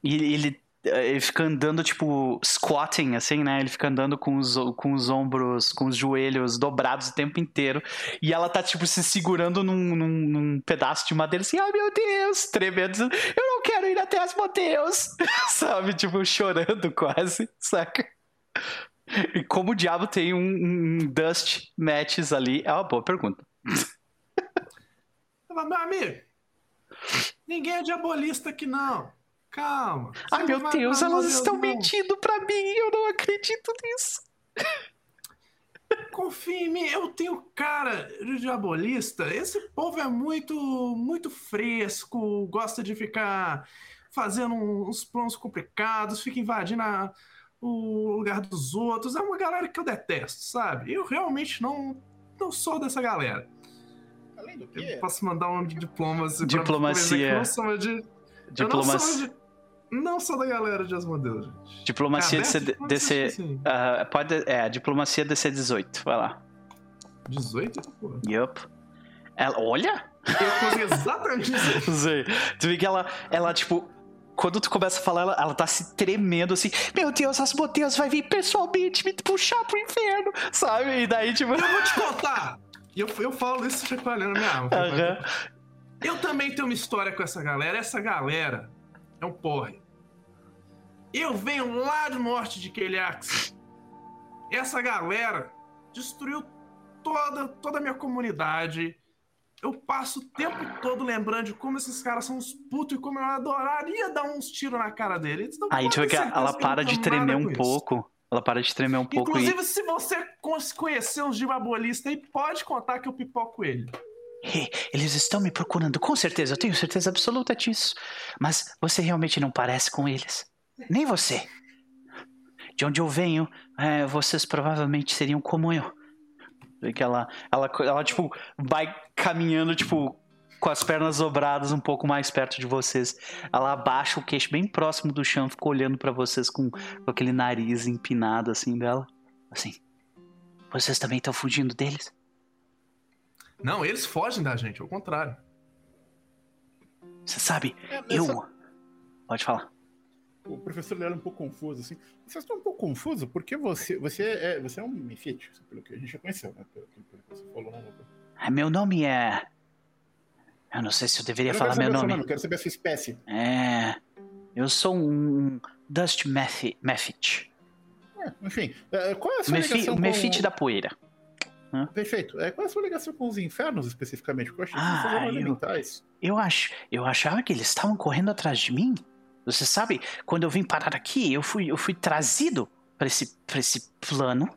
E ele, ele fica andando, tipo, squatting, assim, né? Ele fica andando com os, com os ombros, com os joelhos dobrados o tempo inteiro. E ela tá, tipo, se segurando num, num, num pedaço de madeira, assim, ai meu Deus, tremendo, eu não quero ir até as moteus, sabe? Tipo, chorando quase, saca? E como o diabo tem um, um Dust Matches ali? É uma boa pergunta. Meu amigo, ninguém é diabolista aqui, não. Calma. Ai meu vai Deus, elas Deus, estão não. mentindo pra mim, eu não acredito nisso. Confia em mim, eu tenho cara de diabolista. Esse povo é muito, muito fresco, gosta de ficar fazendo uns planos complicados, fica invadindo a- o lugar dos outros. É uma galera que eu detesto, sabe? Eu realmente não, não sou dessa galera. Além do Eu que, posso mandar um de diplomacia. pra- Diplomacia. pra eu não sou de. Eu não Diplomacia, sou, de, não sou da galera de Asmodeus, gente. diplomacia Aberto, DC, DC assim. pode, é, diplomacia DC 18, vai lá. 18? Porra. Yup. Ela, olha, Eu consegui exatamente dizer. Sei. Tu vê que ela, ela, tipo, quando tu começa a falar, ela, ela tá se tremendo assim, meu Deus, as modelos vai vir pessoalmente me puxar pro inferno, sabe? E daí, tipo. Eu vou te contar! E eu, eu falo isso chacoalhando a minha arma. Aham. Eu também tenho uma história com essa galera. Essa galera é um porre. Eu venho lá do norte de Keliax. Essa galera destruiu toda, toda a minha comunidade. Eu passo o tempo todo lembrando de como esses caras são uns putos e como eu adoraria dar uns tiros na cara deles. Aí tu vê que ela para de tremer um isso. pouco. Ela para de tremer um pouco e. Inclusive, se você conhecer uns divabolistas aí, pode contar que eu pipoco ele. "Hey, Eles estão me procurando, com certeza, eu tenho certeza absoluta disso. Mas você realmente não parece com eles. Nem você. De onde eu venho, é, vocês provavelmente seriam como eu. Que ela, ela, ela, tipo, vai caminhando, tipo, com as pernas dobradas um pouco mais perto de vocês. Ela abaixa o queixo bem próximo do chão, fica olhando pra vocês com, com aquele nariz empinado assim dela. Assim. Vocês também estão fugindo deles? Não, eles fogem da gente, ao contrário. Você sabe, É, eu. essa- Pode falar. O professor Léo é um pouco confuso, assim. Vocês estão um pouco confusos porque você, você, é, você é um Mifit, pelo que a gente já conheceu, né? Pelo, que- pelo que você falou. Né? Ah, Meu nome é. Eu não sei se eu deveria Eu falar meu nome. eu quero saber a sua espécie. É. Eu sou um Dust Mephit. É, enfim, é, qual é a sua Mefi- ligação O com... Mephit da poeira. Perfeito. É, qual é a sua ligação com os infernos, especificamente? Porque eu achei que Ah, eram eu- elementais. Eu, ach... eu achava que eles estavam correndo atrás de mim. Você sabe, quando eu vim parar aqui, eu fui, eu fui trazido para esse, pra esse plano.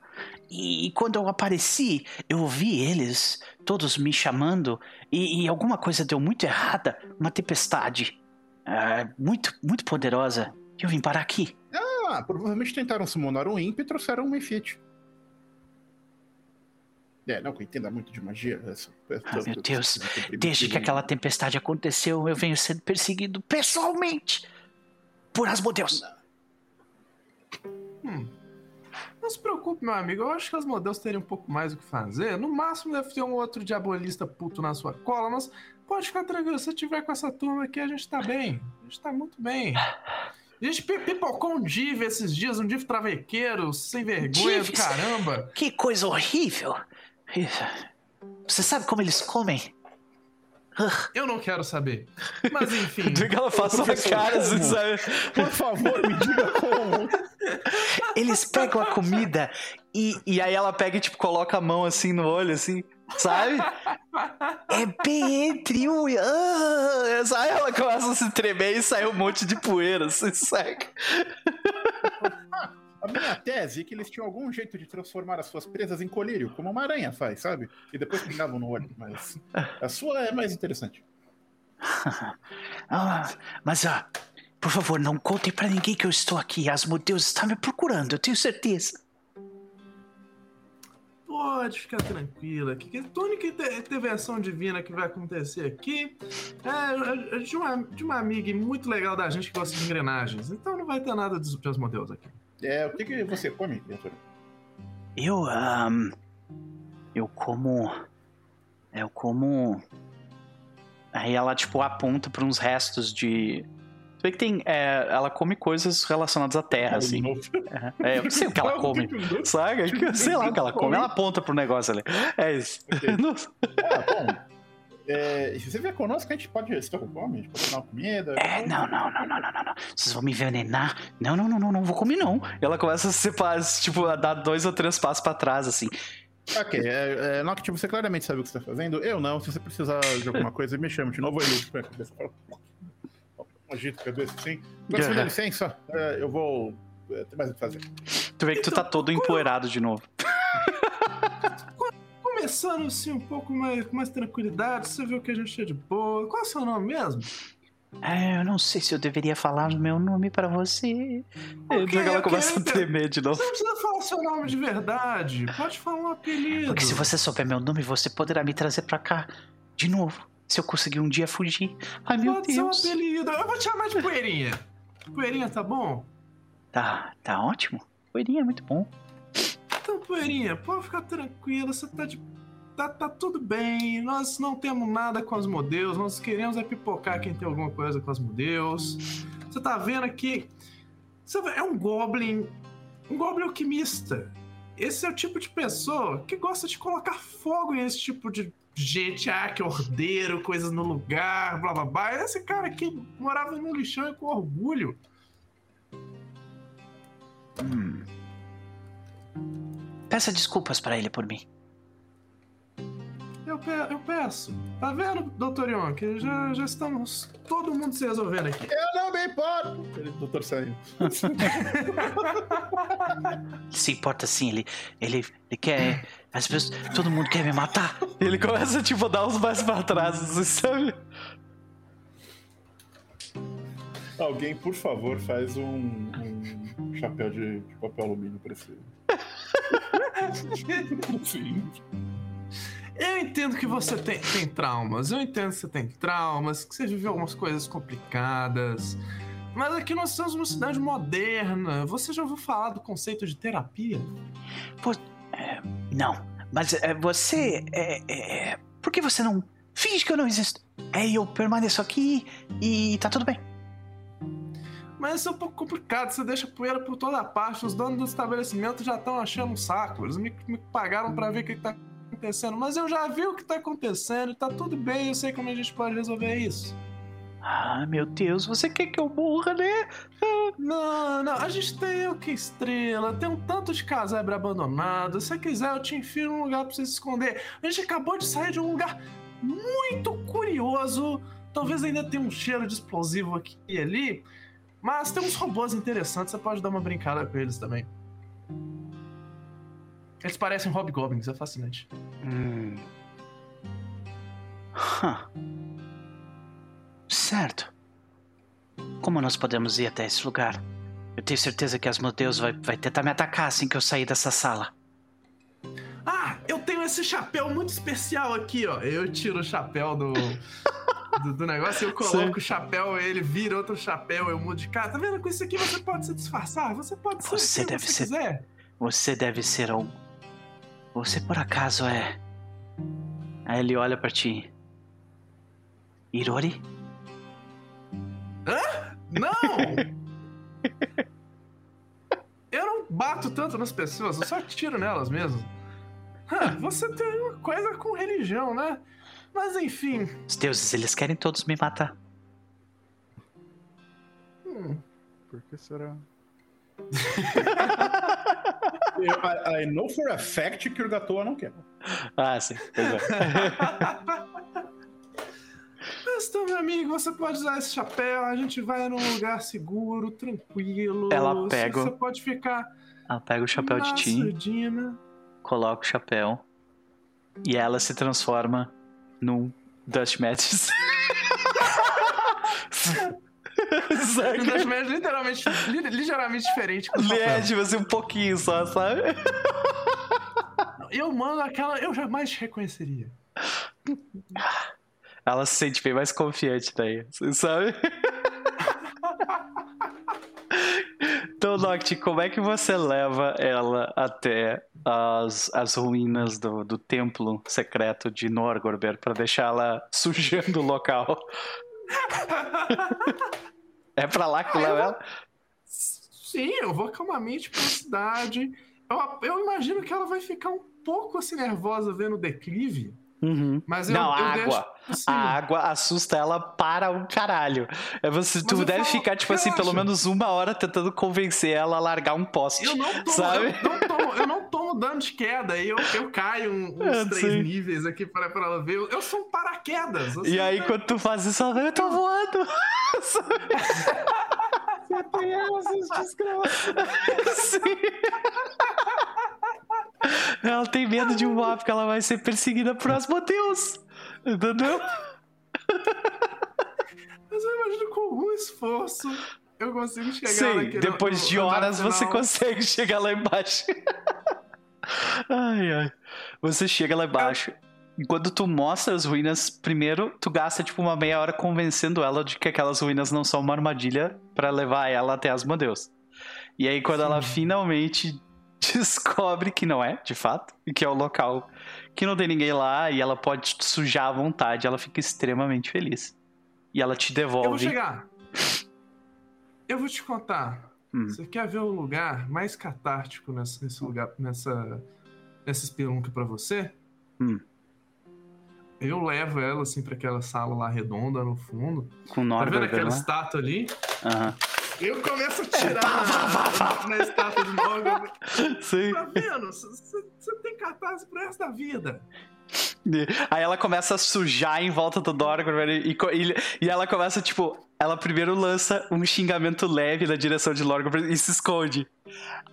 E quando eu apareci, eu ouvi eles todos me chamando. E, e alguma coisa deu muito errada. Uma tempestade ah, muito, muito poderosa. E eu vim parar aqui. Ah, provavelmente tentaram summonar um imp e trouxeram um Mefit. É, não que entenda muito de magia. Essa, Ah, meu Deus. Desde que aquela tempestade aconteceu, eu venho sendo perseguido pessoalmente por Asmodeus. Hum. Se preocupe, meu amigo. Eu acho que as modelos teriam um pouco mais o que fazer. No máximo deve ter um outro diabolista puto na sua cola, mas pode ficar tranquilo. Se tiver com essa turma aqui, a gente tá bem. A gente tá muito bem. A gente pi- pipocou um div esses dias, um div travequeiro, sem vergonha do caramba. Que coisa horrível! Você sabe como eles comem? Eu não quero saber. Mas enfim. que ela faz uma cara, sabe? Por favor, me diga como. Eles pegam a comida e, e aí ela pega e, tipo, coloca a mão assim no olho, assim, sabe? É bem entre e. Ah, sabe? Ela começa a se tremer e sai um monte de poeira, assim, saca? A minha tese é que eles tinham algum jeito de transformar as suas presas em colírio, como uma aranha faz, sabe? E depois pingavam no olho, mas a sua é mais interessante. Ah, mas, ah, por favor, não contem pra ninguém que eu estou aqui. Asmodeus está me procurando, eu tenho certeza. Pode ficar tranquila. Que a única inter- intervenção divina que vai acontecer aqui é de uma, de uma amiga muito legal da gente que gosta de engrenagens. Então não vai ter nada de de Asmodeus aqui. É, o que, que você come, criatura? Eu, ahn, eu como. Eu como. Aí ela, tipo, aponta pra uns restos de. Você vê que tem. é, ela come coisas relacionadas à terra, assim. É, eu não sei o que ela come. Sabe? Eu sei lá o que ela come. Ela aponta pro negócio ali. É isso. Ok. Não- Ah, bom. É, se você vier conosco, a gente pode. Você tá com fome? A gente pode tomar uma comida? É, não, não, não, não, não, não, não. Vocês vão me envenenar. Não, não, não, não, não vou comer, não. Ela começa a se tipo, a dar dois ou três passos pra trás, assim. Ok, é, é, Noct, você claramente sabe o que você tá fazendo. Eu não. Se você precisar de alguma coisa, me chame de novo. Cabeça Agita a cabeça assim. Agora, dá licença, é, eu vou. é, Tem mais o que fazer. Tu vê que tu tá todo empoeirado de novo. Começando assim um pouco mais, com mais tranquilidade, você viu que a gente é de boa. Qual é o seu nome mesmo? É, eu não sei se eu deveria falar o meu nome pra você. Ok, Okay, ela ok, começa a então. tremer de novo. Você não precisa falar seu nome de verdade. Pode falar um apelido. Porque se você souber meu nome, você poderá me trazer pra cá de novo. Se eu conseguir um dia fugir. Ai, meu Pode ser um Deus. apelido. Eu vou te chamar de Poeirinha. Poeirinha, tá bom? Tá, tá ótimo. Poeirinha é muito bom. Então, Poeirinha, pode ficar tranquila, você tá de. Tá, tá tudo bem, nós não temos nada com os modelos, nós queremos é pipocar quem tem alguma coisa com os modelos. Você tá vendo aqui. É um Goblin. Um Goblin alquimista. Esse é o tipo de pessoa que gosta de colocar fogo nesse tipo de gente, ah, que ordeiro, coisas no lugar, blá blá blá. Esse cara aqui morava no lixão e com orgulho. Hum. Peça desculpas pra ele por mim. Eu, pe- eu peço. Tá vendo, doutor que já, já estamos todo mundo se resolvendo aqui. Eu não me importo! Ele, doutor saiu. Ele se importa sim, ele, ele, ele quer. As pessoas, todo mundo quer me matar. Ele começa, tipo, a dar uns mais pra trás, assim, sabe? Alguém, por favor, faz um, um chapéu de, de papel alumínio pra esse. Sim. Eu entendo que você tem, tem traumas, eu entendo que você tem traumas, que você viveu algumas coisas complicadas. Mas aqui nós somos uma cidade moderna. Você já ouviu falar do conceito de terapia? Não, mas é, você. É, é, por que você não. Finge que eu não existo. É, eu permaneço aqui e tá tudo bem. Mas isso é um pouco complicado, você deixa poeira por toda parte. Os donos do estabelecimento já estão achando um saco. Eles me, me pagaram pra ver o que, que tá acontecendo. Mas eu já vi o que tá acontecendo tá tudo bem. Eu sei como a gente pode resolver isso. Ah, meu Deus, você quer que eu morra, né? Não, não, a gente tem o que estrela, tem um tanto de casebre abandonado. Se você quiser, eu te enfio num lugar pra você se esconder. A gente acabou de sair de um lugar muito curioso. Talvez ainda tenha um cheiro de explosivo aqui e ali. Mas tem uns robôs interessantes, você pode dar uma brincada com eles também. Eles parecem hobgoblins, é fascinante. Hum. Hã. Certo. Como nós podemos ir até esse lugar? Eu tenho certeza que Asmodeus vai, vai tentar me atacar assim que eu sair dessa sala. Ah, eu tenho esse chapéu muito especial aqui, ó. Eu tiro o chapéu do, do, do negócio, eu coloco o chapéu, ele vira outro chapéu, eu mudo de cara. Tá vendo? Com isso aqui você pode se disfarçar, você pode ser Você deve você ser- quiser. Você deve ser um. Você por acaso é. Aí ele olha pra ti. Irori? Não! eu não bato tanto nas pessoas, eu só tiro nelas mesmo. Ah, você tem uma coisa com religião, né? Mas enfim. Os deuses, eles querem todos me matar. hum, Por que será? Eu, I, I know for a fact que o Gatoa não quer. Ah, sim. Pois é. Então, meu amigo, você pode usar esse chapéu, a gente vai num lugar seguro, tranquilo. Ela pega- Você pode ficar Ela pega o chapéu de ti, surdina. coloca o chapéu. E ela se transforma num Dust Matches. Um Saca? Dashman literalmente, li- ligeiramente diferente. É, papel. tipo assim, um pouquinho só, sabe? Eu mando aquela, eu jamais te reconheceria. Ela se sente bem mais confiante daí, sabe? Então, Noct, como é que você leva ela até as, as ruínas do, do templo secreto de Norgorber pra deixá-la sujando o local? É pra lá que Ah, leva vou- ela? Sim, eu vou calmamente pra cidade. Eu, eu imagino que ela vai ficar um pouco assim nervosa vendo o declive. Uhum. Mas eu, Não, eu a água. assim. A água assusta ela para um caralho. É você, tu deve falo, ficar, tipo assim, pelo relaxa. menos uma hora tentando convencer ela a largar um poste. Eu não tomo, sabe? eu não tomo, eu não tomo dano de queda, e eu, eu caio um- uns É, três sim. níveis aqui para, para ela ver. Eu, eu sou um paraquedas. assim, E aí, né? quando tu faz isso, ela eu tô voando. Você tem asas, desgraça. Sim. Ela tem medo de voar porque ela vai ser perseguida por Asmodeus. Entendeu? Mas eu imagino com algum esforço eu consigo chegar Sim, naquele- depois no- de horas você consegue chegar lá embaixo. Ai, ai. Você chega lá embaixo. E quando tu mostra as ruínas, primeiro tu gasta tipo uma meia hora convencendo ela de que aquelas ruínas não são uma armadilha pra levar ela até Asmodeus. E aí quando ela finalmente descobre que não é, de fato, e que é o local que não tem ninguém lá e ela pode sujar à vontade, ela fica extremamente feliz. E ela te Eu vou devolve. chegar. Eu vou te contar. Hum. Você quer ver o lugar mais catártico nesse, nesse lugar, nessa, nessa espelunca pra você? Hum. Eu levo ela assim pra aquela sala lá redonda no fundo. com Tá vendo aquela lá. estátua ali? Aham. Eu começo a tirar na, na estátua de Morgan. Sim. Tá vendo? Você tem cartaz pro resto da vida. Aí ela começa a sujar em volta do Dorgor e, e, e ela começa, tipo, ela primeiro lança um xingamento leve na direção de Lorgor e se esconde.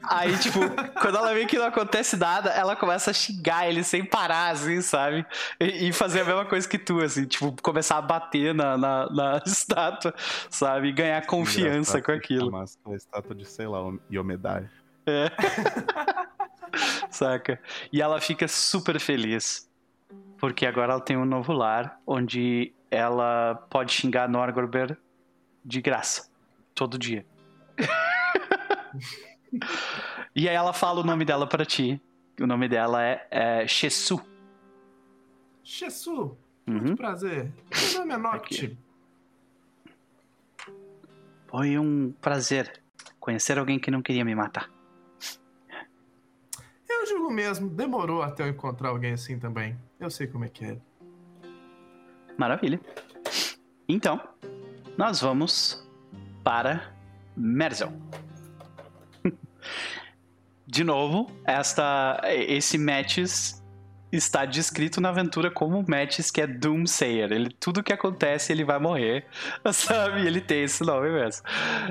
Aí, tipo, quando ela vê que não acontece nada, ela começa a xingar ele sem parar, assim, sabe? E, e fazer a mesma coisa que tu, assim, tipo, começar a bater na, na, na estátua, sabe? E ganhar confiança com aquilo. Uma estátua de, sei lá, Yomedai. É. Saca? E ela fica super feliz. Porque agora ela tem um novo lar, onde ela pode xingar Norgorber de graça. Todo dia. e aí ela fala o nome dela para ti. O nome dela é, é Shesu. Shesu, muito uhum. prazer. Meu nome é Nocti. Foi um prazer conhecer alguém que não queria me matar. Eu digo mesmo, demorou até eu encontrar alguém assim também. Eu sei como é que é. Maravilha. Então, nós vamos para Merzel. De novo, esta, esse Matches está descrito na aventura como Matches que é Doomsayer. Ele, tudo que acontece, ele vai morrer, sabe? Ele tem esse nome mesmo.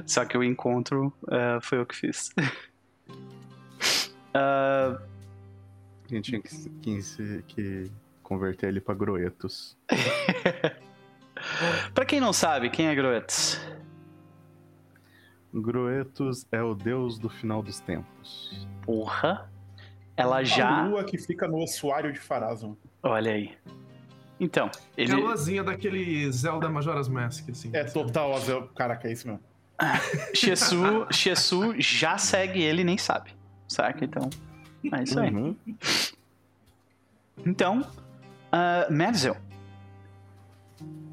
Só que o encontro uh, foi eu que fiz. uh... A gente tinha que, que, que converter ele para Groetos. para quem não sabe, quem é Groetos? Groetos é o deus do final dos tempos. Porra. Ela já. A lua que fica no ossuário de Farazon. Olha aí. Então, ele. É a luazinha daquele Zelda Majora's Mask, assim. É total, caraca, é isso mesmo. Shesu, Shesu já segue ele e nem sabe. Saca? Então. É isso aí. Uhum. Então, uh, Merzel,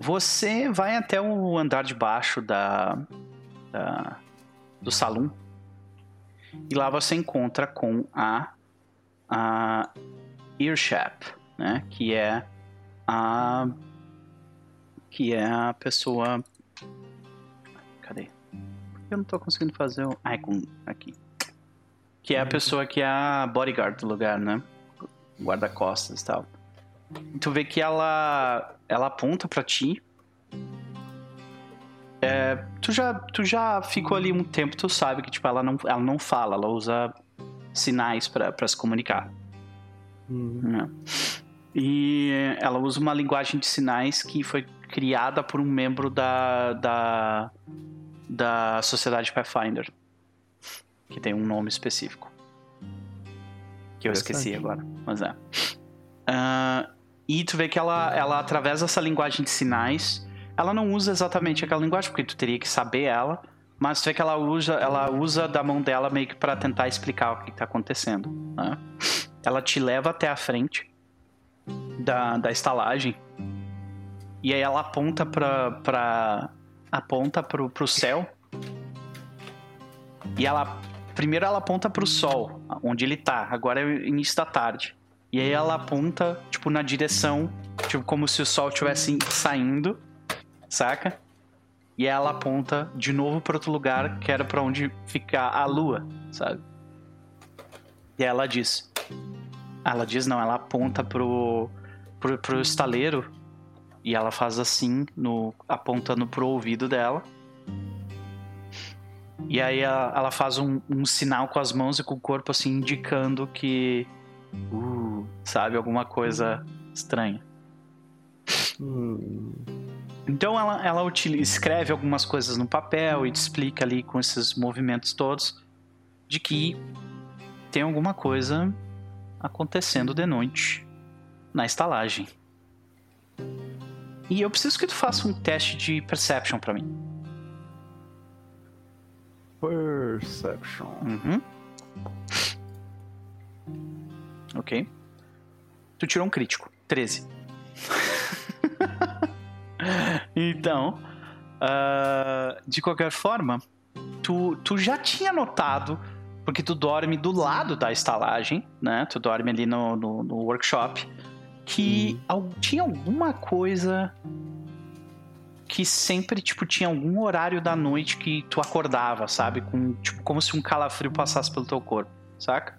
você vai até o andar de baixo da, da do salão. E lá você encontra com a, a Earshap, né? Que é a que é a pessoa cadê? Eu não tô conseguindo fazer o icon aqui. Que é a pessoa que é a bodyguard do lugar, né? Guarda-costas e tal. Tu vê que ela ela aponta para ti é, tu, já, tu já ficou ali um tempo, tu sabe que tipo, ela, não, ela não fala, ela usa sinais para se comunicar. Uhum. E ela usa uma linguagem de sinais que foi criada por um membro da, da, da Sociedade Pathfinder, que tem um nome específico. Que eu esqueci agora, mas é. Uh, e tu vê que ela, ela, através dessa linguagem de sinais, ela não usa exatamente aquela linguagem, porque tu teria que saber ela, mas tu vê que ela usa, ela usa da mão dela meio que para tentar explicar o que está acontecendo. Né? Ela te leva até a frente da, da estalagem e aí ela aponta para pra aponta pro, pro céu e ela primeiro ela aponta pro sol, onde ele tá. Agora é o início da tarde. E aí ela aponta tipo na direção, tipo como se o sol estivesse saindo saca? E ela aponta de novo para outro lugar, que era para onde ficar a lua, sabe? E ela diz. Ela diz não, ela aponta pro, pro, pro estaleiro e ela faz assim, no, apontando pro ouvido dela. E aí ela, ela faz um, um, sinal com as mãos e com o corpo assim, indicando que. Uh, sabe, alguma coisa estranha. Hum. Então ela, ela utiliza, escreve algumas coisas no papel e te explica ali com esses movimentos todos de que tem alguma coisa acontecendo de noite na estalagem. E eu preciso que tu faça um teste de perception para mim. Perception. Uhum. Ok. Tu tirou um crítico. 13. então, uh, de qualquer forma, tu, tu já tinha notado, porque tu dorme do lado da estalagem, né? Tu dorme ali no, no, no workshop, que hum. tinha alguma coisa que sempre, tipo, tinha algum horário da noite que tu acordava, sabe? Com, tipo, como se um calafrio passasse pelo teu corpo, saca?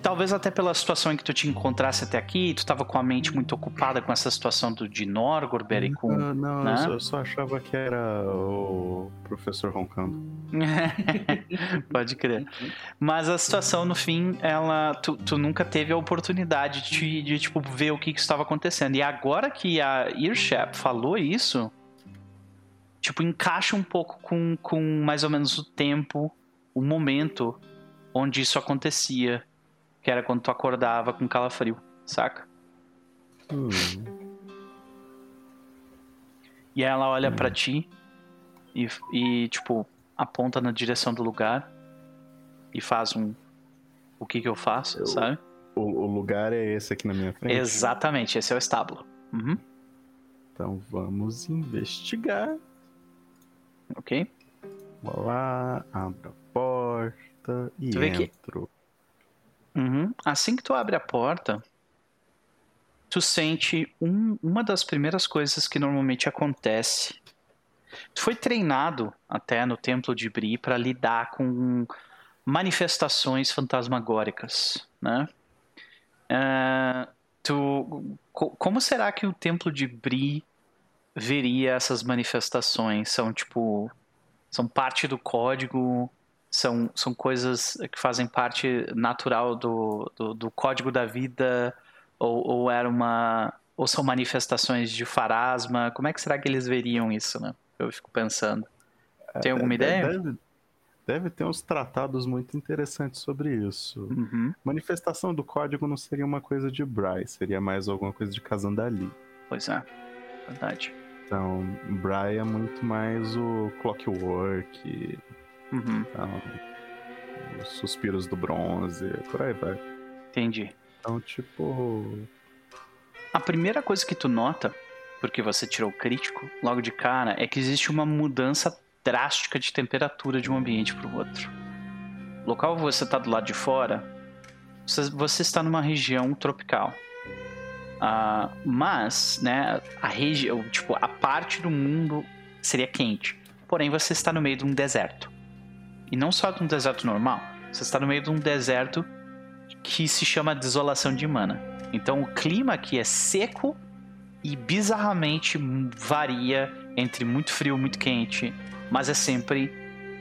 Talvez até pela situação em que tu te encontrasse até aqui, tu tava com a mente muito ocupada com essa situação do, de Norgorber e com... Não, não né? eu, só, eu só achava que era o professor roncando. Pode crer. Mas a situação, no fim, ela. Tu, tu nunca teve a oportunidade de, de, tipo, ver o que, que estava acontecendo. E agora que a Earshap falou isso, tipo, encaixa um pouco com, com mais ou menos o tempo, o momento onde isso acontecia. Que era quando tu acordava com calafrio, saca? Hum. E ela olha pra ti e, e, tipo, aponta na direção do lugar e faz um. O que que eu faço, Eu- sabe? O, o lugar é esse aqui na minha frente. Exatamente, esse é o estábulo. Uhum, Então vamos investigar. ok? Vou lá, abro a porta e Tu vê que- entro. Uhum. Assim que tu abre a porta, tu sente um- uma das primeiras coisas que normalmente acontece. Tu foi treinado até no templo de Bri para lidar com manifestações fantasmagóricas, né? Ah, tu, co- como será que o templo de Bri veria essas manifestações? São tipo, são parte do código? São, são coisas que fazem parte natural do, do, do código da vida? Ou, ou era uma ou são manifestações de farasma? Como é que será que eles veriam isso, né? Eu fico pensando. Tem alguma ideia? Deve, deve ter uns tratados muito interessantes sobre isso. Uhum, Manifestação do código não seria uma coisa de Bry, seria mais alguma coisa de Kazandali. pois é, verdade. Então, Bry é muito mais o Clockwork, Uhum, então, os suspiros do bronze, por aí vai. entendi. Então, tipo, A primeira coisa que tu nota, porque você tirou o crítico, logo de cara, é que existe uma mudança drástica de temperatura de um ambiente para o outro. O local que você está do lado de fora, você, está numa região tropical. Ah, mas, né, a região, tipo, a parte do mundo seria quente. Porém, você está no meio de um deserto. E não só de um deserto normal, você está no meio de um deserto que se chama desolação de mana. Então o clima aqui é seco e bizarramente varia entre muito frio e muito quente, mas é sempre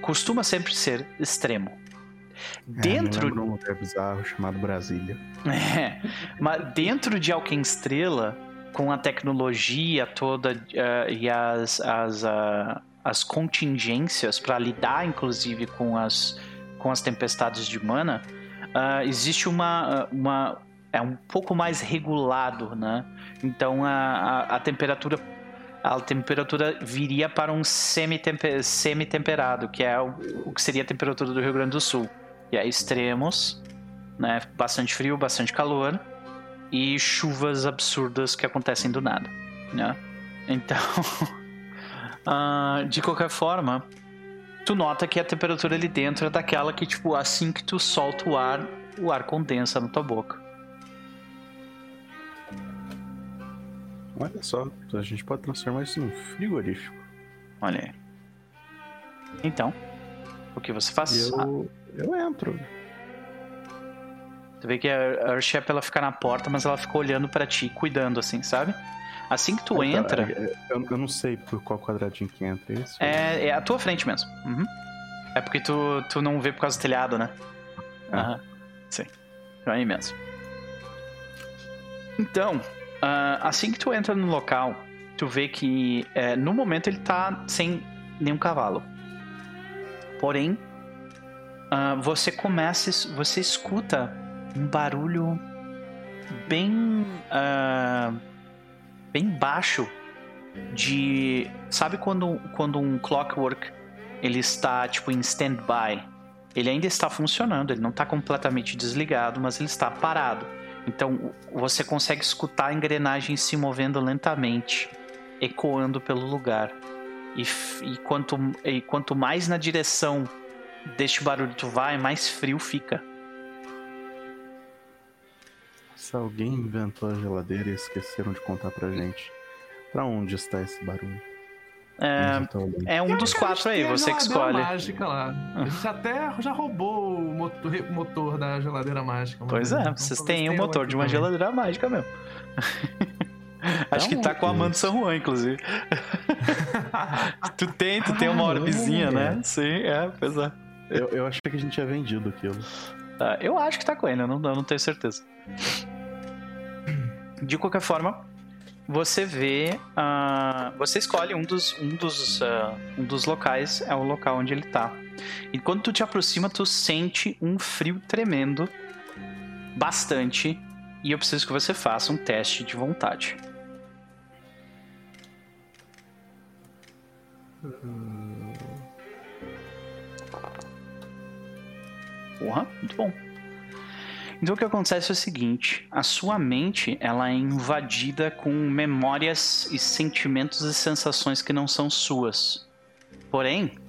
costuma sempre ser extremo. é, Dentro lembra um lugar bizarro chamado Brasília. é, mas dentro de Alquenstrela, com a tecnologia toda eh, e as, as, ah, as contingências para lidar, inclusive, com as, com as tempestades de mana, ah, existe uma, uma. É um pouco mais regulado, né? Então a, a, a temperatura. A temperatura viria para um semi-tempe- semi-temperado, que é o, o que seria a temperatura do Rio Grande do Sul. E aí, extremos, né? Bastante frio, bastante calor e chuvas absurdas que acontecem do nada, né? Então, ah, de qualquer forma, tu nota que a temperatura ali dentro é daquela que, tipo, assim que tu solta o ar, o ar condensa na tua boca. Olha só, a gente pode transformar isso num frigorífico. Olha aí. Então, o que você faz? Eu, eu entro. Tu vê que a Urshep ela fica na porta, mas ela fica olhando pra ti, cuidando assim, sabe? Assim que tu entra, Eu, eu não sei por qual quadradinho que entra é isso. é, é a tua frente mesmo. Uhum. É porque tu, tu não vê por causa do telhado, né? Ah. Aham. Sim. Então é aí mesmo. Então, ah, assim que tu entra no local, tu vê que é, no momento ele tá sem nenhum cavalo. Porém, ah, você começa, você escuta um barulho bem bem baixo de sabe quando quando um clockwork ele está tipo em standby? Ele ainda está funcionando ele não está completamente desligado mas ele está parado. Então você consegue escutar a engrenagem se movendo lentamente ecoando pelo lugar. E, e quanto e quanto mais na direção deste barulho tu vai mais frio fica Se alguém inventou a geladeira e esqueceram de contar pra gente. Pra onde está esse barulho? É, é um Eu dos quatro aí, você que escolhe. mágica lá. A gente até já roubou o motor, o motor da geladeira mágica. Pois é, então vocês têm o motor de uma também. geladeira mágica mesmo. Acho que tá com a ok. mão de São Juan, inclusive. tu tem, tu tem uma Ah, orbezinha, né? é. Sim, é, pois é. Eu, eu achei que a gente tinha vendido aquilo. Tá, eu acho que tá com ele, eu não, eu não tenho certeza. De qualquer forma, você vê. ah, você escolhe um dos, um, dos, ah, um dos locais, é o local onde ele tá. E quando tu te aproxima, tu sente um frio tremendo. Bastante. E eu preciso que você faça um teste de vontade. Porra, muito bom. Então o que acontece é o seguinte, a sua mente ela é invadida com memórias e sentimentos e sensações que não são suas. Porém,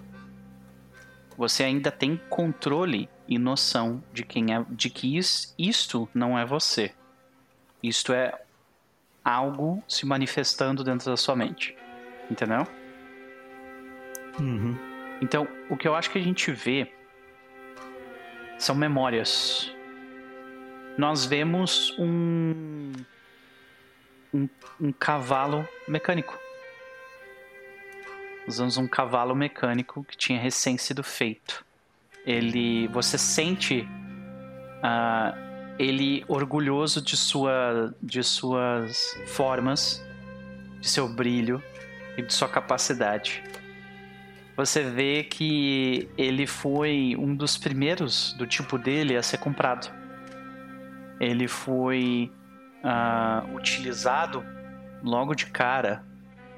você ainda tem controle e noção de quem é, de que is- isto não é você. Isto é algo se manifestando dentro da sua mente. Entendeu? Uhum. Então, o que eu acho que a gente vê são memórias. Nós vemos um, um, um cavalo mecânico. Usamos um cavalo mecânico que tinha recém sido feito. Ele, você sente ah, ele orgulhoso de sua, de suas formas, de seu brilho e de sua capacidade você vê que ele foi um dos primeiros do tipo dele a ser comprado. Ele foi ah, utilizado logo de cara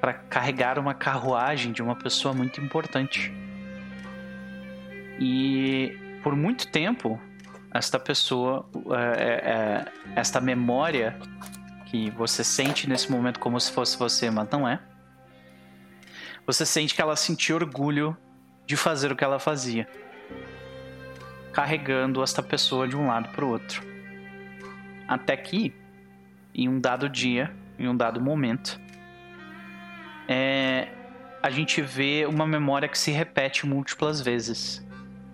para carregar uma carruagem de uma pessoa muito importante. E por muito tempo, esta pessoa, é, esta memória que você sente nesse momento como se fosse você, mas não é você sente que ela sentia orgulho de fazer o que ela fazia, carregando esta pessoa de um lado para o outro. Até que, em um dado dia, em um dado momento, é, a gente vê uma memória que se repete múltiplas vezes.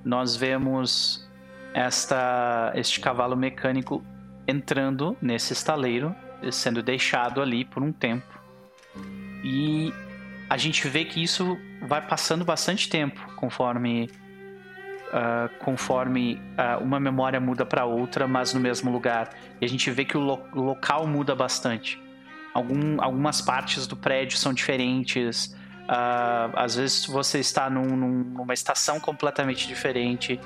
Nós vemos esta, este cavalo mecânico entrando nesse estaleiro, sendo deixado ali por um tempo. E a gente vê que isso vai passando bastante tempo conforme ah, conforme ah, uma memória muda para outra, mas no mesmo lugar. E a gente vê que o, lo- local muda bastante. Algum, algumas partes do prédio são diferentes. ah, às vezes você está num- num- numa estação completamente diferente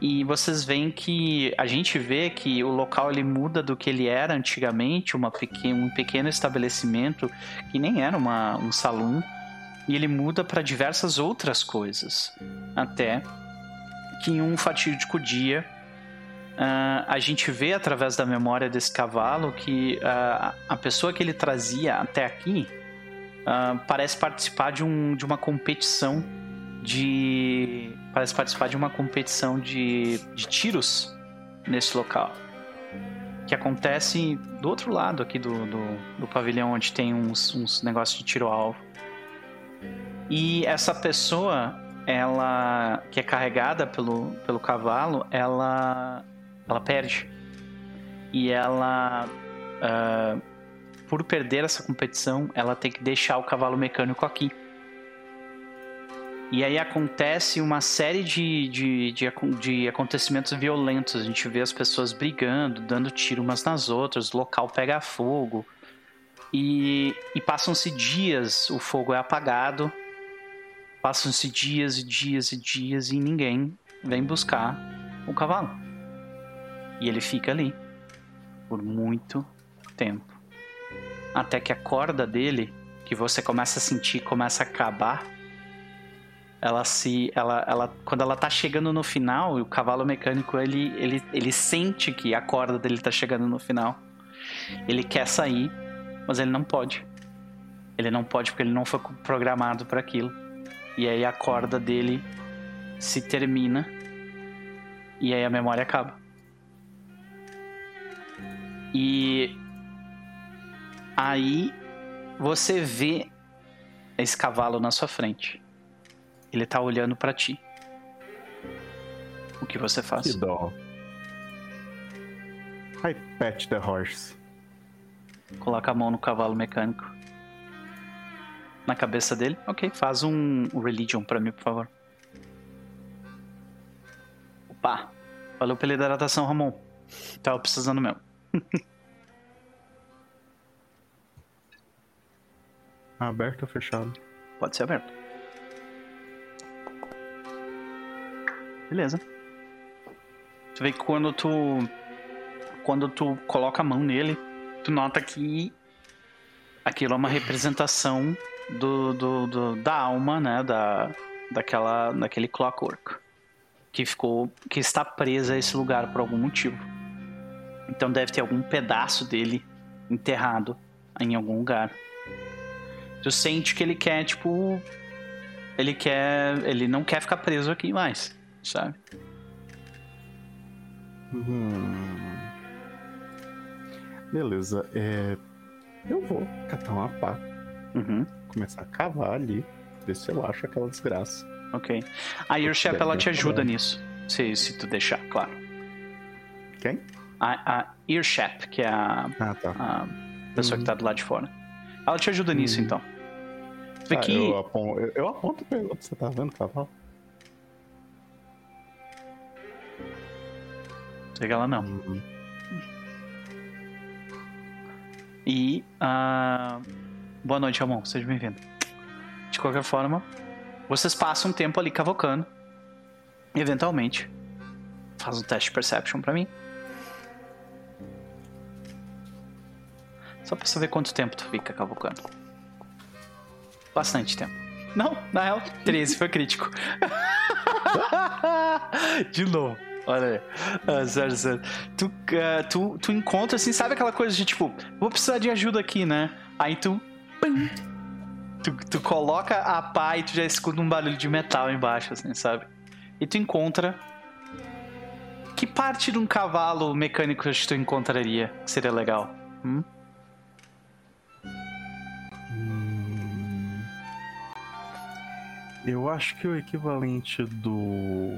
e vocês veem que a gente vê que o local ele muda do que ele era antigamente, uma pequen, um pequeno estabelecimento que nem era uma, um salão e ele muda para diversas outras coisas. Até que em um fatídico dia ah, a gente vê através da memória desse cavalo que ah, a pessoa que ele trazia até aqui ah, parece participar de, um, de uma competição de. Parece participar de uma competição de, de tiros nesse local. Que acontece do outro lado aqui do, do, do pavilhão, onde tem uns, uns negócios de tiro-alvo. E essa pessoa, ela que é carregada pelo, pelo cavalo, ela ela perde. E ela ah, por perder essa competição, ela tem que deixar o cavalo mecânico aqui. E aí acontece uma série de, de, de, de acontecimentos violentos. A gente vê as pessoas brigando, dando tiro umas nas outras, o local pega fogo. E, e passam-se dias, o fogo é apagado. Passam-se dias e dias e dias e ninguém vem buscar o cavalo. E ele fica ali por muito tempo. Até que a corda dele, que você começa a sentir, começa a acabar. Ela se. Ela, ela, quando ela tá chegando no final, o cavalo mecânico ele, ele, ele sente que a corda dele tá chegando no final. Ele quer sair, mas ele não pode. Ele não pode porque ele não foi programado para aquilo. E aí a corda dele se termina. E aí a memória acaba. E aí você vê esse cavalo na sua frente. Ele tá olhando pra ti. O que você faz? Que dó. I pet the horse. Coloca a mão no cavalo mecânico. Na cabeça dele. Ok, faz um religion pra mim, por favor. Opa! Valeu pela hidratação, Ramon. Tava precisando mesmo. Aberto ou fechado? Pode ser aberto. Beleza. Tu vê que quando tu. Quando tu coloca a mão nele, tu nota que aquilo é uma representação do, do, do- da alma, né? Da, daquela, daquele clockwork. Que ficou. que está presa a esse lugar por algum motivo. Então deve ter algum pedaço dele enterrado em algum lugar. Tu sente que ele quer, tipo. Ele quer. Ele não quer ficar preso aqui mais, sabe? Hum. Beleza, é. Eu vou catar uma pá, Uhum, começar a cavar ali, ver se eu acho aquela desgraça. ok. A Earshep, ela te ajuda nisso. Se, se tu deixar, claro. Quem? A, a Earshep, que é a, Ah, tá. a pessoa que tá do lado de fora. Ela te ajuda nisso, Uhum. então. Ah, que. eu, aponto, eu, eu aponto e pergunto: você tá vendo o cavalo? Que ela não. Uhum. E. ah, boa noite, Ramon. Seja bem-vindo. De qualquer forma, vocês passam um tempo ali cavocando. E, eventualmente, faz um teste de perception pra mim. Só pra saber quanto tempo tu fica cavocando. Bastante tempo. Não, na real, 13 foi crítico. De novo. Olha aí. Ah, sério, sério. Tu, ah, tu, tu encontra, assim, sabe aquela coisa de tipo, vou precisar de ajuda aqui, né? Aí tu. tu, tu coloca a pá e tu já escuta um barulho de metal embaixo, assim, sabe? E tu encontra. Que parte de um cavalo mecânico que tu encontraria que seria legal? Hum. Eu acho que o equivalente do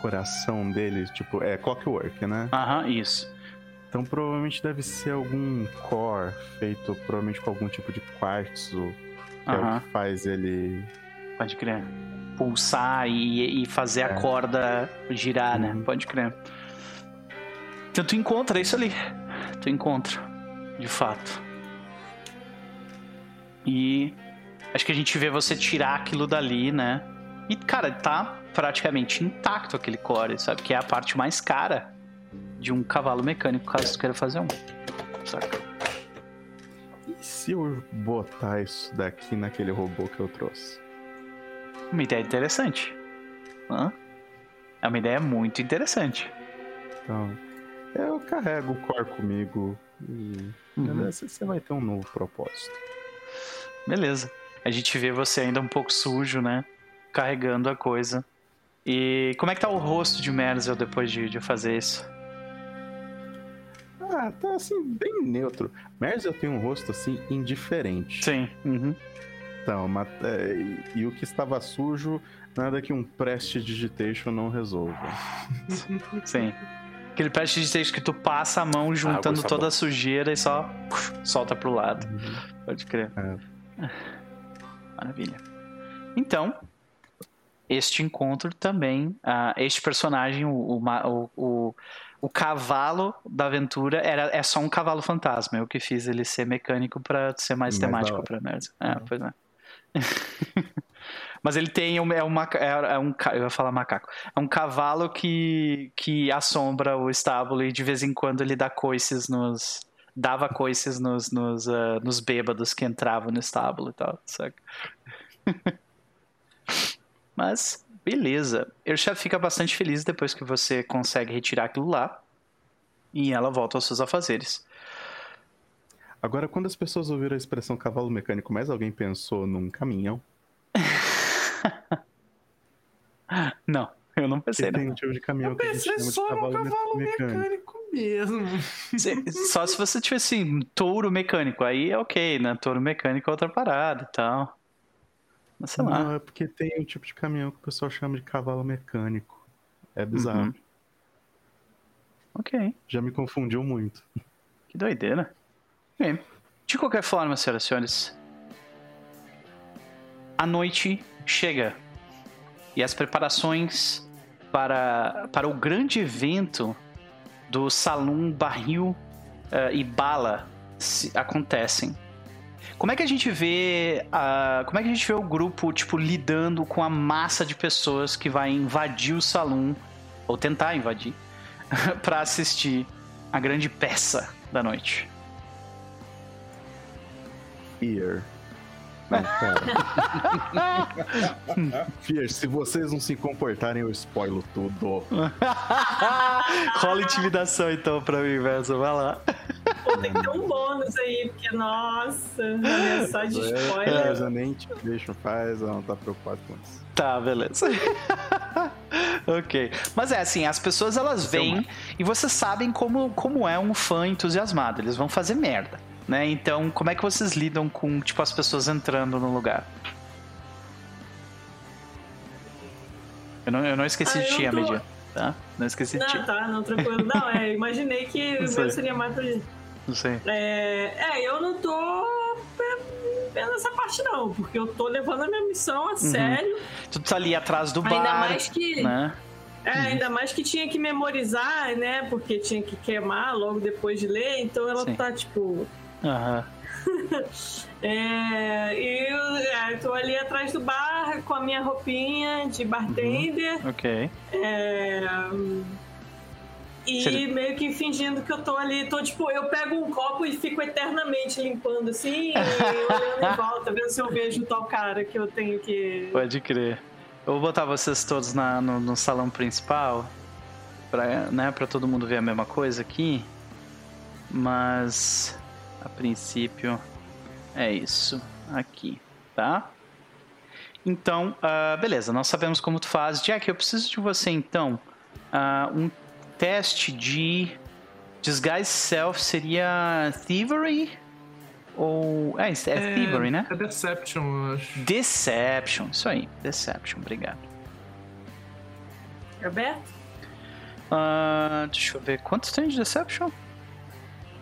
coração dele, tipo, é clockwork, né? Aham, isso. Então provavelmente deve ser algum core feito provavelmente com algum tipo de quartzo, que é o Aham. que faz ele. Pode crer. Pulsar e, e fazer a É. corda girar, né? Uhum. Pode crer. Então tu encontra isso ali. Tu encontra. De fato. E acho que a gente vê você tirar aquilo dali, né? E, cara, tá praticamente intacto aquele core, sabe? Que é a parte mais cara de um cavalo mecânico, caso tu queira fazer um. Saca? E se eu botar isso daqui naquele robô que eu trouxe? Uma ideia interessante. Hã? É uma ideia muito interessante. Então, eu carrego o core comigo e Uhum. você você vai ter um novo propósito. Beleza. A gente vê você ainda um pouco sujo, né? Carregando a coisa. E como é que tá o rosto de Merzel depois de, de fazer isso? Ah, tá assim, bem neutro. Merzel tem um rosto assim indiferente. Sim. Uhum. Então, mas, é, e, e o que estava sujo, nada que um prestidigitation não resolva. Sim. Aquele preste de texto que tu passa a mão juntando toda a sujeira e só puf, solta pro lado. Pode crer. É. Maravilha. Então, este encontro também, ah, este personagem, o, o, o, o, cavalo da aventura, era, é só um cavalo fantasma. Eu que fiz ele ser mecânico pra ser mais Mais da temático pra Nerds. É, pois é. Mas ele tem um, é, uma, é, é um. Eu ia falar macaco. É um cavalo que, que assombra o estábulo e de vez em quando ele dá coices nos. Dava coices nos, nos, ah, nos bêbados que entravam no estábulo e tal, saca? Mas, beleza. Earchef fica bastante feliz depois que você consegue retirar aquilo lá. E ela volta aos seus afazeres. Agora, quando as pessoas ouviram a expressão cavalo mecânico, mais alguém pensou num caminhão? Não, eu não pensei, Porque tem não. um tipo de caminhão Eu que a gente pensei chama de só no cavalo, cavalo me- mecânico. mecânico mesmo. Só se você tivesse assim, touro mecânico, aí é ok, né? Touro mecânico é outra parada e tal. Mas sei lá. Não, é porque tem um tipo de caminhão que o pessoal chama de cavalo mecânico. É bizarro. Uhum. Ok, Já me confundiu muito. que doideira. Bem, de qualquer forma, senhoras e senhores, a noite chega e as preparações para, para o grande evento do Salão Barril eh, e Bala se- acontecem. Como é que a gente vê como é que a gente vê o grupo tipo lidando com a massa de pessoas que vai invadir o salão ou tentar invadir para assistir a grande peça da noite? Fear. Fear, se vocês não se comportarem, eu spoilo tudo. Rola intimidação então pra mim, Verso. Vai lá. Pô, tem que ter um bônus aí, porque, nossa, é só de spoiler. É, nem Intimidation faz, ela não tá preocupada com isso. Tá, beleza. ok. Mas é assim, as pessoas elas vêm e vocês sabem como, como é um fã entusiasmado. Eles vão fazer merda. Né? Então, como é que vocês lidam com tipo as pessoas entrando no lugar? Eu não, eu não esqueci Ah, de ti, tô- Amedia. Tá? Não esqueci de ti. Não, tá, não, tranquilo. Não, é, imaginei que o Não meu seria mais pra Não sei. É, é, eu não tô vendo essa parte não, porque eu tô levando a minha missão a sério. Tu tá ali atrás do bar. Ainda mais que. Né? É, ainda mais que tinha que memorizar, né? Porque tinha que queimar logo depois de ler, então ela Sim. tá tipo. Aham. É, e eu é, tô ali atrás do bar com a minha roupinha de bartender. Ok. É, e Você- meio que fingindo que eu tô ali, tô tipo, eu pego um copo e fico eternamente limpando assim, e olhando em volta, vendo se eu vejo tal cara que eu tenho que. Pode crer. Eu vou botar vocês todos na- no, no salão principal, pra, né, pra todo mundo ver a mesma coisa aqui. Mas, a princípio, é isso aqui, tá? Então, ah, beleza, nós sabemos como tu faz. Jack, eu preciso de você então. ah, um teste de Disguise Self seria Thievery? Ou. É, isso é, Thievery, né? É Deception, eu acho. Deception, isso aí, Deception, obrigado. Aberto? Ah, deixa eu ver, quantos tem de Deception?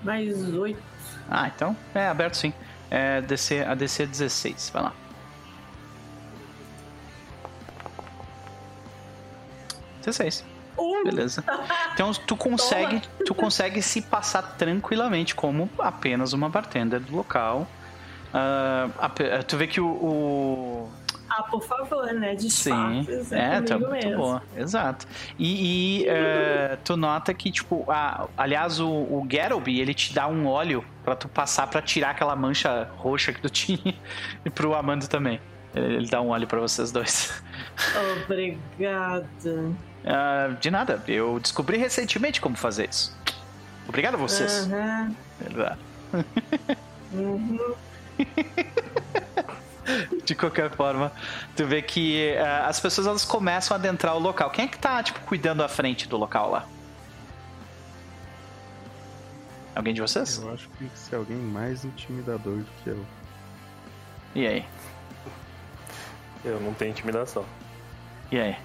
Mais oito. Ah, então, é aberto sim. É DC, a DC 16, vai lá. Dezesseis. Um. Beleza. Então tu consegue, tu consegue se passar tranquilamente como apenas uma bartender do local. Ape- tu vê que o- o, Ah, por favor, né? Sim, Disfarces. é, tá muito mesmo. boa, exato. E, e, é, tu nota que, tipo, a- aliás, o, o Garoby, ele te dá um óleo pra tu passar pra tirar aquela mancha roxa que tu tinha e pro Amando também. Ele, ele dá um óleo pra vocês dois. Obrigada. Ah, de nada, eu descobri recentemente como fazer isso. Obrigado a vocês. Aham. Exato. Uhum. De qualquer forma, tu vê que eh, as pessoas elas começam a adentrar o local. Quem é que tá, tipo, cuidando à frente do local lá? Alguém de vocês? Eu acho que tem que ser alguém mais intimidador do que eu. E aí? Eu não tenho intimidação. E aí?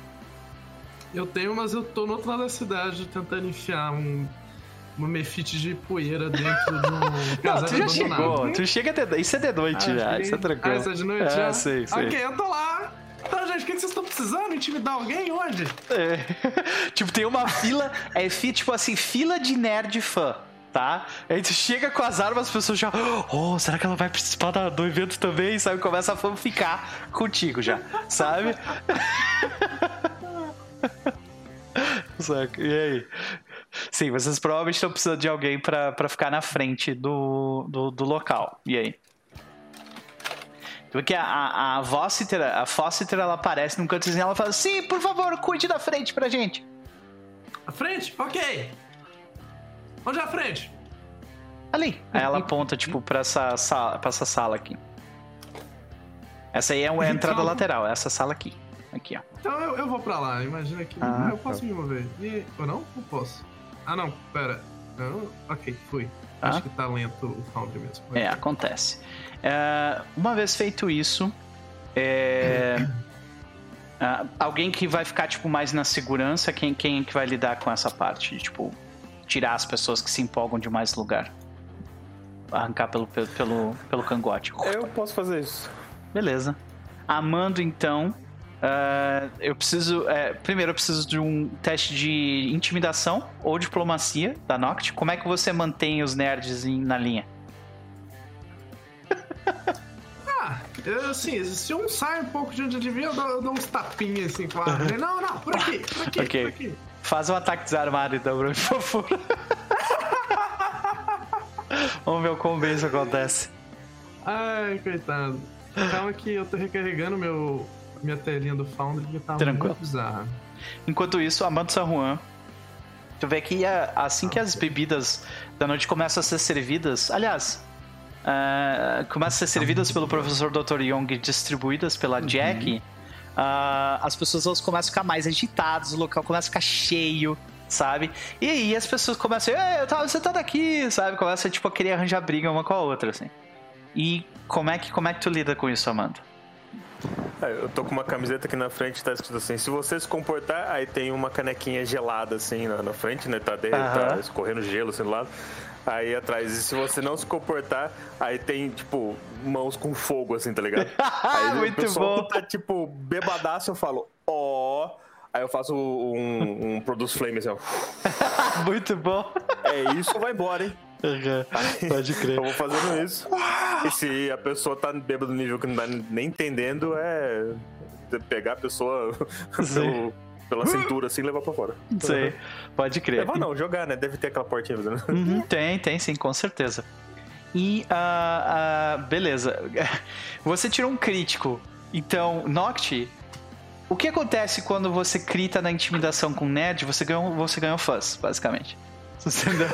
Eu tenho, mas eu tô no outro lado da cidade tentando enfiar um, uma mefite de poeira dentro de um tu já abandonado. chegou. Tu chega de... Isso é de noite Ah, já. cheguei. Isso é tranquilo. Ah, isso é de noite É, já? sei, sei. Ok, eu tô lá. Então, gente, o que vocês estão precisando? Intimidar alguém? Onde? É. tipo, tem uma fila. É tipo assim, fila de nerd fã. Tá? Aí tu chega com as armas, as pessoas já. Oh, será que ela vai participar do evento também? Sabe? Começa a fanficar contigo já, sabe? Saca? E aí? Sim, vocês provavelmente estão precisando de alguém pra, pra ficar na frente do, do, do local. E aí? Porque a, a, a Fossiter, a Fossiter, ela aparece num cantozinho e ela fala: Sim, por favor, cuide da frente pra gente. A frente? Ok. Onde é a frente? Ali. Aí ela aponta, tipo, pra essa, sala, pra essa sala aqui. Essa aí é uma entrada Então- lateral, é essa sala aqui. Aqui, ó. Então eu, eu vou pra lá. Imagina que. Ah, Ah, eu posso tá. me mover. E... Ou não? Não posso. Ah, não. Pera. Não? Ok, fui. Ah. Acho que tá lento o Foundry mesmo. É, acontece. É, uma vez feito isso, é, ah, alguém que vai ficar tipo mais na segurança, quem quem que vai lidar com essa parte, de, tipo tirar as pessoas que se empolgam de mais lugar, arrancar pelo pelo pelo, pelo cangote. Eu posso fazer isso. Beleza. Amando, então. Ah, eu preciso. é, primeiro, eu preciso de um teste de intimidação ou diplomacia da Noct. Como é que você mantém os nerds em- na linha? Ah, eu, assim, se um sai um pouco de onde eu devia, eu dou, eu dou uns tapinhas assim, claro. Não, não, por aqui, por aqui, Ok. por aqui. Faz um ataque desarmado, então, mim, por favor. Vamos ver o quão bem isso acontece. Ai, coitado. Calma que eu tô recarregando meu, minha telinha do Foundry tá Tranquilo. muito bizarra. Enquanto isso, Amando San Juan. Tu vê que assim que as bebidas da noite começam a ser servidas. Aliás, ah, começam a ser servidas pelo professor Dr. Young e distribuídas pela Jack. ah, as pessoas elas começam a ficar mais agitadas, o local começa a ficar cheio, sabe? E aí as pessoas começam eu tava sentado aqui, sabe? Começa tipo, a querer arranjar briga uma com a outra, assim. E como é que, como é que tu lida com isso, Amanda? É, eu tô com uma camiseta aqui na frente, tá escrito assim: se você se comportar, aí tem uma canequinha gelada assim na, na frente, né? Tá, dentro, tá escorrendo gelo assim do lado. Aí atrás, e se você não se comportar, aí tem, tipo, mãos com fogo, assim, tá ligado? Aí Muito o pessoal bom. tá, tipo, bebadaço, eu falo, ó. Aí eu faço um, um Produce Flame assim, ó. Muito bom. É isso, vai embora, hein? Pode crer. Eu vou fazendo isso. E se a pessoa tá bêbado no nível que não tá nem entendendo, é pegar a pessoa pelo- pela cintura assim e levar pra fora. Sei, pode crer. Levar não, jogar, né? Deve ter aquela portinha, né? Uhum, tem, tem sim, com certeza. E, ah, ah, beleza. Você tirou um crítico. Então, Noct, o que acontece quando você crita na intimidação com nerd? Você ganhou, você ganhou fãs, basicamente. Você, não-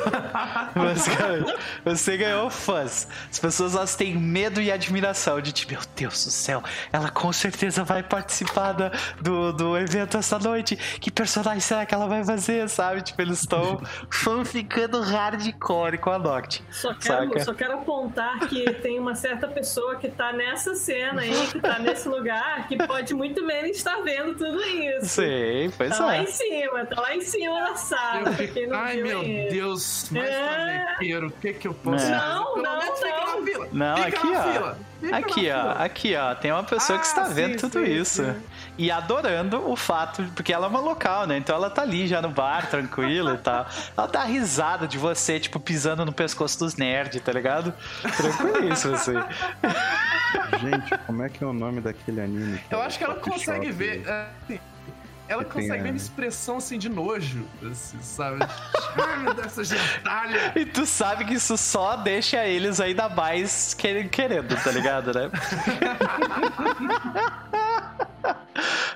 você ganhou fãs. As pessoas elas têm medo e admiração de tipo, meu Deus do céu, ela com certeza vai participar da- do, do evento essa noite. Que personagem será que ela vai fazer, sabe? Tipo, eles estão ficando hardcore com a Noct. Só quero, Saca? só quero apontar que tem uma certa pessoa que tá nessa cena aí, que tá nesse lugar, que pode muito bem estar vendo tudo isso. Sei, pois Tá lá é. em cima, tá lá em cima da sala. Eu pra fico, quem não ai viu meu. Deus, mais É. o que que eu posso É. fazer? Não, Pelo não, menos fica não. na fila. Não, fica aqui, na ó. fila. Aqui, na ó, fila. aqui, ó. Tem uma pessoa que Ah, está sim, vendo tudo sim, isso. sim. E adorando o fato, porque ela é uma local, né? Então ela tá ali já no bar, tranquila e tal. Ela dá risada de você, tipo, pisando no pescoço dos nerds, tá ligado? Tranquilíssimo, assim. Gente, como é que é o nome daquele anime? Eu acho que ela consegue ver. é, assim, ela Que consegue a- uma expressão assim de nojo, assim, sabe? Ai meu Deus, essa gentalha. E tu sabe que isso só deixa eles ainda mais quer- querendo, tá ligado, né?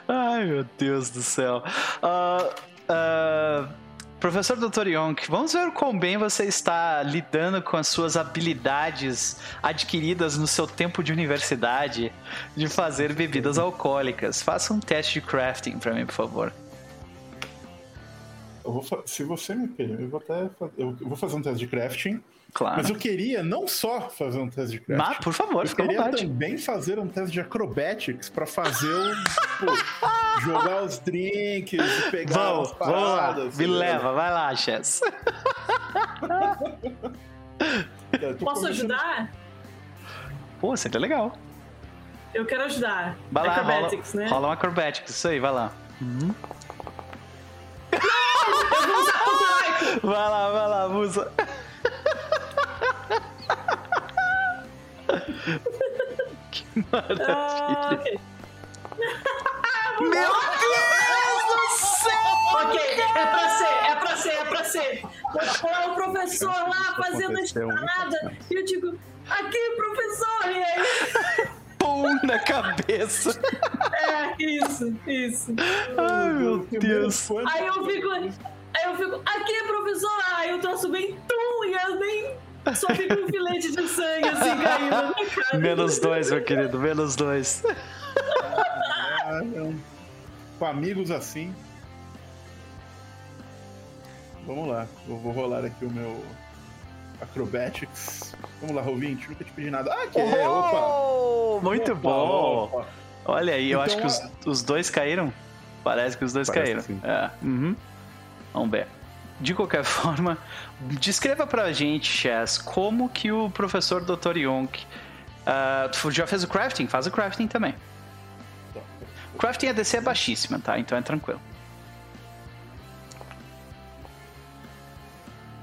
Ai, meu Deus do céu. Ah, ah, professor Dr. Yonk, vamos ver quão bem você está lidando com as suas habilidades adquiridas no seu tempo de universidade de fazer bebidas alcoólicas. Faça um teste de crafting pra mim, por favor. Eu vou se você me permite, eu vou até fa- eu vou fazer um teste de crafting. Claro. Mas eu queria não só fazer um teste de crafting. Mas, por favor, Eu queria vontade. também fazer um teste de acrobatics pra fazer o. pô, jogar os drinks, pegar Vamos, as vamos lá. paradas. Me tá leva, vai lá, Chess. Tô Posso começando- ajudar? Pô, seria legal. Eu quero ajudar. Vai lá, rola, Acrobatics, né? rola um acrobatics, isso aí, vai lá. Vai lá, vai lá, musa. que maravilha. Ah. Meu Deus do céu! Ok, é pra ser, é pra ser, é pra ser. Lá o professor lá fazendo a espanada. E eu digo, aqui, professor! E aí, Pum na cabeça. é, isso, isso. Ai, meu Deus. Aí eu fico, aí eu fico, aqui, professor! Aí eu troço bem tum, e eu nem. Só fica um filete de sangue assim caindo na cara. Menos dois, meu querido, menos dois. Ah, não. Com amigos assim. Vamos lá. Eu vou rolar aqui o meu Acrobatics. Vamos lá, Rovinte, nunca te pedi nada. Ah, que é, opa! Oh, muito Opa, bom! opa. Olha aí, eu Então, acho que os, os dois caíram. Parece que os dois Parece caíram. que sim. É, uhum. Vamos ver. De qualquer forma, descreva pra gente, Chess, como que o professor Dr. Yonk. tu já fez o crafting? Faz o crafting também. O crafting a DC é baixíssima, tá? Então é tranquilo.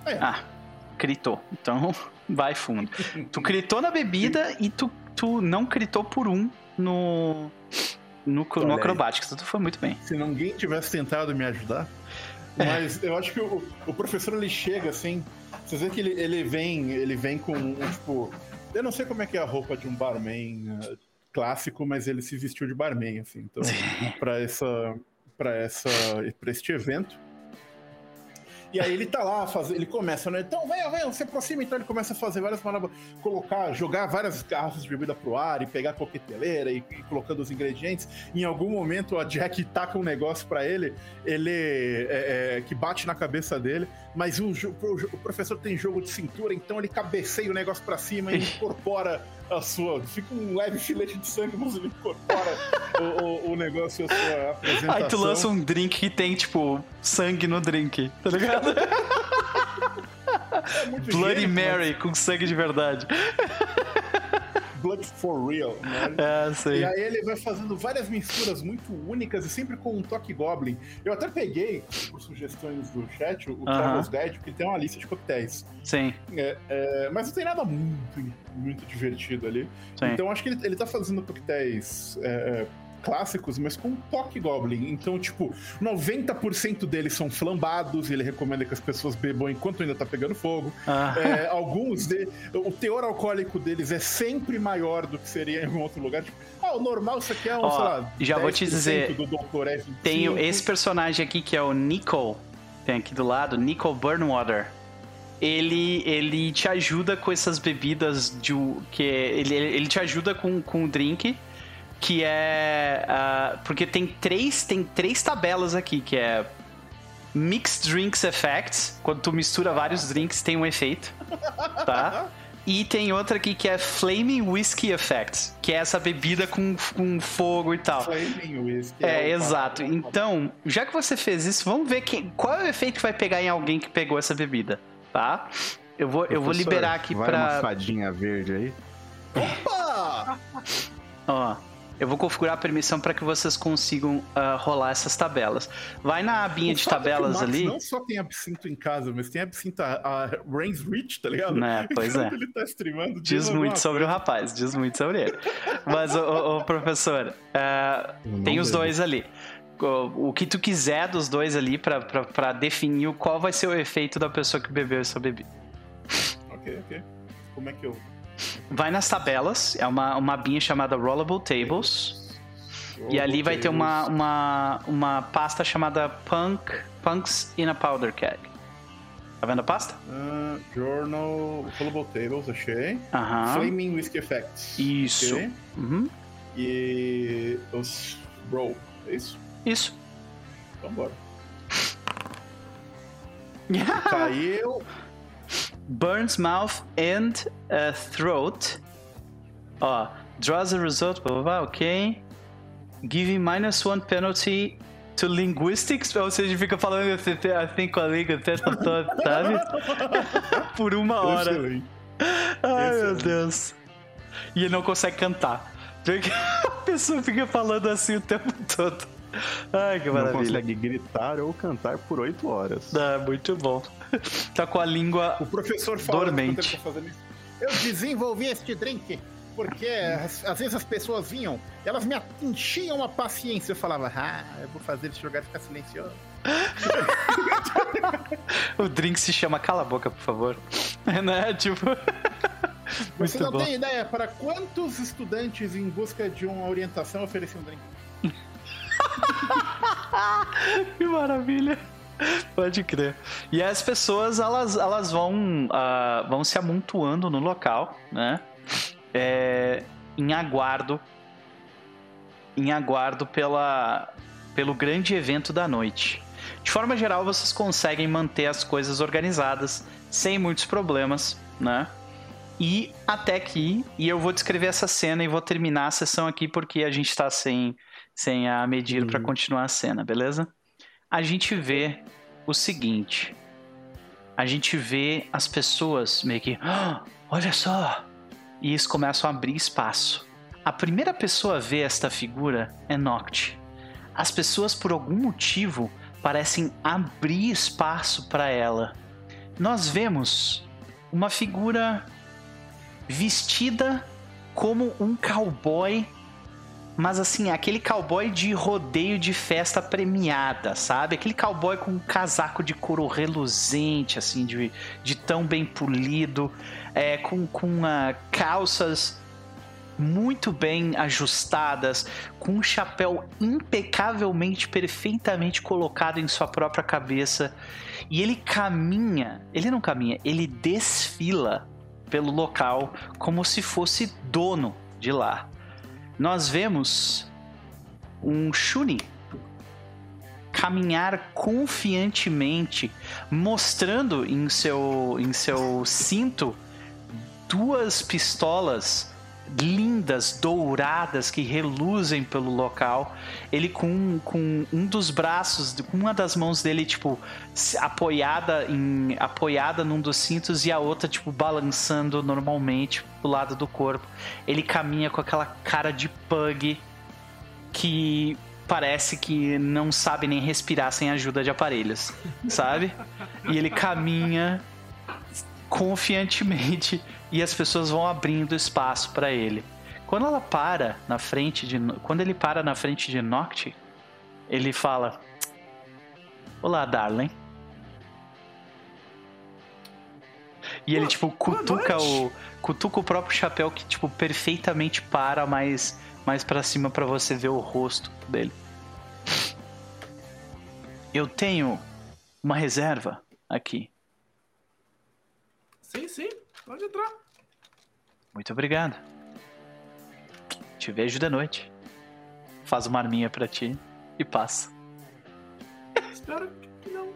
É. Ah, critou. Então vai fundo. Tu critou na bebida e tu, tu não critou por um no. No, Olha no aí. Acrobatics. Tu foi muito bem. Se ninguém tivesse tentado me ajudar. Mas eu acho que o, o professor ele chega assim. Vocês veem que ele, ele vem, ele vem com um tipo. Eu não sei como é que é a roupa de um barman eh, clássico, mas ele se vestiu de barman, assim. Então, para essa, para essa, para este evento. E aí ele tá lá, faz, ele começa, né? Então, venha, venha, se aproxima, então ele começa a fazer várias manobras, colocar, jogar várias garrafas de bebida pro ar e pegar coqueteleira e, e colocando os ingredientes. Em algum momento a Jack taca um negócio pra ele, ele é, é, que bate na cabeça dele, mas o, o o professor tem jogo de cintura, então ele cabeceia o negócio pra cima e incorpora a sua. Fica um leve filete de sangue, mas ele incorpora o, o- negócio, a sua apresentação. Aí tu lança um drink que tem, tipo, sangue no drink, tá ligado? É Bloody gênio, Mary com sangue de verdade. Blood for real, né? É, sei. E aí ele vai fazendo várias misturas muito únicas e sempre com um toque Goblin. Eu até peguei, por sugestões do chat, o Aham. Travel's Guide, porque tem uma lista de coquetéis. Sim, É, é, mas não tem nada muito, muito divertido ali. sim. Então acho que ele, ele tá fazendo coquetéis é, é, clássicos, mas com um toque Goblin. Então, tipo, 90% deles são flambados e ele recomenda que as pessoas bebam enquanto ainda tá pegando fogo. Ah, É, alguns de, o teor alcoólico deles é sempre maior do que seria em algum outro lugar. Tipo, ah, o normal isso aqui é um, Ó, sei lá, já vou te 10% dizer, do Dr. F25. Tenho esse personagem aqui que é o Nicole. Tem aqui do lado, Nicole Burnwater. Ele, ele te ajuda com essas bebidas de que é- ele, ele te ajuda com, com o drink que é ah, porque tem três tem três tabelas aqui que é Mixed Drinks Effects quando tu mistura vários drinks tem um efeito tá e tem outra aqui que é Flaming Whiskey Effects que é essa bebida com, com fogo e tal Flaming Whisky. é, o- exato. Então, já que você fez isso, vamos ver quem, qual é o efeito que vai pegar em alguém que pegou essa bebida, tá? Eu vou, eu vou liberar aqui vai uma pra. fadinha verde aí. Opa! Ó, eu vou configurar a permissão para que vocês consigam ah, rolar essas tabelas. Vai na abinha O de é o tabelas Max ali. Não só tem absinto em casa, mas tem absinto a, a Rains Rich, tá ligado? Né, pois Enquanto é. ele tá streamando. Diz alguma muito sobre o rapaz, diz muito sobre ele. Mas, ô, ô, ô, professor, não tem os dois ali. O, o que tu quiser dos dois ali pra definir o qual vai ser o efeito da pessoa que bebeu essa bebida. Ok, ok. Como é que eu. Vai nas tabelas, é uma, uma abinha chamada Rollable Tables. E ali vai ter uma, uma, uma pasta chamada Punk, Punks in a Powder Keg. Tá vendo a pasta? Ah, journal, Rollable Tables, achei. Aham. Flaming Whiskey Effects. Isso. ok. Uhum. E os Roll, é isso? Isso. Então bora. Caiu. Burns mouth and uh, throat. Ó, draws a result, blá blá blá, ok. Giving minus one penalty to linguistics, ou seja, fica falando assim assim com a língua o tempo todo, sabe? Por uma hora. Excelente. Ai, meu Excelente. Deus. E ele não consegue cantar. Porque a pessoa fica falando assim o tempo todo. Ai, que Não maravilha. consegue gritar ou cantar por 8 horas. Ah, muito bom. Tá com a língua. O professor fala Dormente. Eu desenvolvi este drink porque às vezes as pessoas vinham, elas me enchiam a paciência. Eu falava, ah, eu vou fazer esse jogar ficar silencioso. O drink se chama Cala a Boca, por favor. né? Tipo. Você Muito não bom. tem ideia para quantos estudantes em busca de uma orientação ofereciam um drink? Que maravilha. Pode crer. E as pessoas, elas, elas vão, ah, vão se amontoando no local, né? É, em aguardo. Em aguardo pela, pelo grande evento da noite. De forma geral, vocês conseguem manter as coisas organizadas sem muitos problemas, né? E até aqui, e eu vou descrever essa cena e vou terminar a sessão aqui porque a gente tá sem, sem a medir para continuar a cena, beleza? A gente vê o seguinte: a gente vê as pessoas meio que, "Ah, olha só, e eles começam a abrir espaço. A primeira pessoa a ver esta figura é Noct. As pessoas, por algum motivo, parecem abrir espaço para ela. Nós vemos uma figura vestida como um cowboy, mas assim, aquele cowboy de rodeio de festa premiada, sabe? Aquele cowboy com um casaco de couro reluzente, assim, de, de tão bem polido, é, com, com ah, calças muito bem ajustadas, com um chapéu impecavelmente, perfeitamente colocado em sua própria cabeça. E ele caminha, ele não caminha, ele desfila pelo local como se fosse dono de lá. Nós vemos um Shuni caminhar confiantemente, mostrando em seu, em seu cinto duas pistolas lindas, douradas, que reluzem pelo local. Ele com, com um dos braços, com uma das mãos dele, tipo, apoiada em apoiada num dos cintos e a outra, tipo, balançando normalmente pro lado do corpo. Ele caminha com aquela cara de pug que parece que não sabe nem respirar sem ajuda de aparelhos, sabe? E ele caminha confiantemente e as pessoas vão abrindo espaço para ele. Quando ela para na frente de quando ele para na frente de Noct, ele fala: "Olá, darling". E ele tipo cutuca o cutuca o próprio chapéu que tipo perfeitamente para mais mais para cima para você ver o rosto dele. Eu tenho uma reserva aqui. Sim, sim, pode entrar. Muito obrigado. Te vejo de noite. Faz uma arminha pra ti e passa. Espero que não.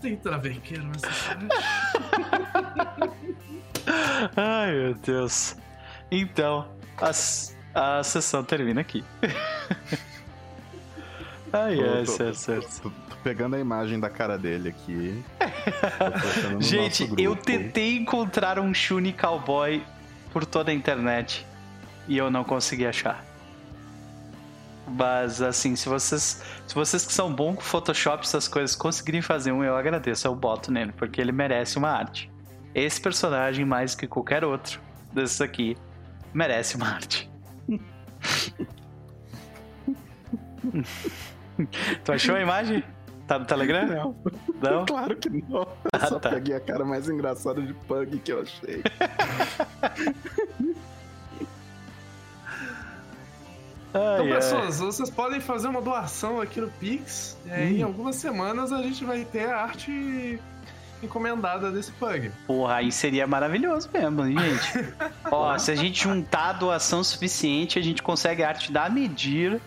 Tem travequeiro nessa. Ai, meu Deus. Então, a, a sessão termina aqui. ai, Tô- tô- certo, certo. Tô, tô pegando a imagem da cara dele aqui. No Gente, eu tentei encontrar um Shuni Cowboy por toda a internet e eu não consegui achar. Mas assim, se vocês, se vocês que são bons com Photoshop, essas coisas, conseguirem fazer um, eu agradeço, eu boto nele, porque ele merece uma arte. Esse personagem, mais que qualquer outro desses aqui, merece uma arte. tu achou a imagem? Tá no Telegram? Não, Não? claro que não. Eu Ah, só tá. peguei a cara mais engraçada de pug que eu achei. Ai, Então, ai. pessoas, vocês podem fazer uma doação aqui no Pix. E aí, em Hum. algumas semanas a gente vai ter a arte encomendada desse pug. Porra, aí seria maravilhoso mesmo, hein, gente. Ó, se a gente juntar a doação suficiente, a gente consegue a arte da medir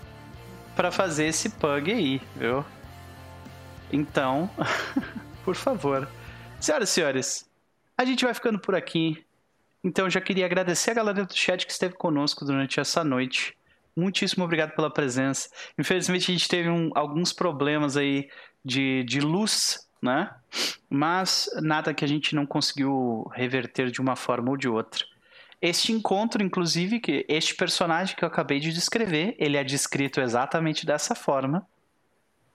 pra fazer esse pug aí, viu? Então, por favor. Senhoras e senhores, a gente vai ficando por aqui. Então, já queria agradecer a galera do chat que esteve conosco durante essa noite. Muitíssimo obrigado pela presença. Infelizmente, a gente teve um- alguns problemas aí de, de luz, né? Mas nada que a gente não conseguiu reverter de uma forma ou de outra. Este encontro, inclusive, que este personagem que eu acabei de descrever, ele é descrito exatamente dessa forma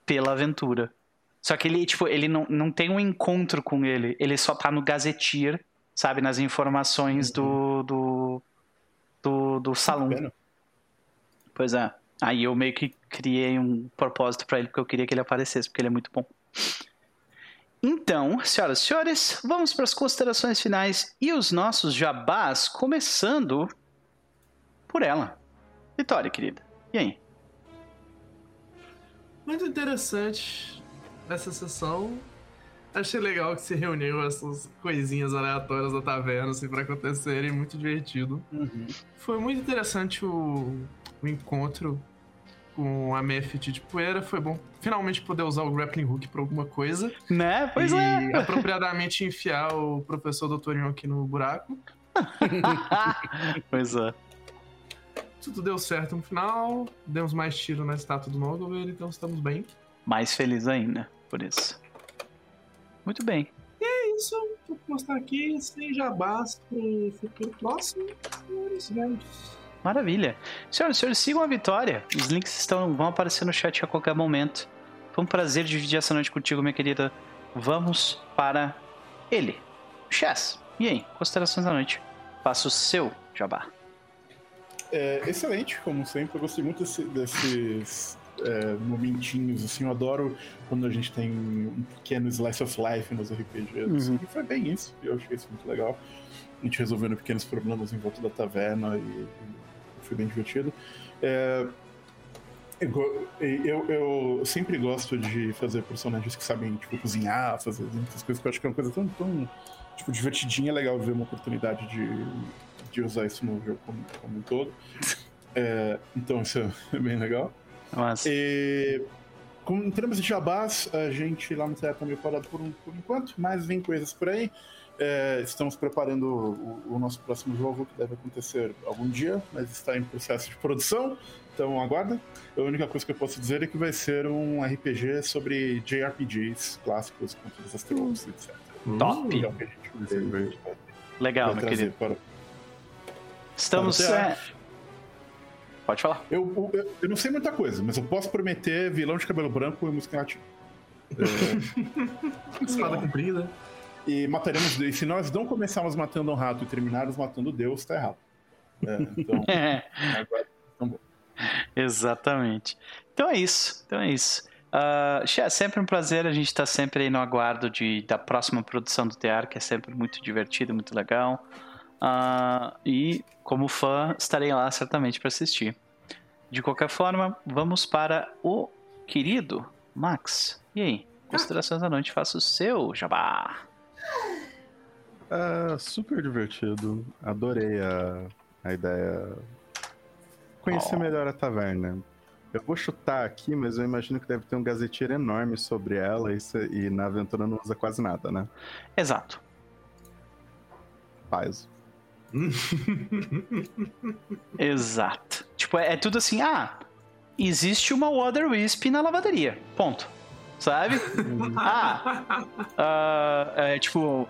pela aventura. Só que ele, tipo, ele não, não tem um encontro com ele, ele só tá no gazeteer, sabe, nas informações do, do, do, do salão. Pois é. Aí eu meio que criei um propósito pra ele, porque eu queria que ele aparecesse, porque ele é muito bom. Então, senhoras e senhores, vamos para as considerações finais e os nossos jabás, começando por ela. Vitória, querida. E aí? Muito interessante essa sessão. Achei legal que se reuniu essas coisinhas aleatórias da taverna assim, pra acontecerem. Muito divertido. Foi muito interessante o, o encontro com a Mephit de poeira. Foi bom finalmente poder usar o grappling hook pra alguma coisa. Né? Pois e é. apropriadamente enfiar o professor Doutorinho aqui no buraco. pois é. Tudo deu certo no final. Demos mais tiro na estátua do Nogover, então estamos bem. Mais feliz ainda por isso. Muito bem. É isso. Vou postar aqui sem jabás pro futuro próximo. Senhores, vemos. Maravilha. Senhoras e senhores, sigam a vitória. Os links estão, vão aparecer no chat a qualquer momento. Foi um prazer dividir essa noite contigo, minha querida. Vamos para ele. Chess. E aí, considerações da noite. Faça o seu jabá. É, excelente, como sempre. Eu gostei muito desse- desses é, momentinhos, assim. Eu adoro quando a gente tem um pequeno slice of life nos RPGs. Uhum. E foi bem isso. Eu achei isso muito legal. A gente resolvendo pequenos problemas em volta da taverna e, e foi bem divertido. É, eu, eu, eu sempre gosto de fazer personagens que sabem, tipo, cozinhar, fazer muitas coisas, que eu acho que é uma coisa tão, tão tipo, divertidinha, é legal ver uma oportunidade de, de usar isso no jogo como, como um todo. É, então isso é bem legal. Mas, E, com- em termos de jabás, a gente lá no teatro tá meio parado por, um- por enquanto, mas vem coisas por aí. É, estamos preparando o, o nosso próximo jogo, que deve acontecer algum dia, mas está em processo de produção, então aguarda. A única coisa que eu posso dizer é que vai ser um RPG sobre JRPGs clássicos, com todas as tropes, etc. Top. Então, que a gente vai, vai legal, meu trazer querido. para, Estamos. Para é. Pode falar. Eu, eu, eu não sei muita coisa, mas eu posso prometer vilão de cabelo branco e música em latim. Espada comprida. E mataremos. E se nós não começarmos matando um rato e terminarmos matando Deus, tá errado. É, então, agora, Exatamente. Então é isso. Então é isso. Uh, é sempre um prazer. A gente está sempre aí no aguardo de, da próxima produção do TR, que é sempre muito divertido, muito legal. Ah, e como fã, estarei lá certamente para assistir. De qualquer forma, vamos para o querido Max. E aí? Considerações da noite, faça o seu jabá. Ah, super divertido. Adorei a, a ideia. Conhecer Oh. melhor a taverna. Eu vou chutar aqui, mas eu imagino que deve ter um gazeteiro enorme sobre ela e, cê- e na aventura não usa quase nada, né? Exato. Faz. Exato. Tipo, é, é tudo assim, ah, existe uma Water Wisp na lavaderia. Ponto. Sabe? ah, ah, é, tipo,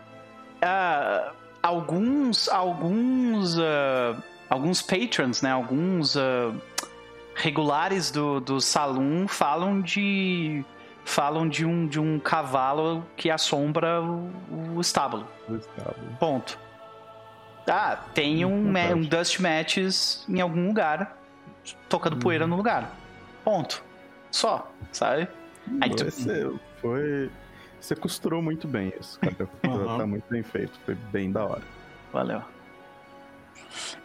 ah, alguns, alguns, ah, alguns patrons, né? Alguns regulares do, do salão falam de falam de um, de um cavalo que assombra o, o estábulo. do estábulo. Ponto. Ah, tem um, ma- um Dust Matches em algum lugar, tocando poeira no lugar. Ponto. Só, sabe? Aí tu- Você foi. Você costurou muito bem isso, cara. Aham. Tá muito bem feito. Foi bem da hora. Valeu.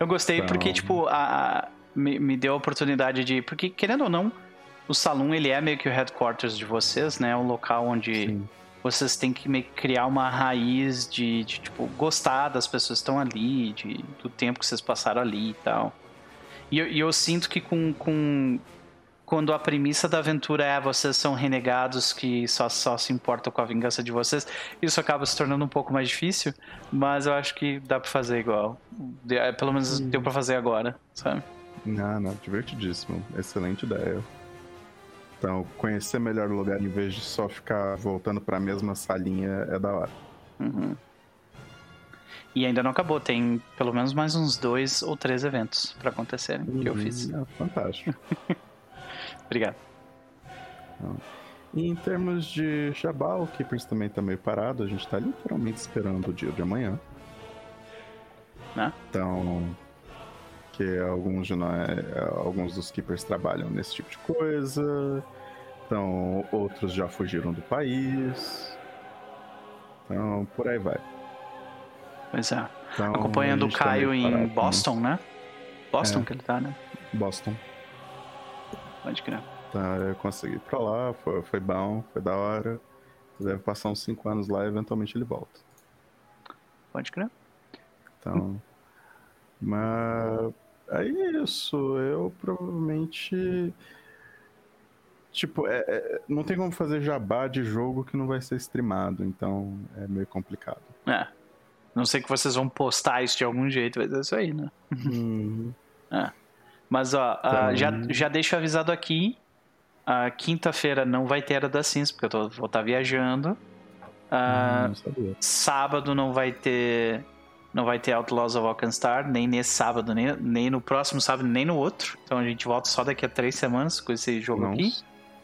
Eu gostei porque, Então- tipo, a, a- me, me deu a oportunidade de. Porque, querendo ou não, o salão ele é meio que o headquarters de vocês, né? O local onde Sim. vocês têm que meio que criar uma raiz de, de, tipo, gostar das pessoas que estão ali, de, do tempo que vocês passaram ali e tal. E eu, e eu sinto que com, com. Quando a premissa da aventura é vocês são renegados que só, só se importam com a vingança de vocês, isso acaba se tornando um pouco mais difícil, mas eu acho que dá pra fazer igual. É, Pelo menos deu pra fazer agora, sabe? Não, não, divertidíssimo. Excelente ideia. Então, conhecer melhor o lugar em vez de só ficar voltando pra mesma salinha é da hora. Uhum. E ainda não acabou, tem pelo menos mais uns dois ou três eventos pra acontecerem que eu Uhum, fiz. É fantástico. Obrigado. E em termos de jabá, o Keepers também tá meio parado. A gente tá literalmente esperando o dia de amanhã. Né? Então, que alguns de nós, alguns dos Keepers trabalham nesse tipo de coisa. Então, outros já fugiram do país. Então, por aí vai. Pois é. Então, Acompanhando o tá Caio meio em parado, né? Boston, né? Boston É. que ele tá, né? Boston. Pode crer. Tá, eu consegui ir pra lá, foi, foi bom, foi da hora. Deve passar uns 5 anos lá e eventualmente ele volta. Pode crer. Então. Mas. É isso. Eu provavelmente. tipo, é- é- não tem como fazer jabá de jogo que não vai ser streamado, então é meio complicado. É. Não sei que vocês vão postar isso de algum jeito, vai ser isso aí, né? Hum, Mas, ó, ah, Então- já, já deixo avisado aqui. ah, Quinta-feira não vai ter Era da Sims, porque eu tô- vou estar viajando. Ah, não sabia. sábado não vai ter. Não vai ter Outlaws of Alkenstar, nem nesse sábado, nem, nem no próximo sábado, nem no outro. Então a gente volta só daqui a três semanas com esse jogo Não. aqui.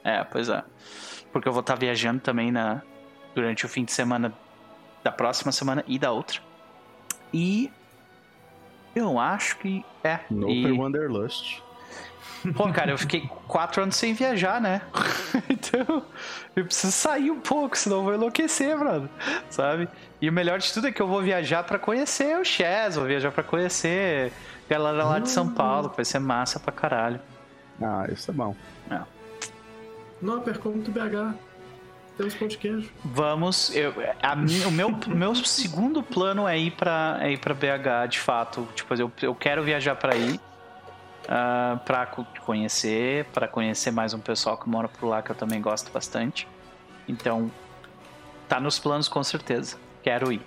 É, pois é. Porque eu vou estar viajando também na, durante o fim de semana da próxima semana e da outra. E eu acho que. É. No e- Wanderlust. Pô, cara, eu fiquei quatro anos sem viajar, né? então, eu preciso sair um pouco, senão eu vou enlouquecer, brother. Sabe? E o melhor de tudo é que eu vou viajar pra conhecer o Chess, vou viajar pra conhecer a galera lá de São Paulo, que vai ser massa pra caralho. Ah, isso é bom. Não, pergunta do BH. Temos pão de queijo. Vamos, eu, a o meu, meu segundo plano é ir pra, é ir pra BH, de fato. Tipo, eu, eu quero viajar pra aí. ah, pra co- conhecer, pra conhecer mais um pessoal que mora por lá que eu também gosto bastante. Então, tá nos planos com certeza. Quero ir.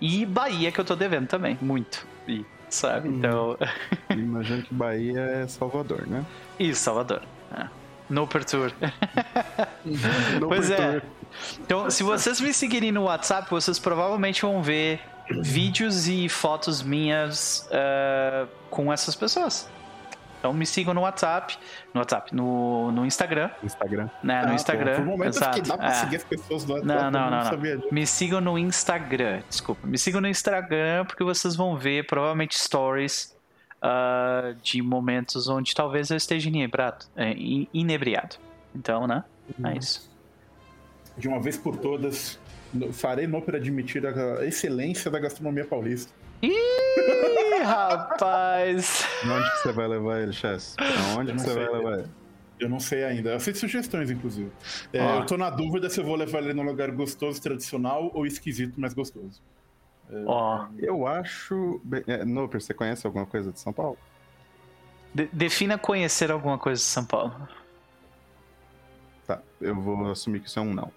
E Bahia que eu tô devendo também, muito. E, sabe? Então, Imagino que Bahia é Salvador, né? e Salvador. é. No Per Tour. No Pois é. Então, se vocês me seguirem no WhatsApp, vocês provavelmente vão ver vídeos e fotos minhas ah, com essas pessoas. Então me sigam no WhatsApp, no WhatsApp, no, no Instagram, Instagram. né? No Ah, Instagram. Por um momento exato. dá pra é. seguir as pessoas do WhatsApp. Não, não, não, não. disso. Me sigam no Instagram, desculpa. Me sigam no Instagram porque vocês vão ver provavelmente stories ah, de momentos onde talvez eu esteja inebriado. é, in- inebriado. Então, né? É isso. De uma vez por todas, farei no para admitir a excelência da gastronomia paulista. Ih, rapaz! Onde que você vai levar ele, Chess? Aonde Eu que não você sei. vai levar ele? Eu não sei ainda. Eu aceito sugestões, inclusive. É, eu tô na dúvida se eu vou levar ele num lugar gostoso, tradicional ou esquisito, mas gostoso. Ó, Eu acho. É, Noper, você conhece alguma coisa de São Paulo? de- defina conhecer alguma coisa de São Paulo. Tá, eu vou assumir que isso é um não.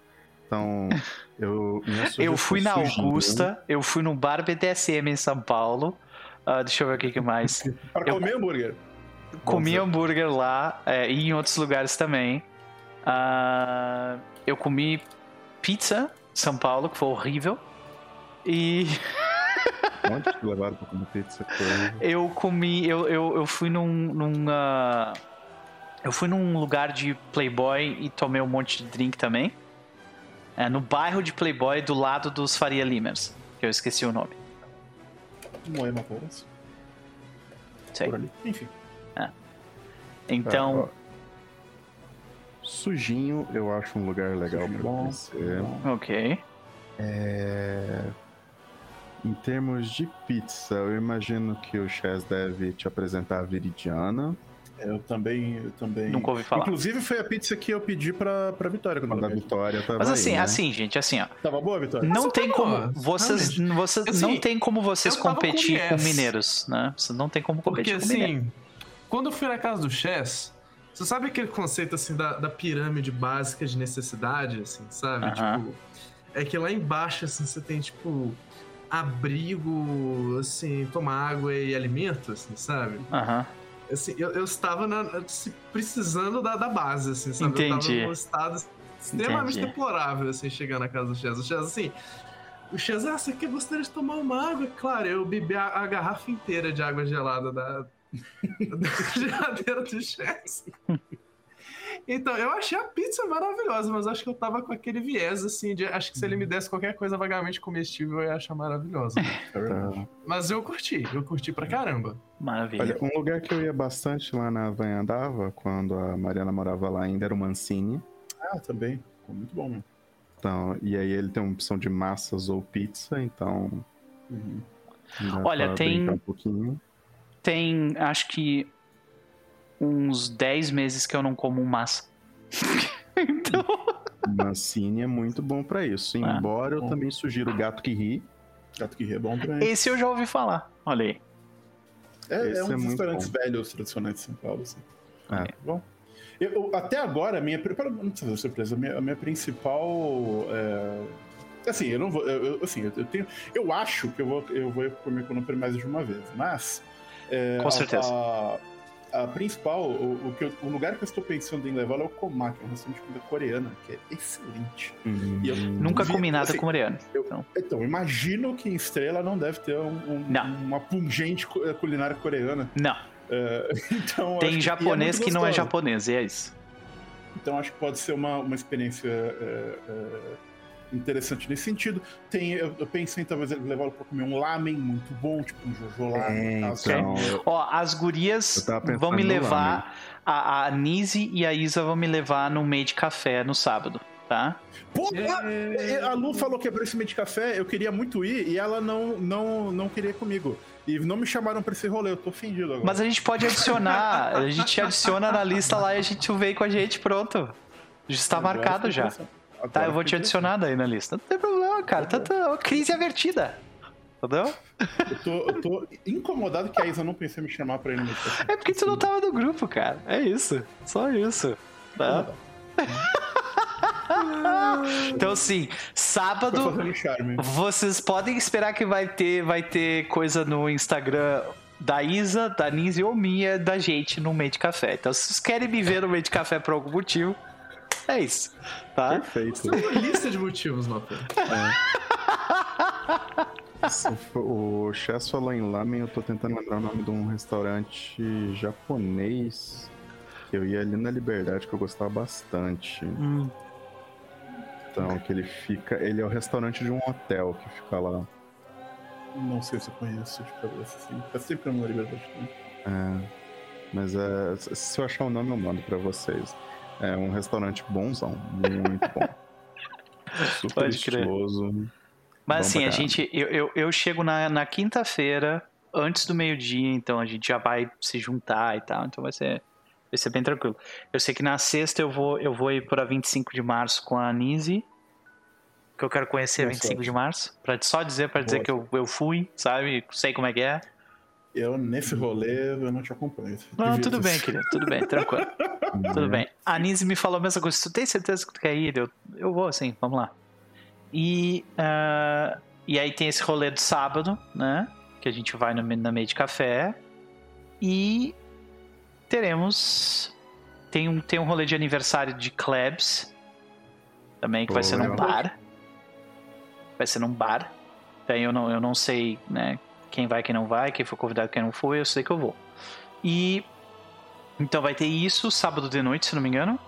Então, eu. Eu fui na Augusta, eu fui no bar BDSM em São Paulo. Ah, deixa eu ver o que, mais. Para Eu- comer hambúrguer. Comi hambúrguer lá é, e em outros lugares também. Ah, eu comi pizza em São Paulo, que foi horrível. E Onde te levaram pra comer pizza? Eu comi. Eu, eu, eu fui num. num ah, eu fui num lugar de Playboy e tomei um monte de drink também. É, no bairro de Playboy, do lado dos Faria Limers. Que eu esqueci o nome. Moema parece. Sei. Por ali. Enfim. Então. Tá, ó. Sujinho, eu acho um lugar legal Sujinho pra bom, conhecer. Ok. É... Em termos de pizza, eu imagino que o Chess deve te apresentar a Viridiana. Eu também. Eu também... Nunca ouvi falar. Inclusive, foi a pizza que eu pedi pra, pra Vitória quando Quando a ela veio. Vitória tava Mas assim, aí, né? assim, gente, assim, ó. Tava boa, Vitória? Não Essa tem tá como. boa, Vocês, realmente. vocês Assim, não tem como vocês com competir com, yes. mineiros, né? Vocês não tem como Porque competir com mineiros. assim, quando eu fui na casa do Chess, você sabe aquele conceito assim da, da pirâmide básica de necessidade, assim, sabe? Aham. Tipo, é que lá embaixo, assim, você tem, tipo, abrigo, assim, tomar água e alimento, assim, sabe? Aham. Assim, eu, eu estava na- precisando da, da base, assim, sabe? Eu Entendi. tava num estado extremamente Entendi. deplorável, assim, chegando na casa do Chess. O Chess, assim... O Chess, ah, você quer gostaria de tomar uma água? Claro, eu bebi a, a garrafa inteira de água gelada da, da geladeira do Chess. Então, eu achei a pizza maravilhosa, mas acho que eu tava com aquele viés, assim, de acho que se ele me desse qualquer coisa vagamente comestível, eu ia achar maravilhosa. É verdade. Tá. Mas eu curti, eu curti pra caramba. Maravilha. Olha, um lugar que eu ia bastante lá na Vanhandava, quando a Mariana morava lá ainda, era o Mancini. Ah, também. Ficou muito bom, né? Então, e aí ele tem uma opção de massas ou pizza, então. Uhum. Olha, tem- Um pouquinho. Tem, acho que, uns 10 meses que eu não como massa. então. Mancini é muito bom pra isso. Ah, Embora eu também sugiro o gato que ri. Gato que ri é bom também. Esse eu já ouvi falar. Olha aí. É, é um é dos restaurantes bom. velhos tradicionais de São Paulo, assim. É. Bom. Eu, até agora, a minha. Para não fazer surpresa, a minha, a minha principal. É, assim, eu não vou. Eu, assim, eu tenho. Eu acho que eu vou, eu vou comer com o mais de uma vez, mas. É, Com certeza. A, a, principal, o, o, que eu, o lugar que eu estou pensando em levar é o Koma, que é um restaurante de comida coreana, que é excelente. Hum. E eu Nunca vi- comi nada assim, com coreano. eu- Então. Então, imagino que em Estrela não deve ter um- um- Não. uma pungente eh, culinária coreana. Não, É, então, tem que- é japonês muito que não é japonês, e é isso. Então acho que pode ser uma, uma experiência é, é, interessante nesse sentido. Tem, eu, eu pensei em talvez levá-lo para comer um lamen muito bom, tipo um jojo lamen. É, então, eu- Ó, as gurias vão me levar. A, a Nise e a Isa vão me levar no meio de café no sábado, tá? Pô, É. a, a Lu falou que é para esse meio de café, eu queria muito ir e ela não, não, não queria ir comigo. E não me chamaram para esse rolê, eu tô ofendido agora. Mas a gente pode adicionar. a gente adiciona na lista lá e a gente vem com a gente, pronto. Já está marcado já. Agora Tá, eu vou te adicionar daí na lista. Não tem problema, cara. Tá, tá, crise avertida. Entendeu? Eu tô, eu tô incomodado que a Isa não pensou em me chamar pra ir no. É porque tu não tava no grupo, cara. É isso. Só isso. Tá? Então, Tô sábado. Vocês podem esperar que vai ter, vai ter coisa no Instagram da Isa, da Nise ou minha, da gente no meio de café. Então, se vocês querem me ver no meio de café por algum motivo, é isso. Tá? Perfeito. Tem uma lista de motivos. Se for- O Chess falou em lamen, eu tô tentando lembrar o nome de um restaurante japonês que eu ia ali na Liberdade que eu gostava bastante. Hum, Então, que ele fica. Ele é o restaurante de um hotel que fica lá. Não sei se eu conheço de cabeça assim. Faz tempo que eu não lembro também. É, mas é, se eu achar o nome, eu mando pra vocês. É um restaurante bonzão, muito bom. Super Pode crer. estiloso. Mas assim, a gente. Eu, eu, eu chego na, na quinta-feira, antes do meio-dia, então a gente já vai se juntar e tal. Então vai ser, vai ser bem tranquilo. Eu sei que na sexta eu vou, eu vou ir para 25 de março com a Nise. Que eu quero conhecer Boa 25 sorte. de março. Pra, só dizer, pra dizer que eu, eu fui, sabe? Sei como é que é. Eu, nesse rolê, eu não te acompanho. Não, tudo bem, querido. Tudo bem, tranquilo. Tudo Né? bem. A Nise me falou a mesma coisa. Tu tem certeza que tu quer ir? Eu, eu vou, sim. Vamos lá. E, ah, e aí tem esse rolê do sábado, né? Que a gente vai no, na meio de café. E teremos... Tem um, tem um rolê de aniversário de Klebs. Também, que vai Pô, ser num bar. Vai ser num bar. Daí eu não, eu não sei, né? Quem vai, quem não vai, quem foi convidado, quem não foi. Eu sei que eu vou. E... Então vai ter isso sábado de noite, se não me engano.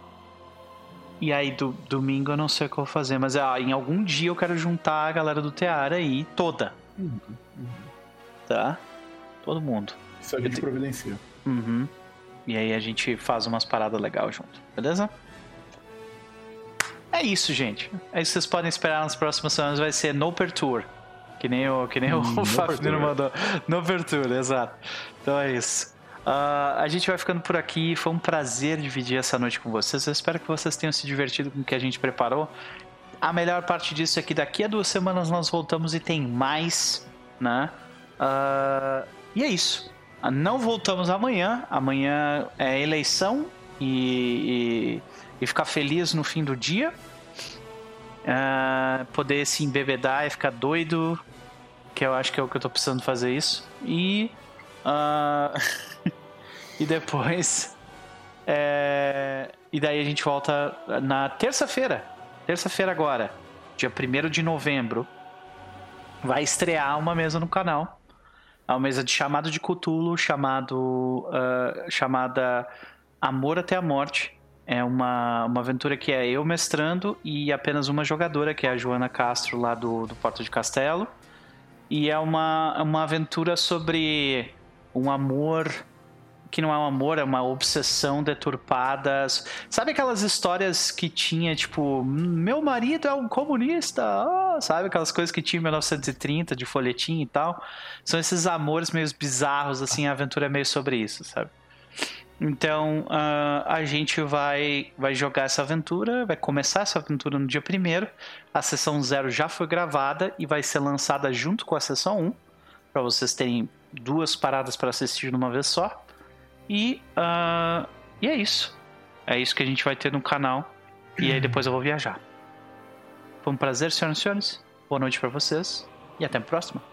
E aí do, domingo eu não sei o que eu vou fazer, mas ah, em algum dia eu quero juntar a galera do Teara aí toda. Tá? Todo mundo. Isso a gente providencia. Uhum. E aí a gente faz umas paradas legais junto, beleza? É isso, gente. É isso que vocês podem esperar nas próximas semanas. Vai ser No Per Tour. Que nem o, que nem o Hum, No Fafnir mandou. No Per Tour, exato. Então é isso. Ah, a gente vai ficando por aqui. Foi um prazer dividir essa noite com vocês. Eu espero que vocês tenham se divertido com o que a gente preparou. A melhor parte disso é que daqui a duas semanas nós voltamos e tem mais, né? Ah, e é isso. Ah, Não voltamos amanhã. Amanhã é eleição e, e, e ficar feliz no fim do dia. Ah, poder se embebedar e ficar doido. Que eu acho que é o que eu tô precisando fazer isso. E. ah, e depois. é, e daí a gente volta na terça-feira. Terça-feira agora, dia 1 de novembro. Vai estrear uma mesa no canal. É uma mesa de chamado de Cthulhu, chamado, ah, chamada Amor até a Morte. É uma, uma aventura que é eu mestrando e apenas uma jogadora, que é a Joana Castro, lá do, do Porto de Castelo. E é uma, uma aventura sobre um amor que não é um amor, é uma obsessão deturpada. Sabe aquelas histórias que tinha, tipo, meu marido é um comunista, ah, sabe? Aquelas coisas que tinha em 1930, de folhetim e tal. São esses amores meio bizarros, assim, a aventura é meio sobre isso, sabe? Então, ah, a gente vai, vai jogar essa aventura, vai começar essa aventura no dia primeiro. A sessão 0 já foi gravada e vai ser lançada junto com a sessão 1, para vocês terem duas paradas para assistir de uma vez só. E, ah, e é isso. é isso que a gente vai ter no canal. E aí depois eu vou viajar. Foi um prazer, senhoras e senhores. Boa noite pra vocês. E até a próxima.